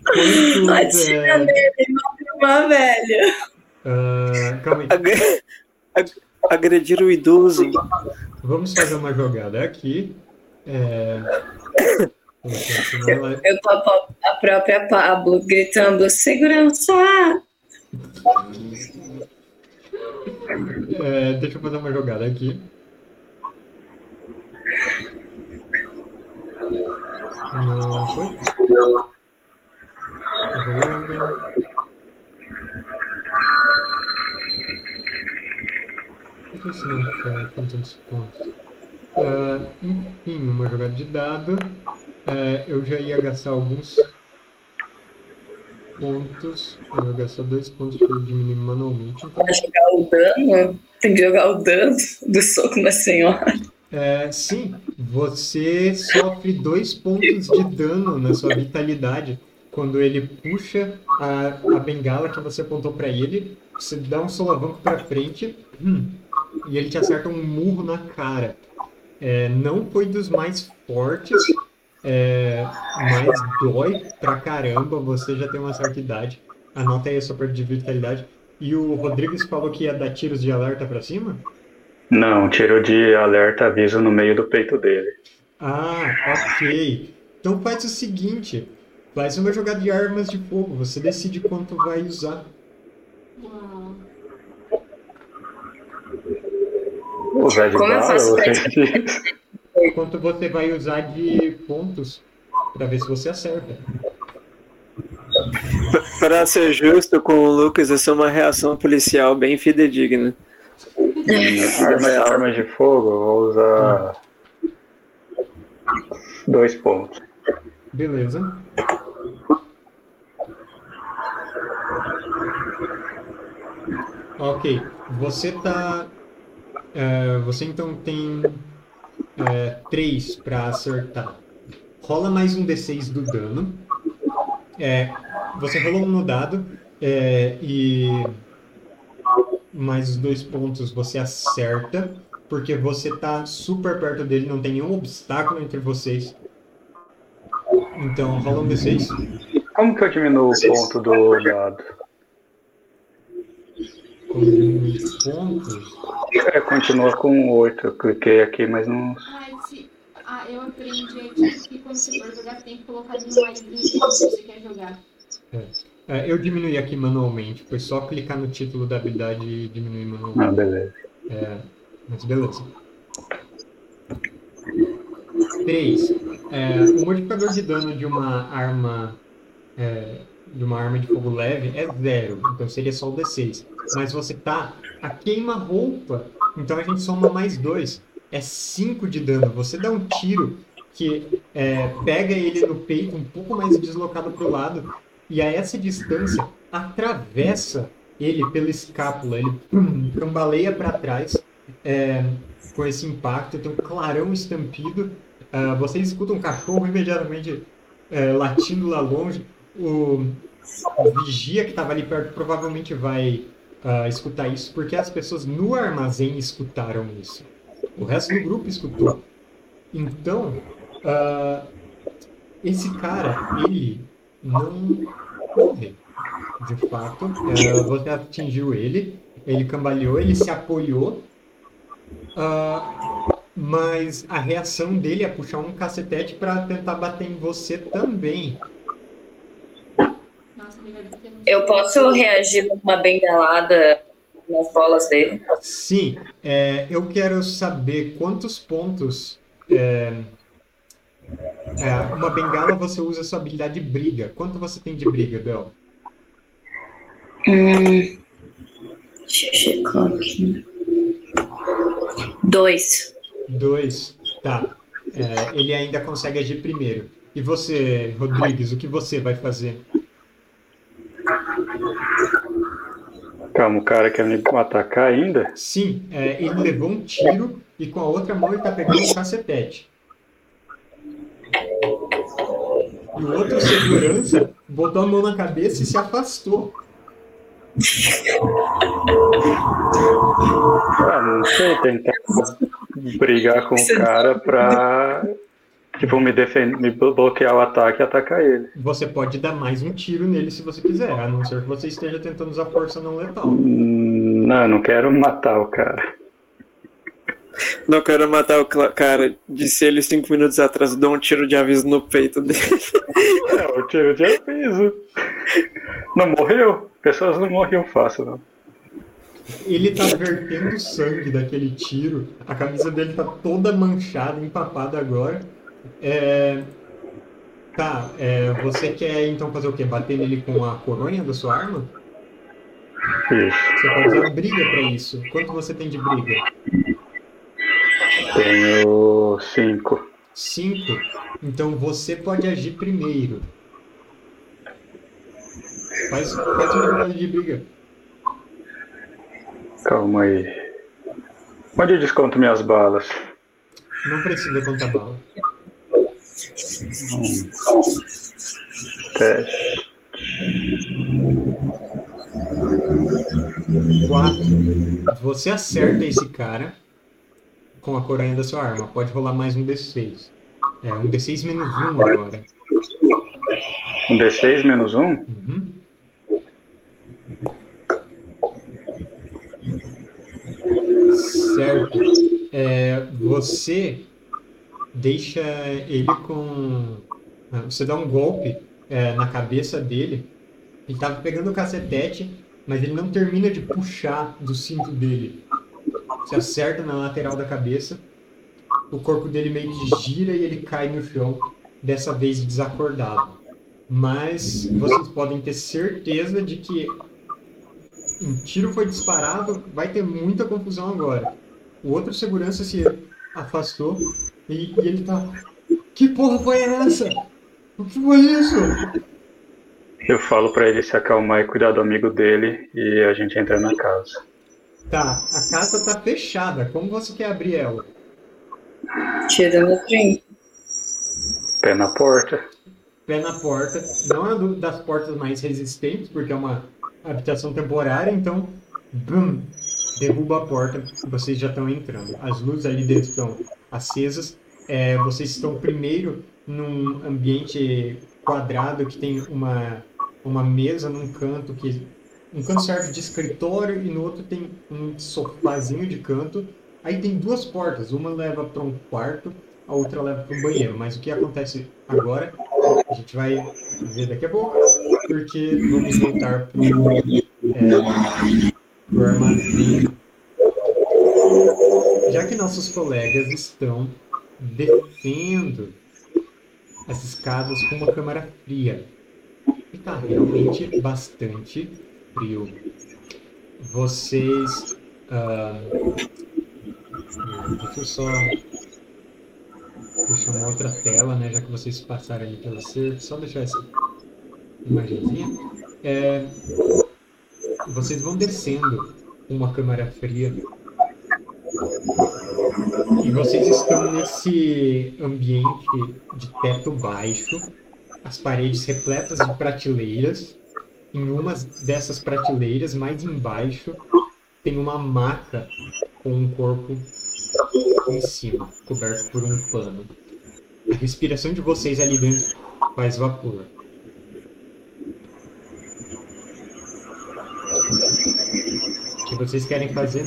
Quantos. Atira é... nele, uma velha. Uh, calma aí. Agre- ag- Agredir o idoso. Vamos fazer uma jogada aqui. É... Lá. Eu topo a própria Pablo gritando: Segurança! É, deixa eu fazer uma jogada aqui. Por que isso não tantos pontos? Ah, enfim, uma jogada de dado. É, eu já ia gastar alguns pontos. Eu ia gastar dois pontos para diminuir manualmente. Então, jogar o dano, tem que jogar o dano do soco na senhora. É, sim, você sofre dois pontos de dano na sua vitalidade quando ele puxa a, a bengala que você apontou para ele. Você dá um solavanco para frente hum, e ele te acerta um murro na cara. É, não foi dos mais fortes, é, mas dói pra caramba. Você já tem uma certa idade. Anota aí a sua perda de vitalidade. E o Rodrigues falou que ia dar tiros de alerta para cima? Não, tiro de alerta aviso no meio do peito dele. Ah, ok. Então faz o seguinte: faz uma jogada de armas de fogo. Você decide quanto vai usar. Uau. Usar de Como eu bala, faço pra você. Quanto você vai usar de pontos para ver se você acerta. Para ser justo com o Lucas, essa é uma reação policial bem fidedigna. Arma, arma de fogo, eu vou usar dois pontos. Beleza. Ok. Você tá. é, você então tem é, três para acertar. Rola mais um D6 do dano. É, você rolou um no dado é, e mais os dois pontos você acerta, porque você tá super perto dele, não tem nenhum obstáculo entre vocês. Então rola um D6. Como que eu diminuo o ponto do dado? Pontos? É, continua com 8. Eu cliquei aqui, mas não. Ah, esse- ah, eu aprendi aqui que quando você for jogar, tem que colocar no mais do que você quer jogar. É, eu diminuí aqui manualmente. Foi só clicar no título da habilidade e diminuir manualmente. Ah, beleza. É, mas beleza. 3. o modificador de dano de uma arma é, de uma arma de fogo leve é zero, então seria só o D6. Mas você tá a queima-roupa, então a gente soma mais dois. É 5 de dano. Você dá um tiro que é, pega ele no peito, um pouco mais deslocado pro lado, e a essa distância atravessa ele pela escápula. Ele cambaleia para trás é, com esse impacto. Tem um clarão estampido. Ah, vocês escutam um cachorro imediatamente é, latindo lá longe. O, o vigia que estava ali perto provavelmente vai ah, escutar isso, porque as pessoas no armazém escutaram isso. O resto do grupo escutou. Então, ah, esse cara, ele não morre. De fato, É, você atingiu ele, ele cambaleou, ele se apoiou, ah, mas a reação dele é puxar um cacetete para tentar bater em você também. Eu posso reagir com uma bengalada nas bolas dele? Sim, é, eu quero saber quantos pontos. é, é, uma bengala você usa sua habilidade de briga. Quanto você tem de briga, Bel? Hum, deixa eu checar aqui. Dois. Dois. Tá. É, ele ainda consegue agir primeiro. E você, Rodrigues, o que você vai fazer? Calma, o cara quer me atacar ainda? Sim, é, ele levou um tiro e com a outra mão ele tá pegando um cacetete. E o outro segurança botou a mão na cabeça e se afastou. Ah, não sei, tentar brigar com o cara pra. Tipo, me defender, me bloquear o ataque e atacar ele. Você pode dar mais um tiro nele se você quiser, a não ser que você esteja tentando usar força não letal. Hum, Não, não quero matar o cara. Não quero matar o cara. Disse ele cinco minutos atrás. Dou um tiro de aviso no peito dele. É, o tiro de aviso. Não morreu? Pessoas não morriam fácil, não. Ele tá vertendo sangue daquele tiro, a camisa dele tá toda manchada, empapada agora. É, Tá, é, você quer então fazer o quê? Bater nele com a coronha da sua arma? Isso. Você pode usar briga pra isso. Quanto você tem de briga? Tenho cinco. Cinco. Então você pode agir primeiro. Faz, faz uma rolagem de briga. Calma aí. Onde eu desconto minhas balas? Não precisa contar bala. Hum. Teste. Quatro. Você acerta esse cara com a coronha da sua arma. Pode rolar mais um D6. É, um D6 menos um agora. Um D6 menos um? Uhum. Certo. É, você deixa ele com. ah, Você dá um golpe é, na cabeça dele. Ele tava pegando o cacetete, mas ele não termina de puxar do cinto dele. Você acerta na lateral da cabeça. O corpo dele meio que gira e ele cai no chão, dessa vez desacordado. Mas vocês podem ter certeza de que um tiro foi disparado, vai ter muita confusão agora. O outro segurança se afastou e, e ele tá. Que porra foi essa? O que foi isso? Eu falo pra ele se acalmar e cuidar do amigo dele e a gente entra na casa. Tá, a casa tá fechada. Como você quer abrir ela? Tirando o trem. Pé na porta. Pé na porta. Não é das portas mais resistentes, porque é uma habitação temporária, então. Bum! Derruba a porta. Vocês já estão entrando. As luzes ali dentro estão acesas. É, vocês estão primeiro num ambiente quadrado que tem uma, uma mesa num canto que um canto serve de escritório e no outro tem um sofazinho de canto. Aí tem duas portas, uma leva para um quarto, a outra leva para um banheiro. Mas o que acontece agora, a gente vai ver daqui a pouco, porque vamos voltar para o é, armazém. Já que nossos colegas estão descendo as escadas com uma câmara fria, e está realmente bastante frio. Vocês. Uh, deixa eu só. Deixa uma outra tela, né? Já que vocês passaram ali pela cerca. Só deixar essa imagenzinha. É, vocês vão descendo uma câmara fria. E vocês estão nesse ambiente de teto baixo, as paredes repletas de prateleiras em uma dessas prateleiras, mais embaixo, tem uma maca com um corpo em cima, coberto por um pano. A respiração de vocês ali dentro faz vapor. O que vocês querem fazer?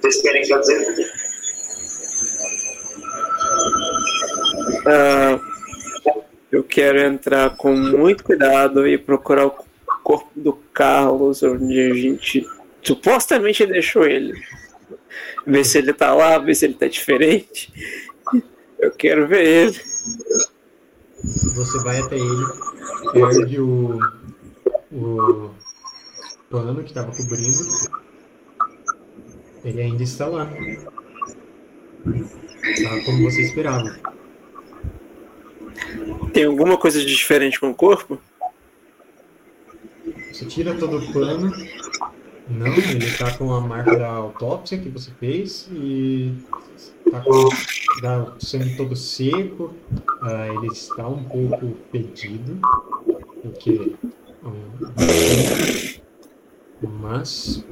Vocês querem fazer? Uh, eu quero entrar com muito cuidado e procurar o corpo do Carlos, onde a gente supostamente deixou ele. Ver se ele tá lá, ver se ele tá diferente. Eu quero ver ele. Você vai até ele, perde o, o pano que estava cobrindo. Ele ainda está lá. Tá como você esperava. Tem alguma coisa de diferente com o corpo? Você tira todo o pano. Não, ele está com a marca da autópsia que você fez e está com o sangue todo seco. Uh, ele está um pouco pedido, porque. Um, mas.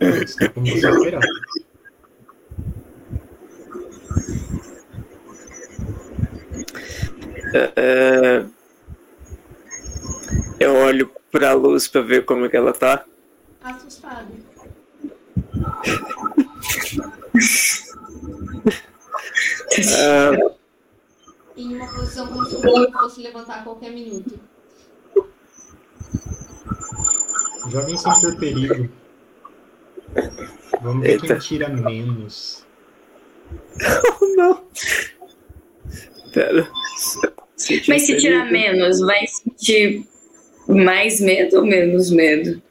Está como você esperava. É, eu olho pra luz pra ver como é que ela tá. Assustado. uh... Em uma posição como se o fosse levantar a qualquer minuto. Joguem sem por perigo. Vamos ver Eita. quem tira menos. Oh, não. Pera. Mas se tirar menos, vai sentir mais medo ou menos medo?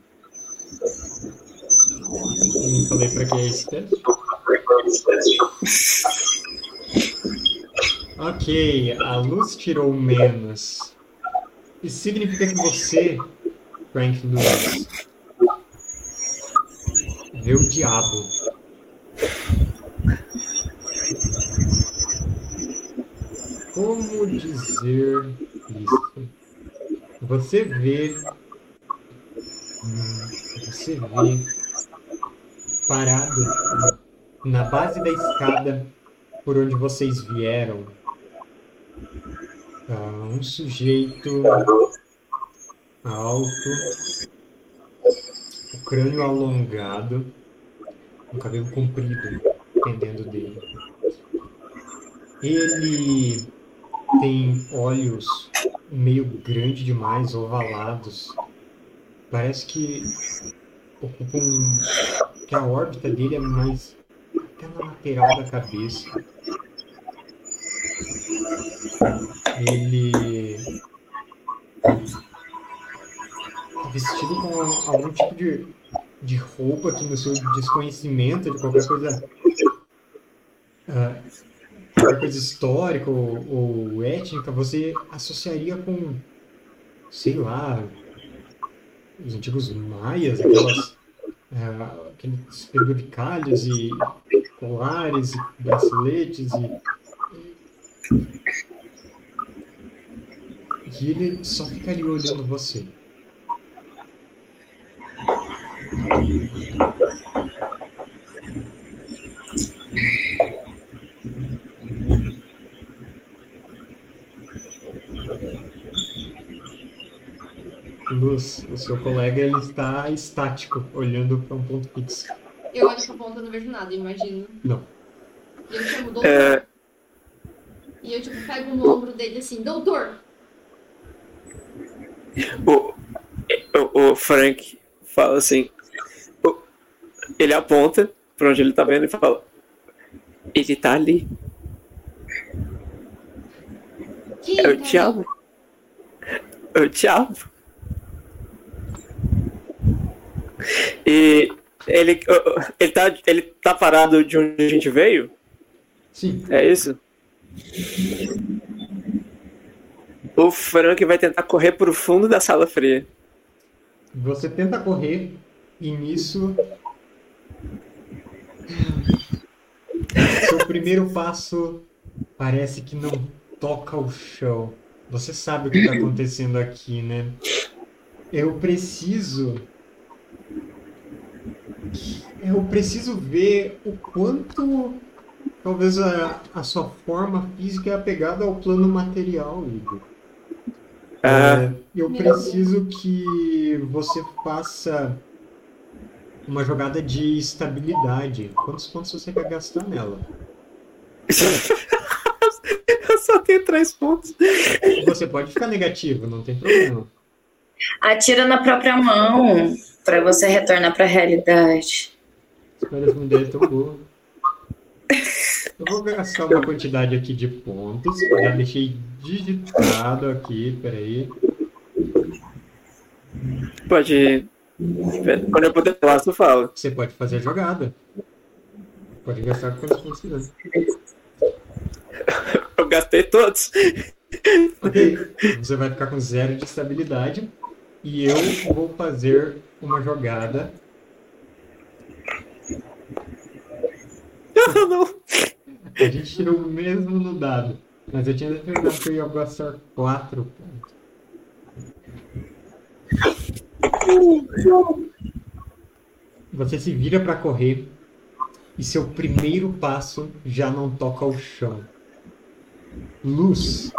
Não falei pra que é esse teste? ok, a luz tirou menos. Isso significa que você, Frank Lewis, vê o diabo. Como dizer isso? Você vê. Você vê parado na base da escada por onde vocês vieram. Uh, um sujeito alto, o crânio alongado, um cabelo comprido pendendo dele. Ele tem olhos meio grande demais, ovalados. Parece que ocupam. que a órbita dele é mais até na lateral da cabeça. Ele tá vestido com algum tipo de, de roupa que no seu desconhecimento de qualquer coisa uh, qualquer coisa histórica ou, ou, étnica, você associaria com, sei lá, os antigos maias, aquelas, é, aqueles penduricalhos e colares e braceletes e, e ele só ficaria olhando você. Luz, o seu colega ele está estático, olhando para um ponto fixo. Eu olho pra ponta e não vejo nada, imagino. Não. E eu chamo o doutor. É, E eu, tipo, pego no ombro dele assim, doutor! o, o, o Frank fala assim. o- ele aponta pra onde ele tá vendo e fala. Ele tá ali. Quem É o tá ali? diabo. É o diabo. E ele, ele, tá, ele tá parado de onde a gente veio? Sim, É isso? O Frank vai tentar correr pro fundo da sala fria. você tenta correr e nisso. Seu primeiro passo parece que não toca o chão. Você sabe o que está acontecendo aqui, né? Eu preciso. Eu preciso ver o quanto talvez a, a sua forma física é apegada ao plano material, Igor. É, eu preciso que você faça uma jogada de estabilidade. Quantos pontos você quer gastar nela? Eu só tenho três pontos. Você pode ficar negativo, não tem problema. Atira na própria mão pra você retornar pra realidade. Parece uma ideia tão boa. Eu vou gastar uma quantidade aqui de pontos. Já deixei digitado aqui, peraí. Pode. Quando eu puder falar, tu fala. Você pode fazer a jogada. Pode gastar quantos pontos quiser. Eu gastei todos. Ok, você vai ficar com zero de estabilidade e eu vou fazer uma jogada. Não, não. A gente tirou o mesmo no dado, mas eu tinha determinado que eu ia gastar quatro pontos. Você se vira para correr e seu primeiro passo já não toca o chão. Luz.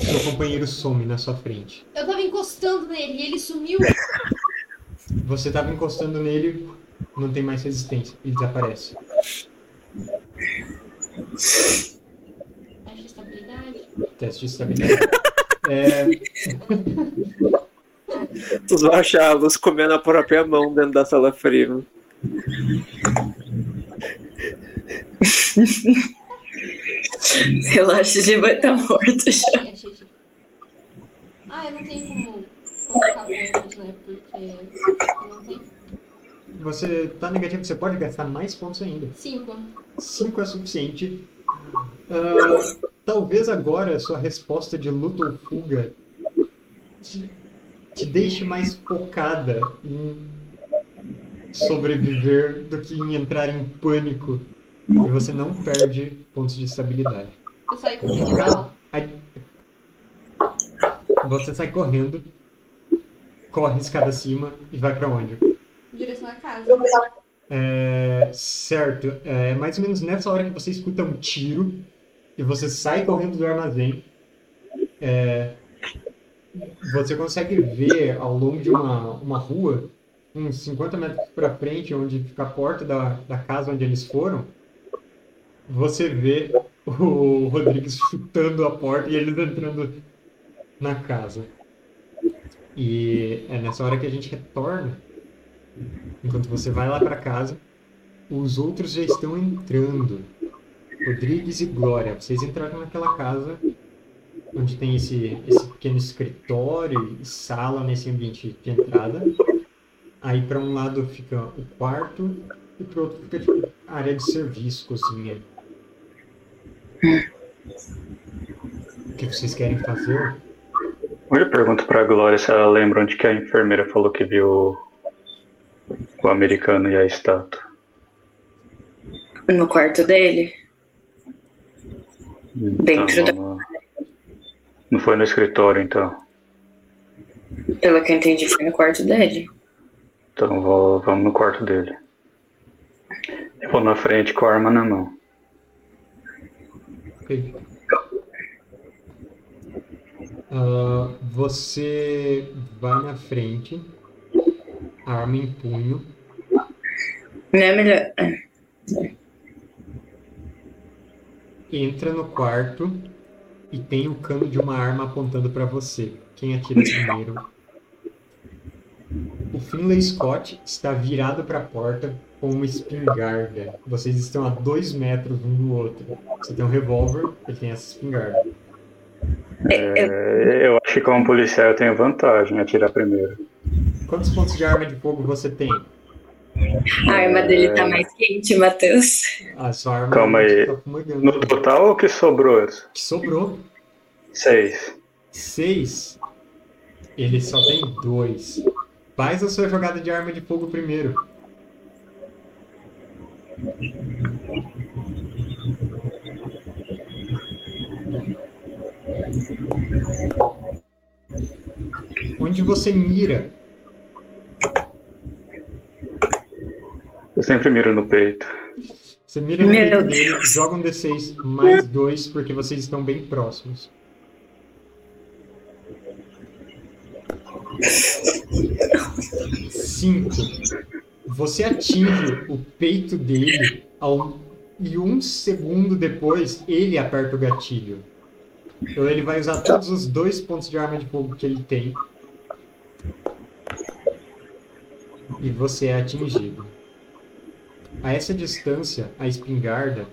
Seu companheiro some na sua frente. Eu tava encostando nele e ele sumiu. Você estava encostando nele, não tem mais resistência, ele desaparece. Acho estabilidade. Teste de estabilidade. É, Tu vai achar a luz comendo a própria mão dentro da sala fria. Relaxa, ele vai estar morto já. Ah, eu não tenho como colocar pontos, né? Porque não você tá negativo, você pode gastar mais pontos ainda. Cinco. 5 é suficiente. Ah, talvez agora a sua resposta de luta ou fuga te, te deixe mais focada em sobreviver do que em entrar em pânico. E você não perde pontos de estabilidade. Eu saí com o você sai correndo, corre escada acima e vai pra onde? Em direção à casa. É, certo, é mais ou menos nessa hora que você escuta um tiro e você sai correndo do armazém. É, você consegue ver ao longo de uma, uma rua, uns 50 metros pra frente, onde fica a porta da, da casa onde eles foram, você vê o Rodrigues chutando a porta e eles entrando na casa. E é nessa hora que a gente retorna Enquanto você vai lá para casa, os outros já estão entrando. Rodrigues e Glória, vocês entraram naquela casa onde tem esse, esse pequeno escritório e sala nesse ambiente de entrada. Aí para um lado fica o quarto e para outro fica tipo, área de serviço, cozinha. O que vocês querem fazer? Eu pergunto pra Glória se ela lembra onde que a enfermeira falou que viu o americano e a estátua. No quarto dele? Dentro da- Então, Não foi no escritório, então. Pelo que eu entendi, foi no quarto dele. Então vou- vamos no quarto dele. Eu vou na frente com a arma na mão. Ok. Ah, você vai na frente, arma em punho, Não é melhor. entra no quarto e tem o cano de uma arma apontando para você. Quem atira primeiro? O Finlay Scott está virado para a porta com uma espingarda. Vocês estão a dois metros um do outro. Você tem um revólver, ele tem essa espingarda. É, eu acho que como policial eu tenho vantagem em atirar primeiro. Quantos pontos de arma de fogo você tem? A arma dele tá mais quente, Matheus. A sua arma Calma aí. tá. No total o que sobrou? Que sobrou Seis. seis. Ele só tem dois. Faz a sua jogada de arma de fogo primeiro. Onde você mira? Eu sempre miro no peito. Você mira no Meu peito dele, joga um D6 mais dois, porque vocês estão bem próximos. Cinco. Você atinge o peito dele ao... e um segundo depois ele aperta o gatilho. Então ele vai usar todos os dois pontos de arma de fogo que ele tem. E você é atingido. A essa distância, a espingarda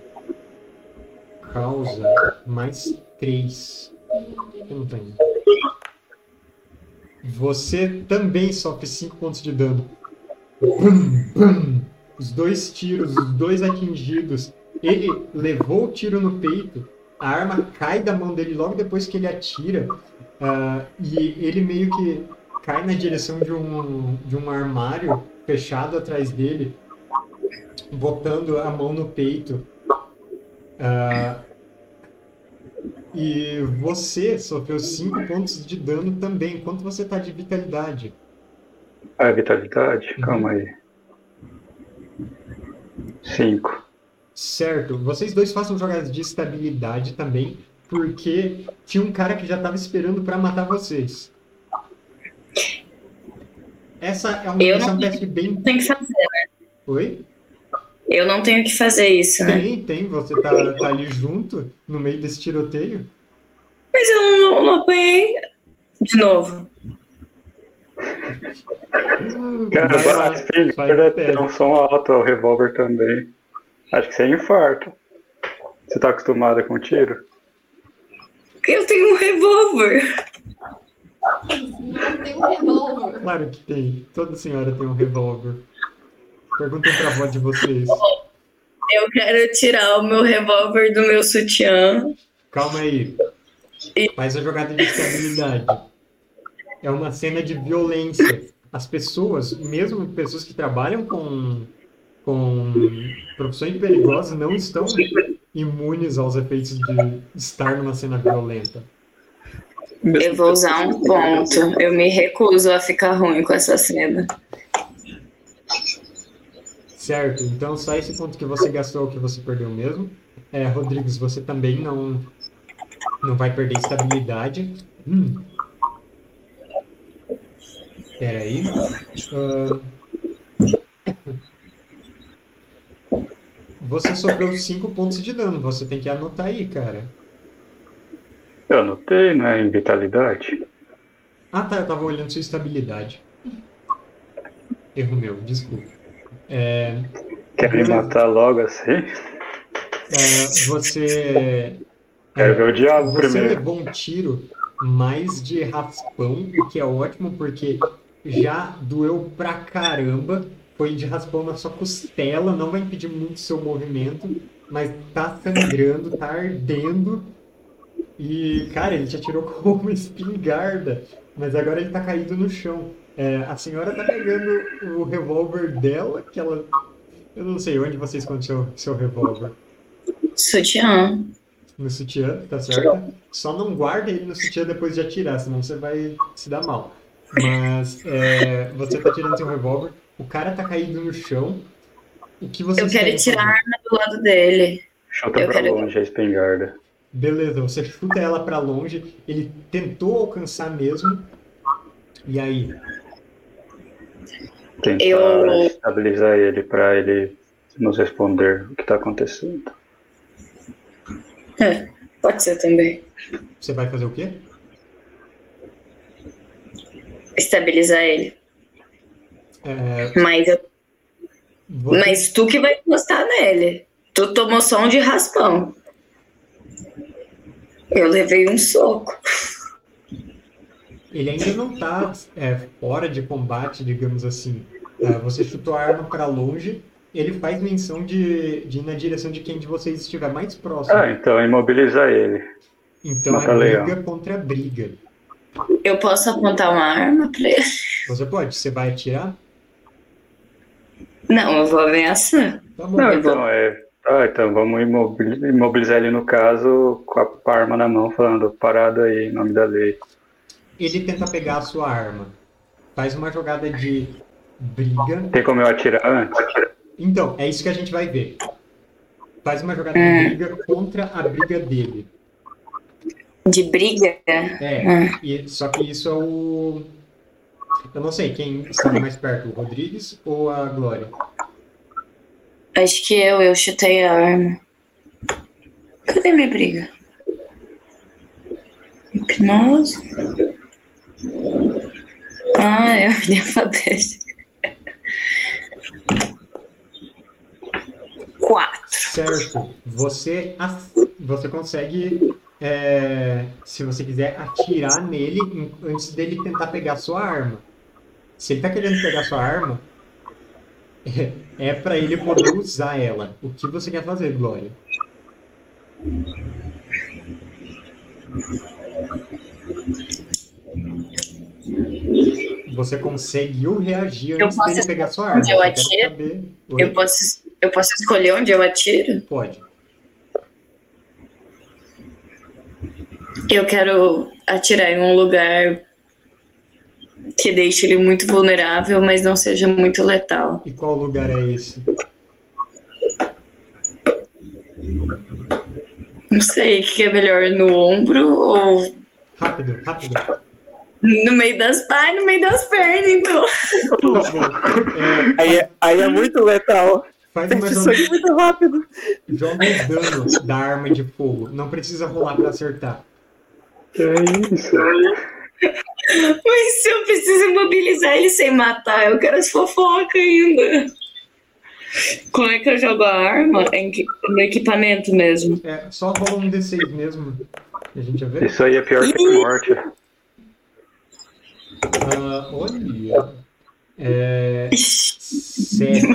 causa mais 3. Eu não tenho. Você também sofre 5 pontos de dano. Os dois tiros, os dois atingidos. Ele levou o tiro no peito. A arma cai da mão dele logo depois que ele atira. ah, e ele meio que cai na direção de um, de um armário fechado atrás dele botando a mão no peito. Ah, e você sofreu 5 pontos de dano também. Quanto você tá de vitalidade? Ah, vitalidade? Calma aí. Cinco. Certo. Vocês dois façam jogadas de estabilidade também, porque tinha um cara que já tava esperando para matar vocês. Essa é uma, Eu essa é não um teste bem. Tem que fazer. Oi? Eu não tenho que fazer isso, né? Tem, tem. Você tá, tá ali junto, no meio desse tiroteio. Mas eu não, não apanhei de novo. Cara, tem teste. um som alto, o revólver também. Acho que você é infarto. Você tá acostumada com tiro? Eu tenho um revólver. Não tem um revólver. Claro que tem. Toda senhora tem um revólver. Perguntem pra avó de vocês. Eu quero tirar o meu revólver do meu sutiã. Calma aí. Faz a jogada de estabilidade. É uma cena de violência. As pessoas, mesmo pessoas que trabalham com, com profissões perigosas, não estão imunes aos efeitos de estar numa cena violenta. Eu vou usar um ponto. Eu me recuso a ficar ruim com essa cena. Certo, então só esse ponto que você gastou o que você perdeu mesmo. É, Rodrigues, você também não, não vai perder estabilidade. Hum. Peraí. Ah. Você sofreu 5 pontos de dano, você tem que anotar aí, cara. Eu anotei, né? Em vitalidade. Ah tá, eu tava olhando sua estabilidade. Erro meu, desculpa. É, Quer me matar logo assim? é, você. Quero ver o diabo Você primeiro. levou um tiro mais de raspão, o que é ótimo porque já doeu pra caramba. Foi de raspão na sua costela, não vai impedir muito seu movimento, mas tá sangrando, tá ardendo. E, cara, ele te atirou com uma espingarda, mas agora ele tá caído no chão. É, a senhora tá pegando o revólver dela, que ela. Eu não sei onde você esconde seu, seu revólver. Sutiã. No sutiã, tá certo? Só não guarda ele no sutiã depois de atirar, senão você vai se dar mal. Mas é, você tá tirando seu revólver, o cara tá caído no chão. O que você Eu quero tirar a arma do lado dele. Chuta Eu pra quero- longe a espingarda. Beleza, você chuta ela pra longe. Ele tentou alcançar mesmo. E aí? Tentar Eu- estabilizar ele pra ele nos responder o que tá acontecendo. É, pode ser também. Você vai fazer o quê? Estabilizar ele. É, Mas, eu- você- mas tu que vai encostar nele. Tu tomou só um de raspão. Eu levei um soco. Ele ainda não tá é, fora de combate, digamos assim. É, você chutou a arma pra longe. Ele faz menção de, de ir na direção de quem de vocês estiver mais próximo. Ah, então imobilizar ele. então mata é leão. briga contra briga. Eu posso apontar uma arma pra ele? Você pode, você vai atirar? Não, eu vou ameaçar. Tá bom. Não, então é. Ah, então vamos imobili- imobilizar ele no caso com a arma na mão, falando parado aí, em nome da lei. Ele tenta pegar a sua arma. Faz uma jogada de briga. Tem como eu atirar antes? Então, é isso que a gente vai ver. Faz uma jogada Hum. de briga contra a briga dele. De briga? É, e, só que isso é o. Eu não sei quem está mais perto, o Rodrigues ou a Glória? Acho que eu, eu chutei a arma. Cadê minha briga? Hipnose? Ah, é ordem alfabética. Quatro. Certo. Você, você consegue, é, se você quiser, atirar nele antes dele tentar pegar sua arma. Se ele tá querendo pegar sua arma, é, é para ele poder usar ela. O que você quer fazer, Glória? Você conseguiu reagir Eu antes posso dele pegar sua arma. onde eu atiro? Eu posso, eu posso escolher onde eu atiro? Pode. Eu quero atirar em um lugar que deixe ele muito vulnerável, mas não seja muito letal. E qual lugar é esse? Não sei, o que é melhor, no ombro ou Rápido, rápido. no meio das pernas? No meio das pernas, então. É, Aí é, aí é muito letal. faz joga, sangue muito rápido. joga o dano da arma de fogo. Não precisa rolar pra acertar. Que isso? Mas se eu preciso imobilizar ele sem matar, eu quero as fofocas ainda. Como é que eu jogo a arma? É no equipamento mesmo. É, só rola um D6 mesmo. A gente já vê. Isso aí é pior que morte. Ah, olha. É. Sete.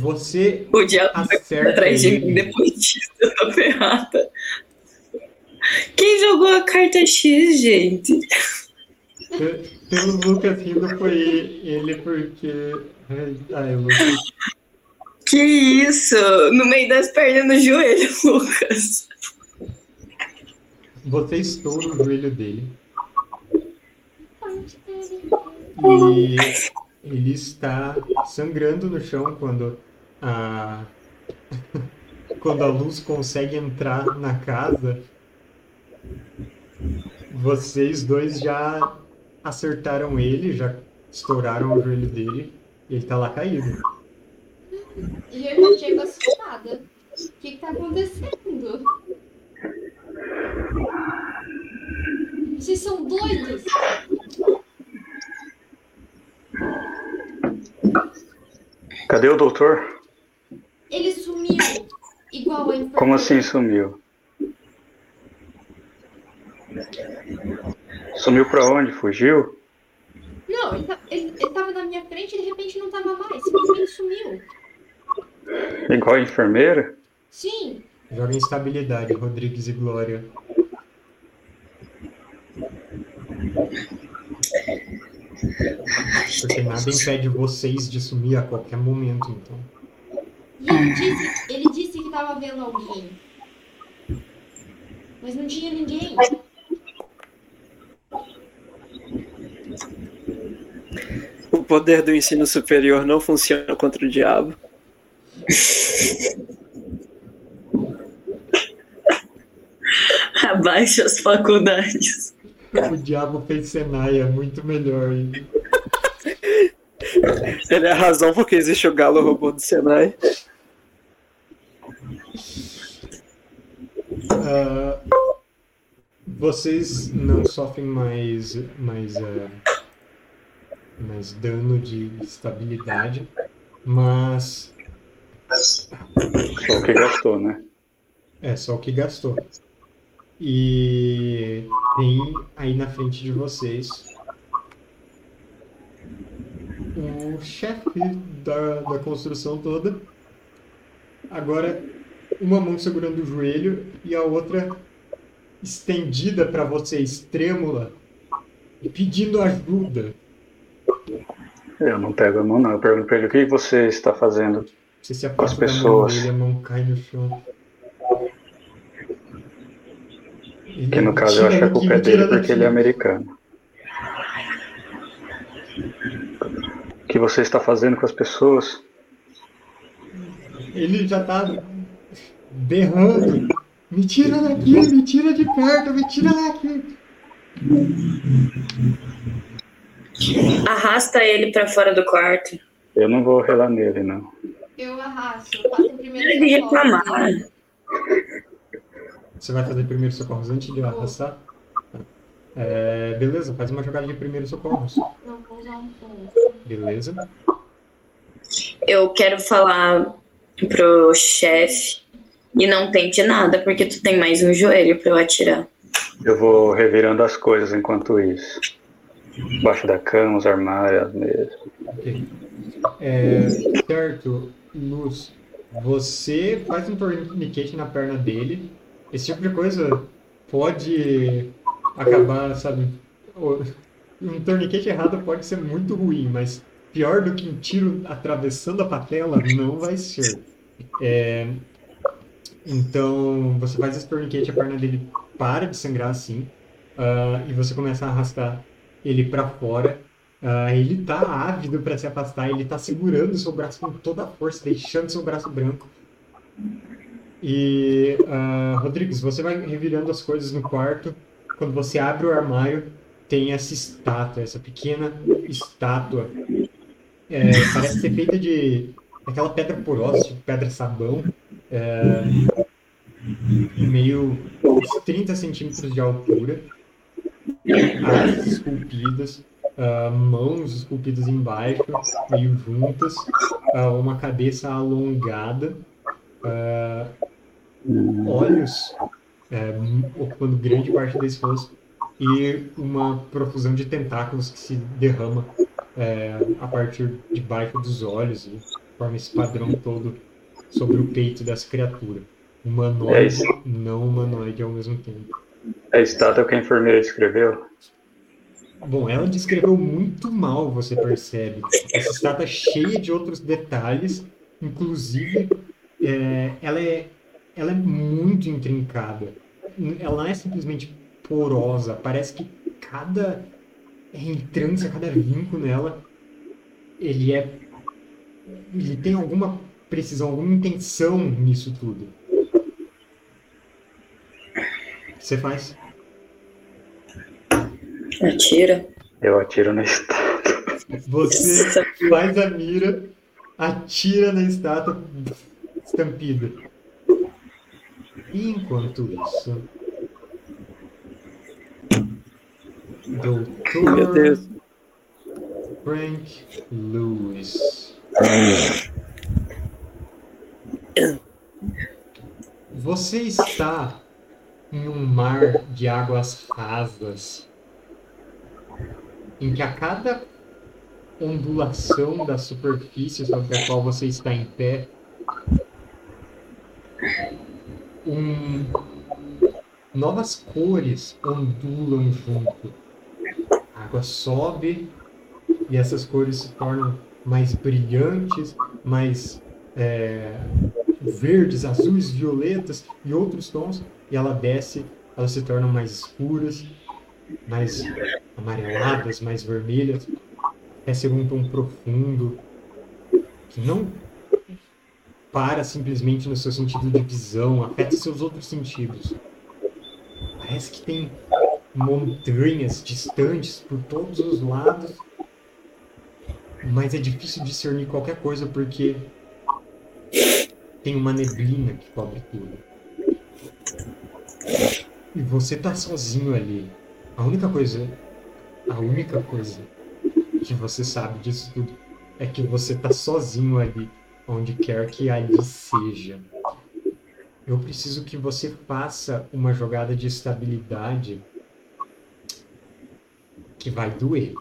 Você O diabo acerta atrás de mim depois disso, eu tô ferrada. Quem jogou a carta X, gente? Pe- Pelo Lucas rindo foi ele porque. Ai, ai, Lucas. Que isso? No meio das pernas no joelho, Lucas. Você estoura o joelho dele. E ele está sangrando no chão quando a quando a luz consegue entrar na casa. Vocês dois já acertaram ele, já estouraram o joelho dele e ele tá lá caído. E eu já chego assustada. O que, que tá acontecendo? Vocês são doidos? Cadê o doutor? Ele sumiu. Igual a enfermeira. Como assim sumiu? Sumiu pra onde? Fugiu? Não, ele, tá- ele, ele tava na minha frente e de repente não tava mais. Simplesmente sumiu. Igual a enfermeira? Sim. Joga instabilidade, Rodrigues e Glória. Porque nada impede vocês de sumir a qualquer momento, então. E ele disse, ele disse que tava vendo alguém. Mas não tinha ninguém. poder do ensino superior não funciona contra o diabo. Abaixo as faculdades. O diabo fez Senai, é muito melhor. Ele é a razão porque existe o galo robô do Senai. Uh, vocês não sofrem mais, mais, uh, mais dano de estabilidade, mas. Só o que gastou, né? É, só o que gastou. E tem aí na frente de vocês o chefe da, da construção toda. Agora, uma mão segurando o joelho e a outra estendida para vocês, trêmula, e pedindo ajuda. Eu não pego a mão, não. Eu pergunto para ele o que você está fazendo Você se com as da mão pessoas. dele, a mão cai no chão. Ele Que no caso eu acho que a culpa é dele porque ele é americano. O que você está fazendo com as pessoas? Ele já tá berrando. Me tira daqui, me tira de perto, me tira daqui. Arrasta ele pra fora do quarto. Eu não vou relar nele, não. Eu arrasto, eu faço o primeiro Ele reclamar. Você vai fazer primeiro socorros antes de arrastar? É, beleza, faz uma jogada de primeiro socorros. Não, vou usar um ponto. Beleza. Eu quero falar pro chefe e não tente nada, porque tu tem mais um joelho pra eu atirar. Eu vou revirando as coisas enquanto isso. Embaixo da cama, os armários, as mesas. Ok. É, certo, Luz. Você faz um tourniquet na perna dele. Esse tipo de coisa pode acabar, sabe? Um tourniquet errado pode ser muito ruim, mas pior do que um tiro atravessando a patela não vai ser. É, então, você faz esse tourniquet, a perna dele para de sangrar assim, ah, e você começa a arrastar ele para fora. Ah, ele tá ávido para se afastar, ele tá segurando seu braço com toda a força, deixando seu braço branco. E, ah, Rodrigues, você vai revirando as coisas no quarto. Quando você abre o armário, tem essa estátua, essa pequena estátua. É, parece ser feita de aquela pedra porosa, tipo pedra sabão, é, meio uns 30 centímetros de altura, asas esculpidas, ah, mãos esculpidas embaixo, meio juntas, ah, uma cabeça alongada, ah, olhos é, ocupando grande parte desse rosto e uma profusão de tentáculos que se derrama é, a partir de baixo dos olhos e forma esse padrão todo sobre o peito dessa criatura. É Humanoide, isso. não humanoide ao mesmo tempo. A estátua que a enfermeira descreveu. Bom, ela descreveu muito mal, você percebe. Essa estátua é cheia de outros detalhes, inclusive é, ela, é, ela é muito intrincada. Ela não é simplesmente porosa, parece que cada entrância, cada vinco nela, ele é. Ele tem alguma precisão, alguma intenção nisso tudo. O que você faz? Atira. Eu atiro na estátua. Você faz a mira, atira na estátua estampida. Enquanto isso, Doutor Meu Deus. Frank Lewis. Você está em um mar de águas rasas, em que a cada ondulação da superfície sobre a qual você está em pé, um, novas cores ondulam junto. A água sobe e essas cores se tornam mais brilhantes, mais é, verdes, azuis, violetas e outros tons, e ela desce, elas se tornam mais escuras, mais amareladas, mais vermelhas. Parece um tom profundo que não para simplesmente no seu sentido de visão, afeta seus outros sentidos. Parece que tem montanhas distantes por todos os lados, mas é difícil discernir qualquer coisa porque tem uma neblina que cobre tudo. E você tá sozinho ali. A única coisa, a única coisa que você sabe disso tudo é que você tá sozinho ali, onde quer que ali seja. Eu preciso que você faça uma jogada de estabilidade que vai doer.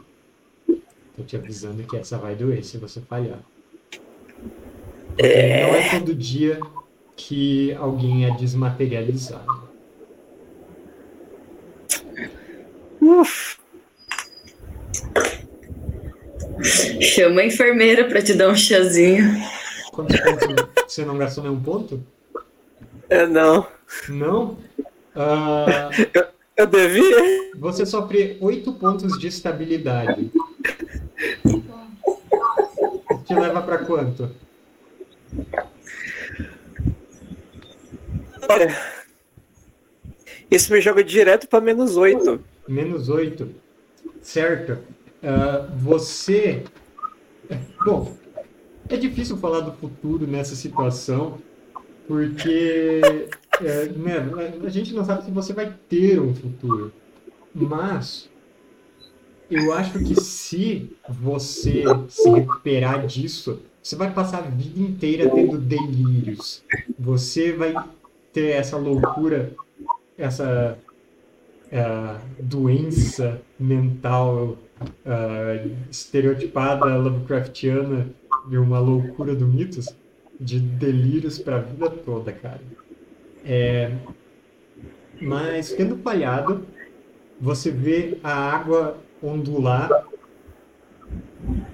Tô te avisando que essa vai doer se você falhar. Porque Não é todo dia que alguém é desmaterializado. Uf. Chama a enfermeira pra te dar um chazinho. Quantos pontos você não gastou nenhum ponto? É, não. Não? Ah, Eu, eu devia? você sofre 8 pontos de estabilidade. Te leva pra quanto? Olha. Isso me joga direto pra menos 8. Menos 8. Certo. Ah, você. Bom, é difícil falar do futuro nessa situação, porque é, né, a gente não sabe se você vai ter um futuro. Mas eu acho que se você se recuperar disso, você vai passar a vida inteira tendo delírios. Você vai ter essa loucura, essa ah, doença mental ah, estereotipada Lovecraftiana de uma loucura do mitos de delírios para a vida toda, cara. É, mas tendo falhado, você vê a água ondular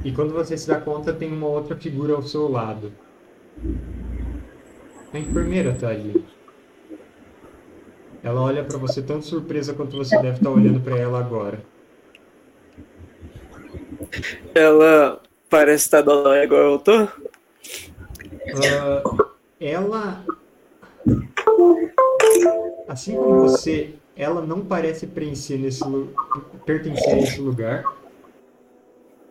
e quando você se dá conta tem uma outra figura ao seu lado. A enfermeira tá ali. Ela olha para você tão surpresa quanto você deve estar olhando para ela agora. Ela parece estar dólar igual eu tô. Ah, ela, assim como você, ela não parece nesse, pertencer a esse lugar.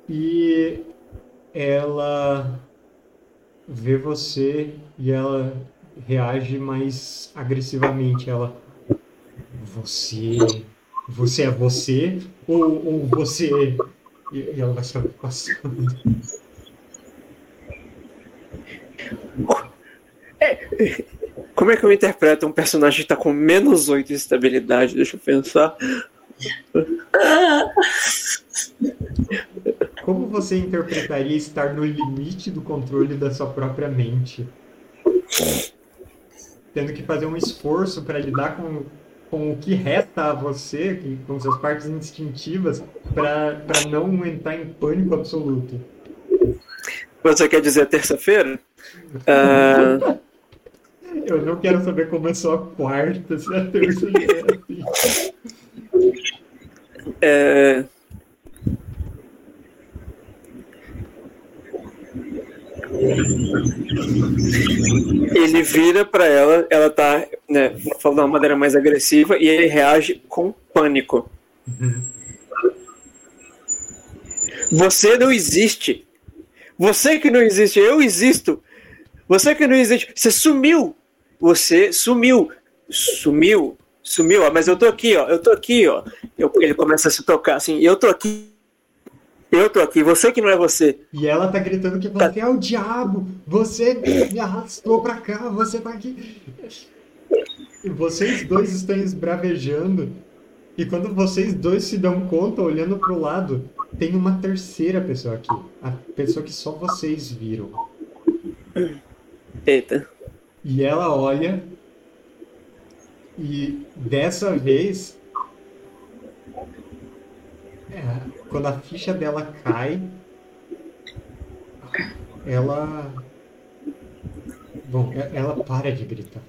E ela vê você e ela reage mais agressivamente. Ela, você, você é você ou, ou você? E, e ela vai se passando. Como é que eu interpreto um personagem que tá com menos 8 de estabilidade? Deixa eu pensar. Como você interpretaria estar no limite do controle da sua própria mente? Tendo que fazer um esforço para lidar com, com o que resta a você, que- com suas partes instintivas, para não entrar em pânico absoluto. Você quer dizer terça-feira? Ah, Eu não quero saber como é só a quarta, se a terça já é assim. é... Ele vira pra ela, ela tá né, falando de uma maneira mais agressiva e ele reage com pânico. Você não existe. Você que não existe, eu existo. Você que não existe, você sumiu. Você sumiu. Sumiu. Sumiu, ó, mas eu tô aqui, ó. Eu tô aqui, ó. Eu- ele começa a se tocar assim, eu tô aqui. Eu tô aqui, você que não é você. E ela tá gritando que você é o diabo, você me arrastou pra cá, você tá aqui. E vocês dois estão esbravejando. E quando vocês dois se dão conta, olhando pro lado, tem uma terceira pessoa aqui. A pessoa que só vocês viram. Eita. E ela olha. E dessa vez. Quando a ficha dela cai. Ela. Bom, ela para de gritar.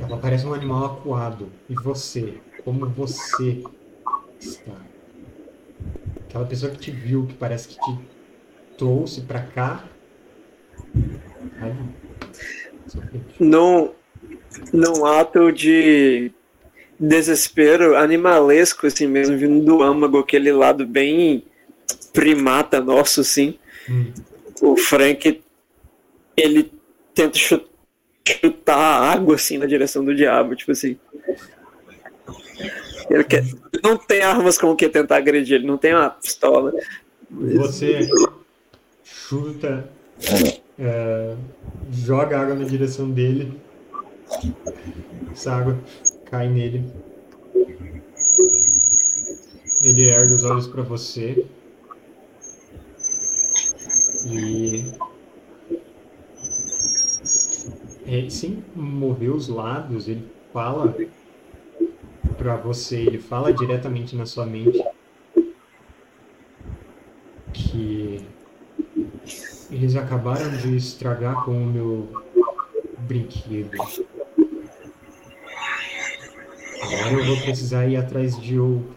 Ela parece um animal acuado. E você? Como você está? aquela pessoa que te viu, que parece que te trouxe pra cá. Num, num ato de desespero animalesco, assim mesmo, vindo do âmago, aquele lado bem primata nosso, assim. Hum. O Frank, ele tenta chu- chutar a água, assim, na direção do diabo, tipo assim. Ele, quer, não tem armas como que tentar agredir, ele não tem uma pistola. Você chuta, é, joga água na direção dele. Essa água cai nele. Ele ergue os olhos para você. E. é, sem mover os lábios, ele fala para você, ele fala diretamente na sua mente que eles acabaram de estragar com o meu brinquedo. Agora eu vou precisar ir atrás de outro.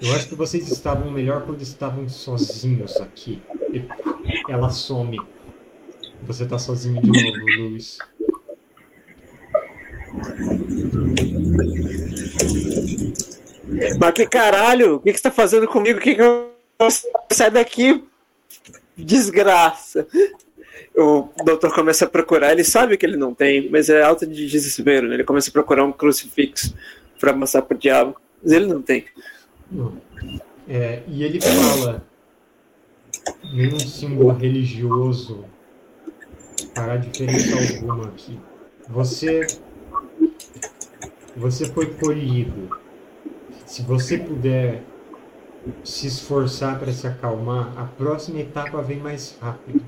Eu acho que vocês estavam melhor quando estavam sozinhos aqui. Ela some. Você tá sozinho de novo, Luiz. Mas que caralho, o que, que você tá fazendo comigo? O que, que eu. Sai daqui, desgraça. O doutor começa a procurar, ele sabe que ele não tem, mas é alta de desespero, né? Ele começa a procurar um crucifixo pra mostrar pro diabo, mas ele não tem. É, e ele fala nenhum símbolo religioso fará diferença alguma aqui. Você você foi colhido. Se você puder se esforçar para se acalmar, a próxima etapa vem mais rápido.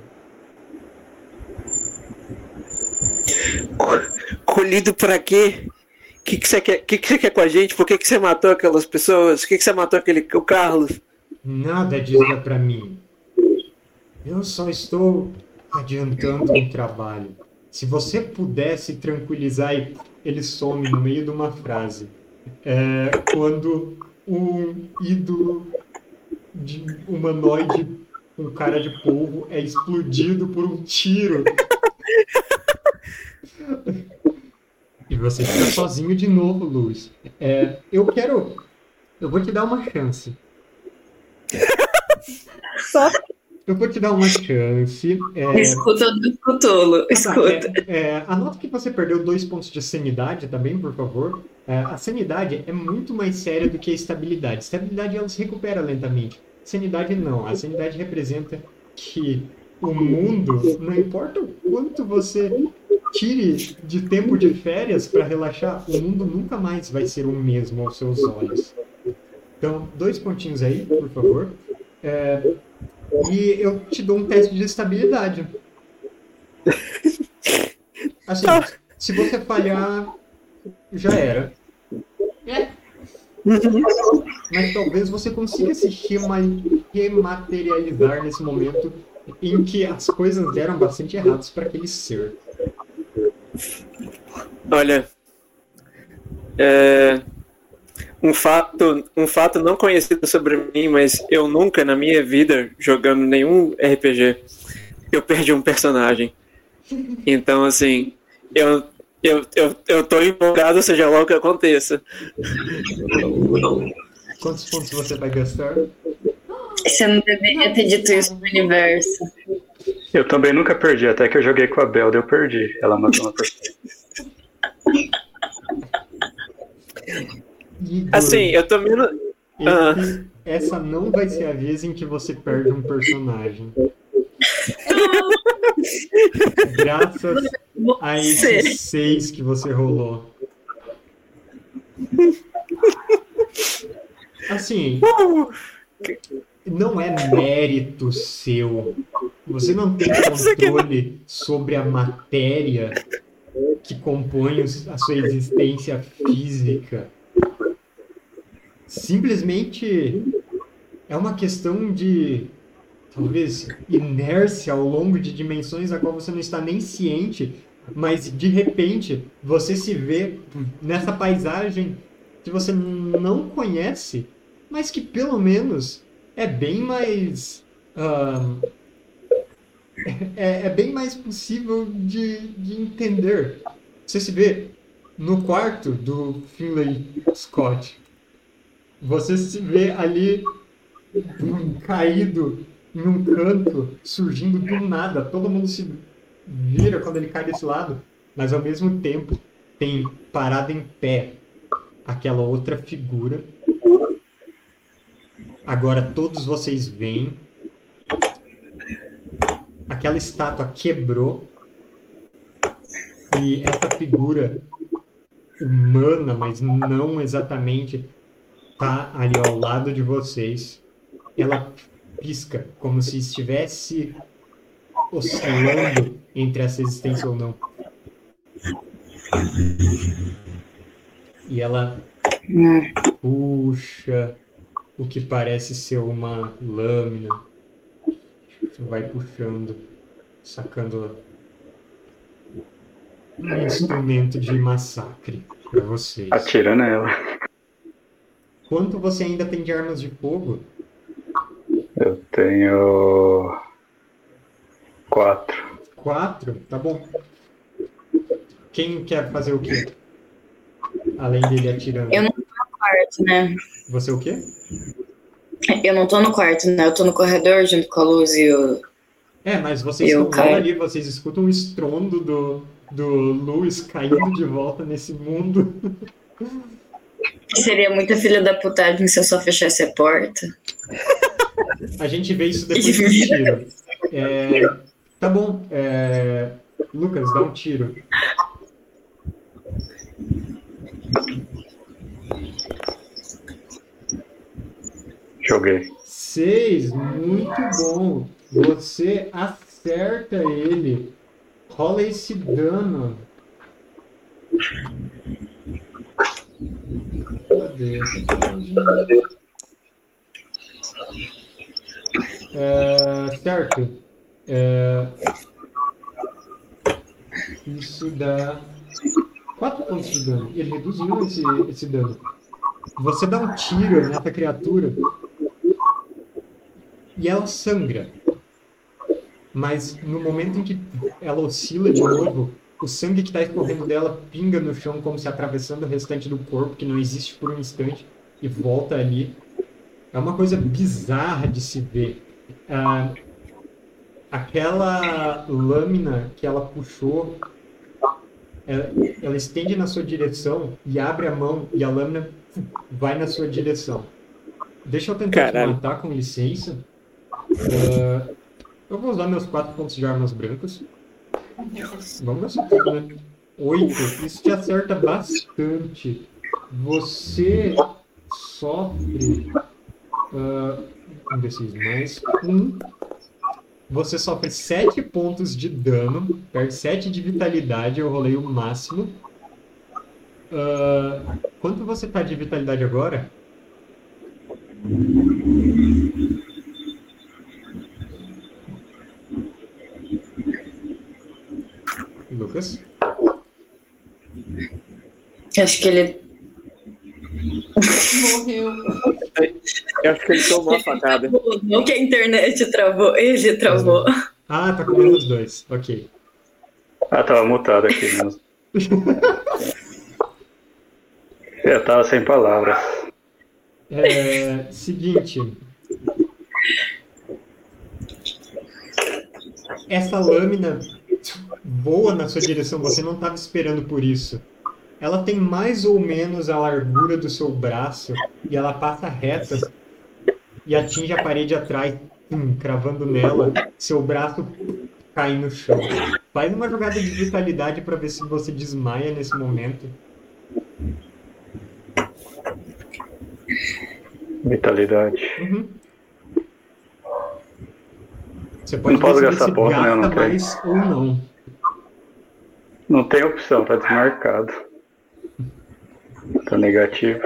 Colhido pra quê? O que, que, você quer, que, que você quer com a gente? Por que, que você matou aquelas pessoas? Por que, você matou aquele, o Carlos? Nada disso é para mim. Eu só estou adiantando um trabalho. Se você pudesse tranquilizar ele some no meio de uma frase, é, quando um ídolo de humanoide com cara de polvo é explodido por um tiro. E você fica sozinho de novo, Luiz. É, eu quero. Eu vou te dar uma chance. Só Eu vou te dar uma chance. É, Escuta do Cthulhu, escuta. é, é, anota que você perdeu dois pontos de sanidade também, por favor. É, a sanidade é muito mais séria do que a estabilidade. Estabilidade ela se recupera lentamente. Sanidade não. A sanidade representa que o mundo, não importa o quanto você tire de tempo de férias para relaxar, o mundo nunca mais vai ser o mesmo aos seus olhos. Então, dois pontinhos aí, por favor. É, e eu te dou um teste de estabilidade. Assim, se você falhar, já era. É, Mas talvez você consiga se rema- rematerializar nesse momento em que as coisas deram bastante erradas para aquele ser. Olha, é, um fato, um fato não conhecido sobre mim, mas eu nunca na minha vida jogando nenhum RPG eu perdi um personagem. Então assim, eu eu, eu, eu tô empolgado, seja lá o que aconteça. Quantos pontos você vai gastar? Você não deveria ter dito isso pro universo. Eu também nunca perdi, até que eu joguei com a Belda eu perdi. Ela matou uma pessoa. Assim, eu tô menos. ah. essa não vai ser a vez em que você perde um personagem. Graças a esses seis que você rolou. Assim, não é mérito seu. Você não tem controle sobre a matéria que compõe a sua existência física. Simplesmente é uma questão de talvez inércia ao longo de dimensões a qual você não está nem ciente, mas de repente você se vê nessa paisagem que você não conhece, mas que pelo menos é bem mais. é, é bem mais possível de, de entender. Você se vê no quarto do Finlay Scott. Você se vê ali um, caído em um canto, surgindo do nada. Todo mundo se vira quando ele cai desse lado, mas ao mesmo tempo tem parada em pé aquela outra figura. Agora todos vocês veem. Aquela estátua quebrou. E essa figura humana, mas não exatamente, tá ali ao lado de vocês. Ela pisca como se estivesse oscilando entre essa existência ou não. E ela Hum, puxa o que parece ser uma lâmina. Vai puxando, sacando um instrumento de massacre para vocês. Atira nela. Quanto você ainda tem de armas de fogo? Eu tenho. Quatro. Quatro? Tá bom. Quem quer fazer o quê? Além dele atirando. Eu não- quarto, né? Você o quê? Eu não tô no quarto, né? Eu tô no corredor junto com a Luz e o. É, mas vocês Eu estão caio. ali, vocês escutam o estrondo do, do Lewis caindo de volta nesse mundo. Seria muita filha da putagem se eu só fechasse a porta. A gente vê isso depois do tiro. É, tá bom. é, Lucas, dá um tiro. Joguei. Seis, muito bom. Você acerta ele. Rola esse dano. Cadê? É, certo. É, isso dá 4 pontos de dano. Ele reduziu esse, esse dano. Você dá um tiro nessa criatura e ela sangra. Mas no momento em que ela oscila de novo, o sangue que está escorrendo dela pinga no chão como se atravessando o restante do corpo, que não existe por um instante, e volta ali. É uma coisa bizarra de se ver. Ah, aquela lâmina que ela puxou, ela, ela estende na sua direção e abre a mão e a lâmina vai na sua direção. Deixa eu tentar te Caralho. matar com licença. Ah, eu vou usar meus quatro pontos de armas brancas. Vamos nessa tudo, né? Oito. Isso te acerta bastante. Você sofre. ah, um desses mais. Um. Você sofre 7 pontos de dano, perde 7 de vitalidade, eu rolei o máximo. Ah, quanto você tá de vitalidade agora? Lucas? Acho que ele. Morreu. Eu acho que ele tomou a facada. Não que a internet travou, ele travou. Ah, tá com menos dois. Ok. Ah, tava mutado aqui mesmo. Eu tava sem palavras. É, seguinte. Essa lâmina voa na sua direção, você não estava esperando por isso. Ela tem mais ou menos a largura do seu braço e ela passa reta e atinge a parede atrás, hum, cravando nela. Seu braço cai no chão. Faz uma jogada de vitalidade para ver se você desmaia nesse momento. Vitalidade. Uhum. Você pode Não posso gastar se ponto, né? Não mais ou não. Não tem opção, tá desmarcado. Tá negativo.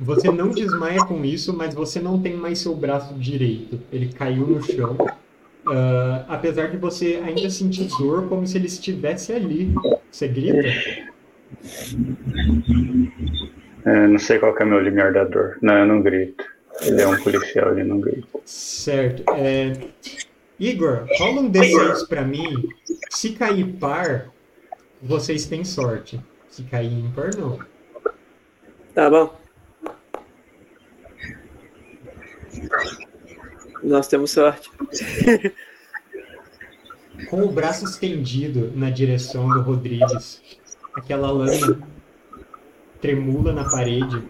Você não desmaia com isso, mas você não tem mais seu braço direito. Ele caiu no chão. ah, apesar de você ainda sentir dor como se ele estivesse ali. Você grita? É, não sei qual que é meu limiar da dor. Não, eu não grito. Ele é um policial, ele não grita. Certo. É, Igor, rola um D6 pra mim. Se cair par, vocês têm sorte. Se cair ímpar, não. Tá bom. Nós temos sorte. Com o braço estendido na direção do Rodrigues, aquela lâmina tremula na parede.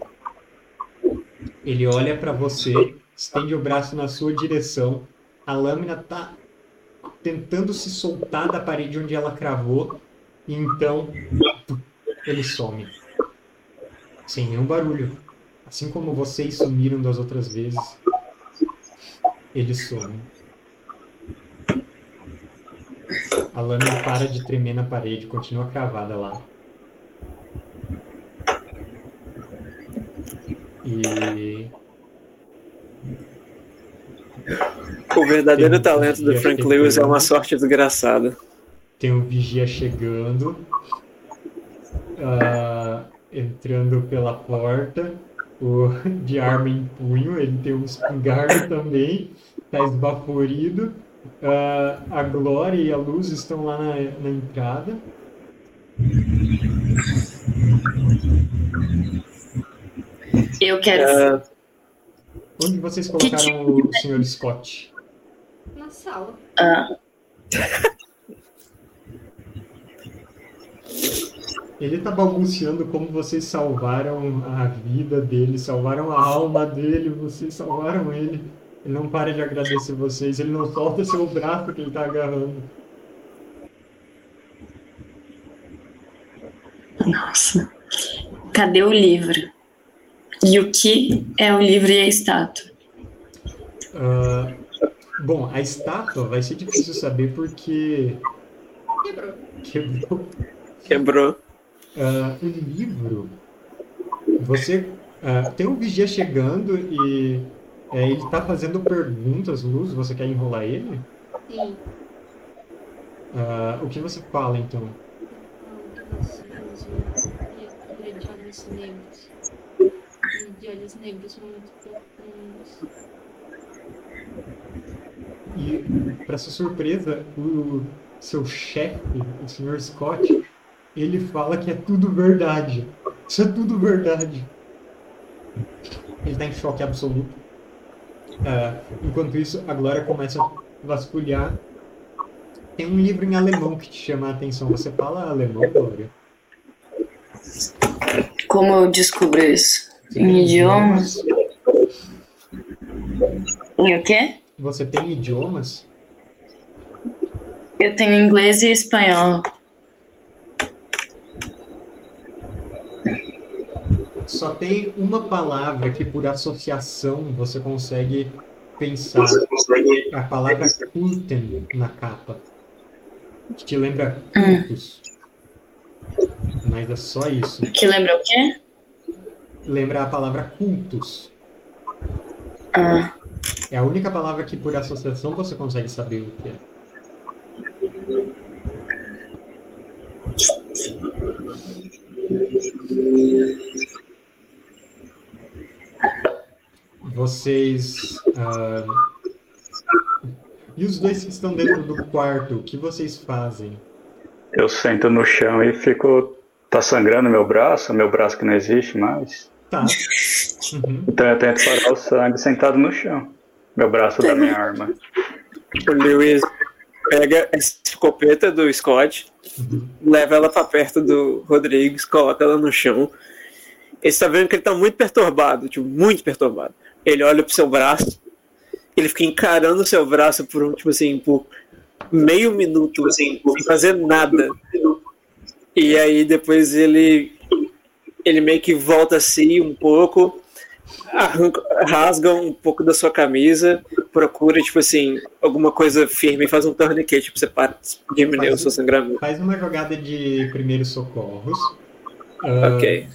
Ele olha pra você, estende o braço na sua direção. A lâmina tá tentando se soltar da parede onde ela cravou. E então ele some. Sem nenhum barulho. Assim como vocês sumiram das outras vezes. Ele some. A lâmina para de tremer na parede, continua cravada lá. E O verdadeiro Tem- talento do Frank tem- Lewis é uma sorte desgraçada. tem um vigia chegando, ah, entrando pela porta, o, de arma em punho, ele tem um espingarda também, tá esbaforido. Ah, a Glória e a Luz estão lá na, na entrada. Eu quero. Ah, Onde vocês colocaram o Sr. Scott? Na sala. Ah, Ele tá balbuciando como vocês salvaram a vida dele, salvaram a alma dele, vocês salvaram ele. Ele não para de agradecer vocês, ele não solta seu braço que ele tá agarrando. nossa. Cadê o livro? E o que é o livro e a estátua? Ah, bom, a estátua vai ser difícil saber porque Quebrou. quebrou. quebrou. Ah, o livro, você ah, tem um vigia chegando e é, ele tá fazendo perguntas, Luz, você quer enrolar ele? Sim. O que você fala então? Ele é de olhos negros. E de olhos negros muito profundos. E, para sua surpresa, o seu chefe, o Sr. Scott, ele fala que é tudo verdade. Isso é tudo verdade. Ele está em choque absoluto. Ah, enquanto isso, a Glória começa a vasculhar. Tem um livro em alemão que te chama a atenção. Você fala alemão, Glória? Como eu descubro isso? Em idiomas? Em o quê? Você tem idiomas? Eu tenho inglês e espanhol. Só tem uma palavra que, por associação, você consegue pensar. A palavra culten na capa. Que te lembra cultos. Mas é só isso. Que lembra o quê? Lembra a palavra cultos. Ah, É a única palavra que, por associação, você consegue saber o que é. Vocês. ah, E os dois que estão dentro do quarto, o que vocês fazem? Eu sento no chão e fico. Tá sangrando meu braço, meu braço que não existe mais. Tá. Uhum. Então eu tento parar o sangue sentado no chão. Meu braço da minha arma. O Lewis pega essa escopeta do Scott, leva ela pra perto do Rodrigues, coloca ela no chão. Ele está vendo que ele tá muito perturbado, tipo, muito perturbado. Ele olha pro seu braço, ele fica encarando o seu braço por um, tipo assim, por meio minuto, assim, sem fazer nada. E aí depois ele ele meio que volta assim um pouco, arranca, rasga um pouco da sua camisa, procura, tipo assim, alguma coisa firme e faz um tourniquet, tipo, você para, diminuir o seu sangramento. Faz uma jogada de primeiros socorros. Ok.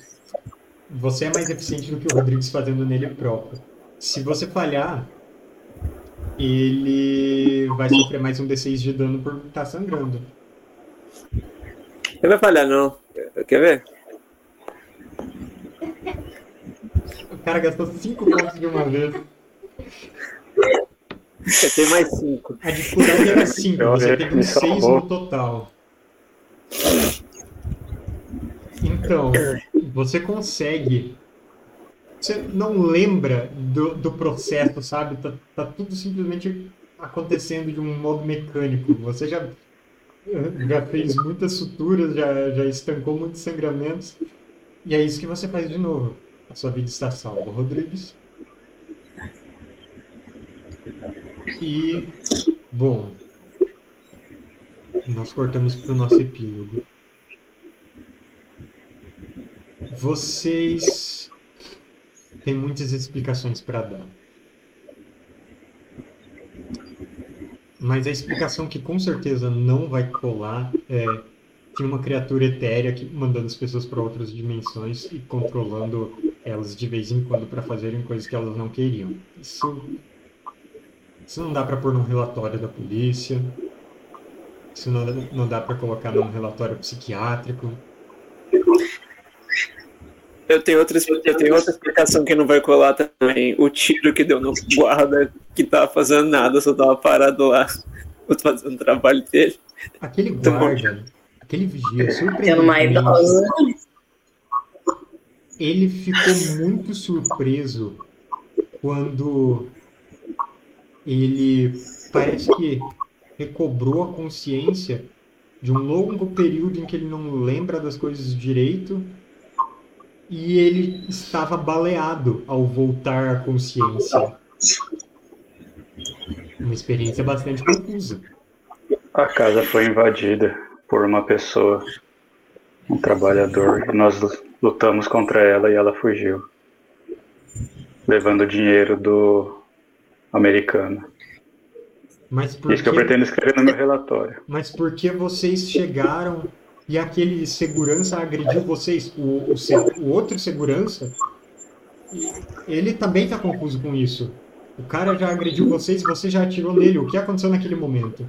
Você é mais eficiente do que o Rodrigues fazendo nele próprio. Se você falhar, ele vai sofrer mais um D6 de dano por estar sangrando. Ele vai falhar, não. Quer ver? O cara gastou 5 pontos de uma vez. Eu tenho mais 5. A dificuldade era 5, Eu você teve um me 6 salvou. no total. Então, você consegue. Você não lembra do, do processo, sabe? Tá, tá tudo simplesmente acontecendo de um modo mecânico. Você já, já fez muitas suturas, já, já estancou muitos sangramentos. E é isso que você faz de novo. A sua vida está salva, Rodrigues. E, bom, nós cortamos para o nosso epílogo. Vocês têm muitas explicações para dar. Mas a explicação que com certeza não vai colar é tinha uma criatura etérea que mandando as pessoas para outras dimensões e controlando elas de vez em quando para fazerem coisas que elas não queriam. Isso, isso não dá para pôr num relatório da polícia. Isso não, não dá para colocar num relatório psiquiátrico. Eu tenho, outra, eu tenho outra explicação que não vai colar também. O tiro que deu no guarda que tava fazendo nada, só tava parado lá fazendo o trabalho dele. Aquele bom. guarda, aquele vigia, Tendo uma surpreendentemente, idosa. ele ficou muito surpreso quando ele parece que recobrou a consciência de um longo período em que ele não lembra das coisas direito e ele estava baleado ao voltar à consciência. Uma experiência bastante confusa. A casa foi invadida por uma pessoa, um trabalhador, e nós lu- lutamos contra ela e ela fugiu, levando o dinheiro do americano. Mas por Isso que eu pretendo escrever no meu relatório. Mas por que vocês chegaram e aquele segurança agrediu vocês? O, o, o outro segurança, ele também está confuso com isso. O cara já agrediu vocês e você já atirou nele. O que aconteceu naquele momento?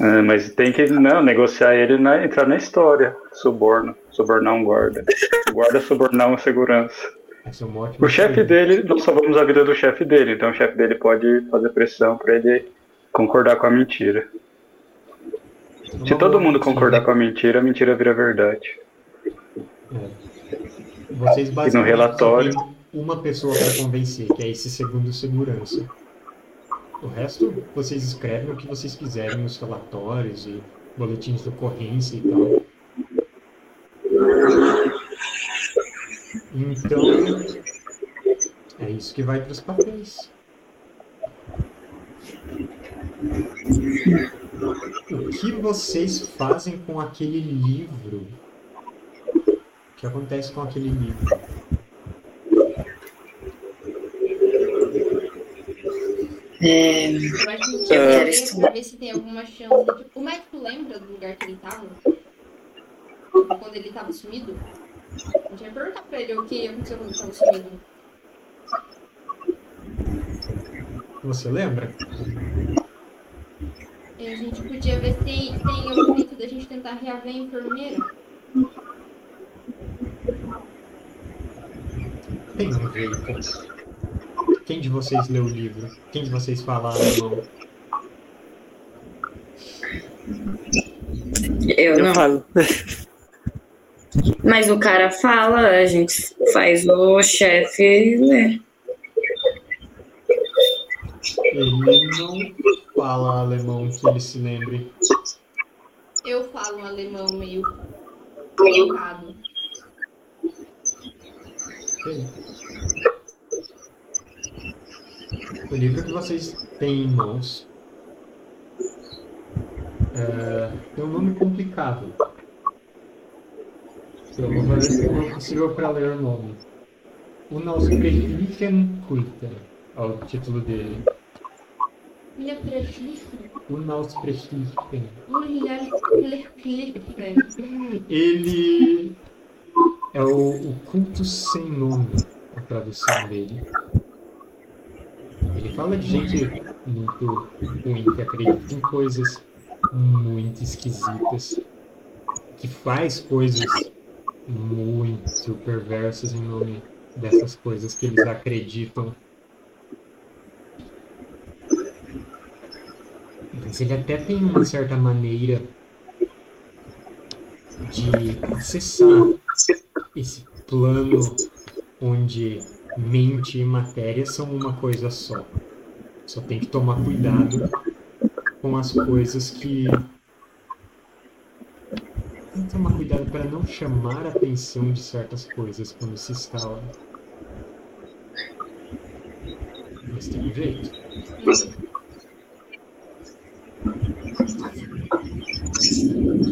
É, mas tem que não, negociar ele, na, entrar na história. Suborno, subornar um guarda. Guarda subornar uma segurança. É ótima O chefe dele, nós salvamos a vida do chefe dele, então o chefe dele pode fazer pressão para ele concordar com a mentira. É Se todo mundo concordar com a mentira, a mentira vira verdade. Vocês basicamente relatório- só tem uma pessoa para convencer, que é esse segundo segurança. O resto, vocês escrevem o que vocês quiserem nos relatórios e boletins de ocorrência e tal. Então, é isso que vai para os papéis. O que vocês fazem com aquele livro? O que acontece com aquele livro? É, Eu acho que a gente Eu tinha quero que ver estudar. pra ver se tem alguma chance. Tipo, o médico lembra do lugar que ele tava? Quando ele tava sumido? A gente vai perguntar pra ele o que aconteceu quando ele tava sumido. Você lembra? E a gente podia ver se tem, tem algum jeito da gente tentar reaver a enfermeira. Tem um jeito. Quem de vocês leu o livro? Quem de vocês fala alemão? eu Eu não. falo. Mas o cara fala, a gente faz o chefe ler. Ele não fala alemão que ele se lembre. Eu falo um alemão meio colocado. O livro que vocês têm em mãos é, tem um nome complicado. Eu vou fazer o que for possível para ler o nome. Unausprechlichen Kulter é o título dele. É. Unausprechlichen. Ele Ele é o, o culto sem nome, a tradução dele. Ele fala de gente muito ruim que acredita em coisas muito esquisitas, que faz coisas muito perversas em nome dessas coisas que eles acreditam. Mas ele até tem uma certa maneira de acessar esse plano onde mente e matéria são uma coisa só. Só tem que tomar cuidado com as coisas que. Tem que tomar cuidado para não chamar a atenção de certas coisas quando se instala. Mas tem jeito.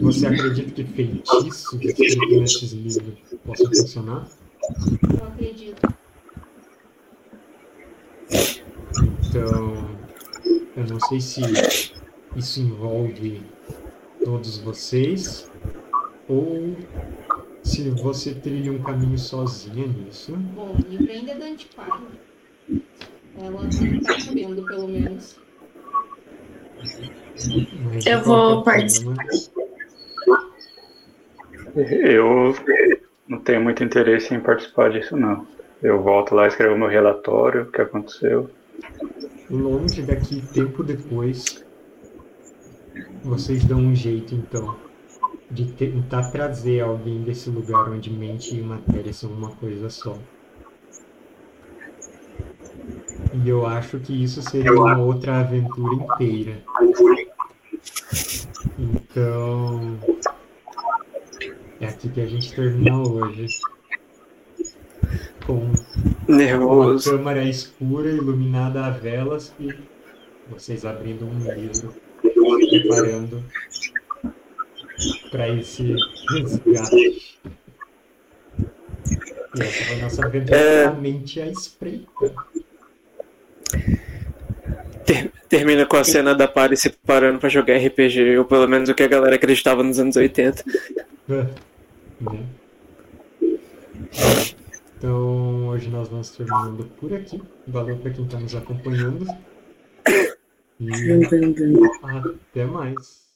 Você acredita que feitiço escrito nesses livros possa funcionar? Eu acredito. Então, eu não sei se isso envolve todos vocês ou se você trilha um caminho sozinha nisso. Bom, o livro ainda é da antiquária. Ela não tá sabendo, pelo menos. Mas, Eu vou forma, Eu não tenho muito interesse em participar disso, não. Eu volto lá, escrevo meu relatório, o que aconteceu. Longe daqui, tempo depois, vocês dão um jeito, então, de tentar trazer alguém desse lugar onde mente e matéria são uma coisa só. E eu acho que isso seria uma outra aventura inteira. Então, é aqui que a gente termina hoje. Com uma Nervoso. câmara escura iluminada a velas e vocês abrindo um livro, preparando para esse resgate. E essa foi a nossa aventura É. a mente à espreita. Ter- termina com a cena da Pari se preparando pra jogar RPG, ou pelo menos o que a galera acreditava nos anos 80. Né? Então, hoje nós vamos terminando por aqui. Valeu para quem está nos acompanhando. E até mais.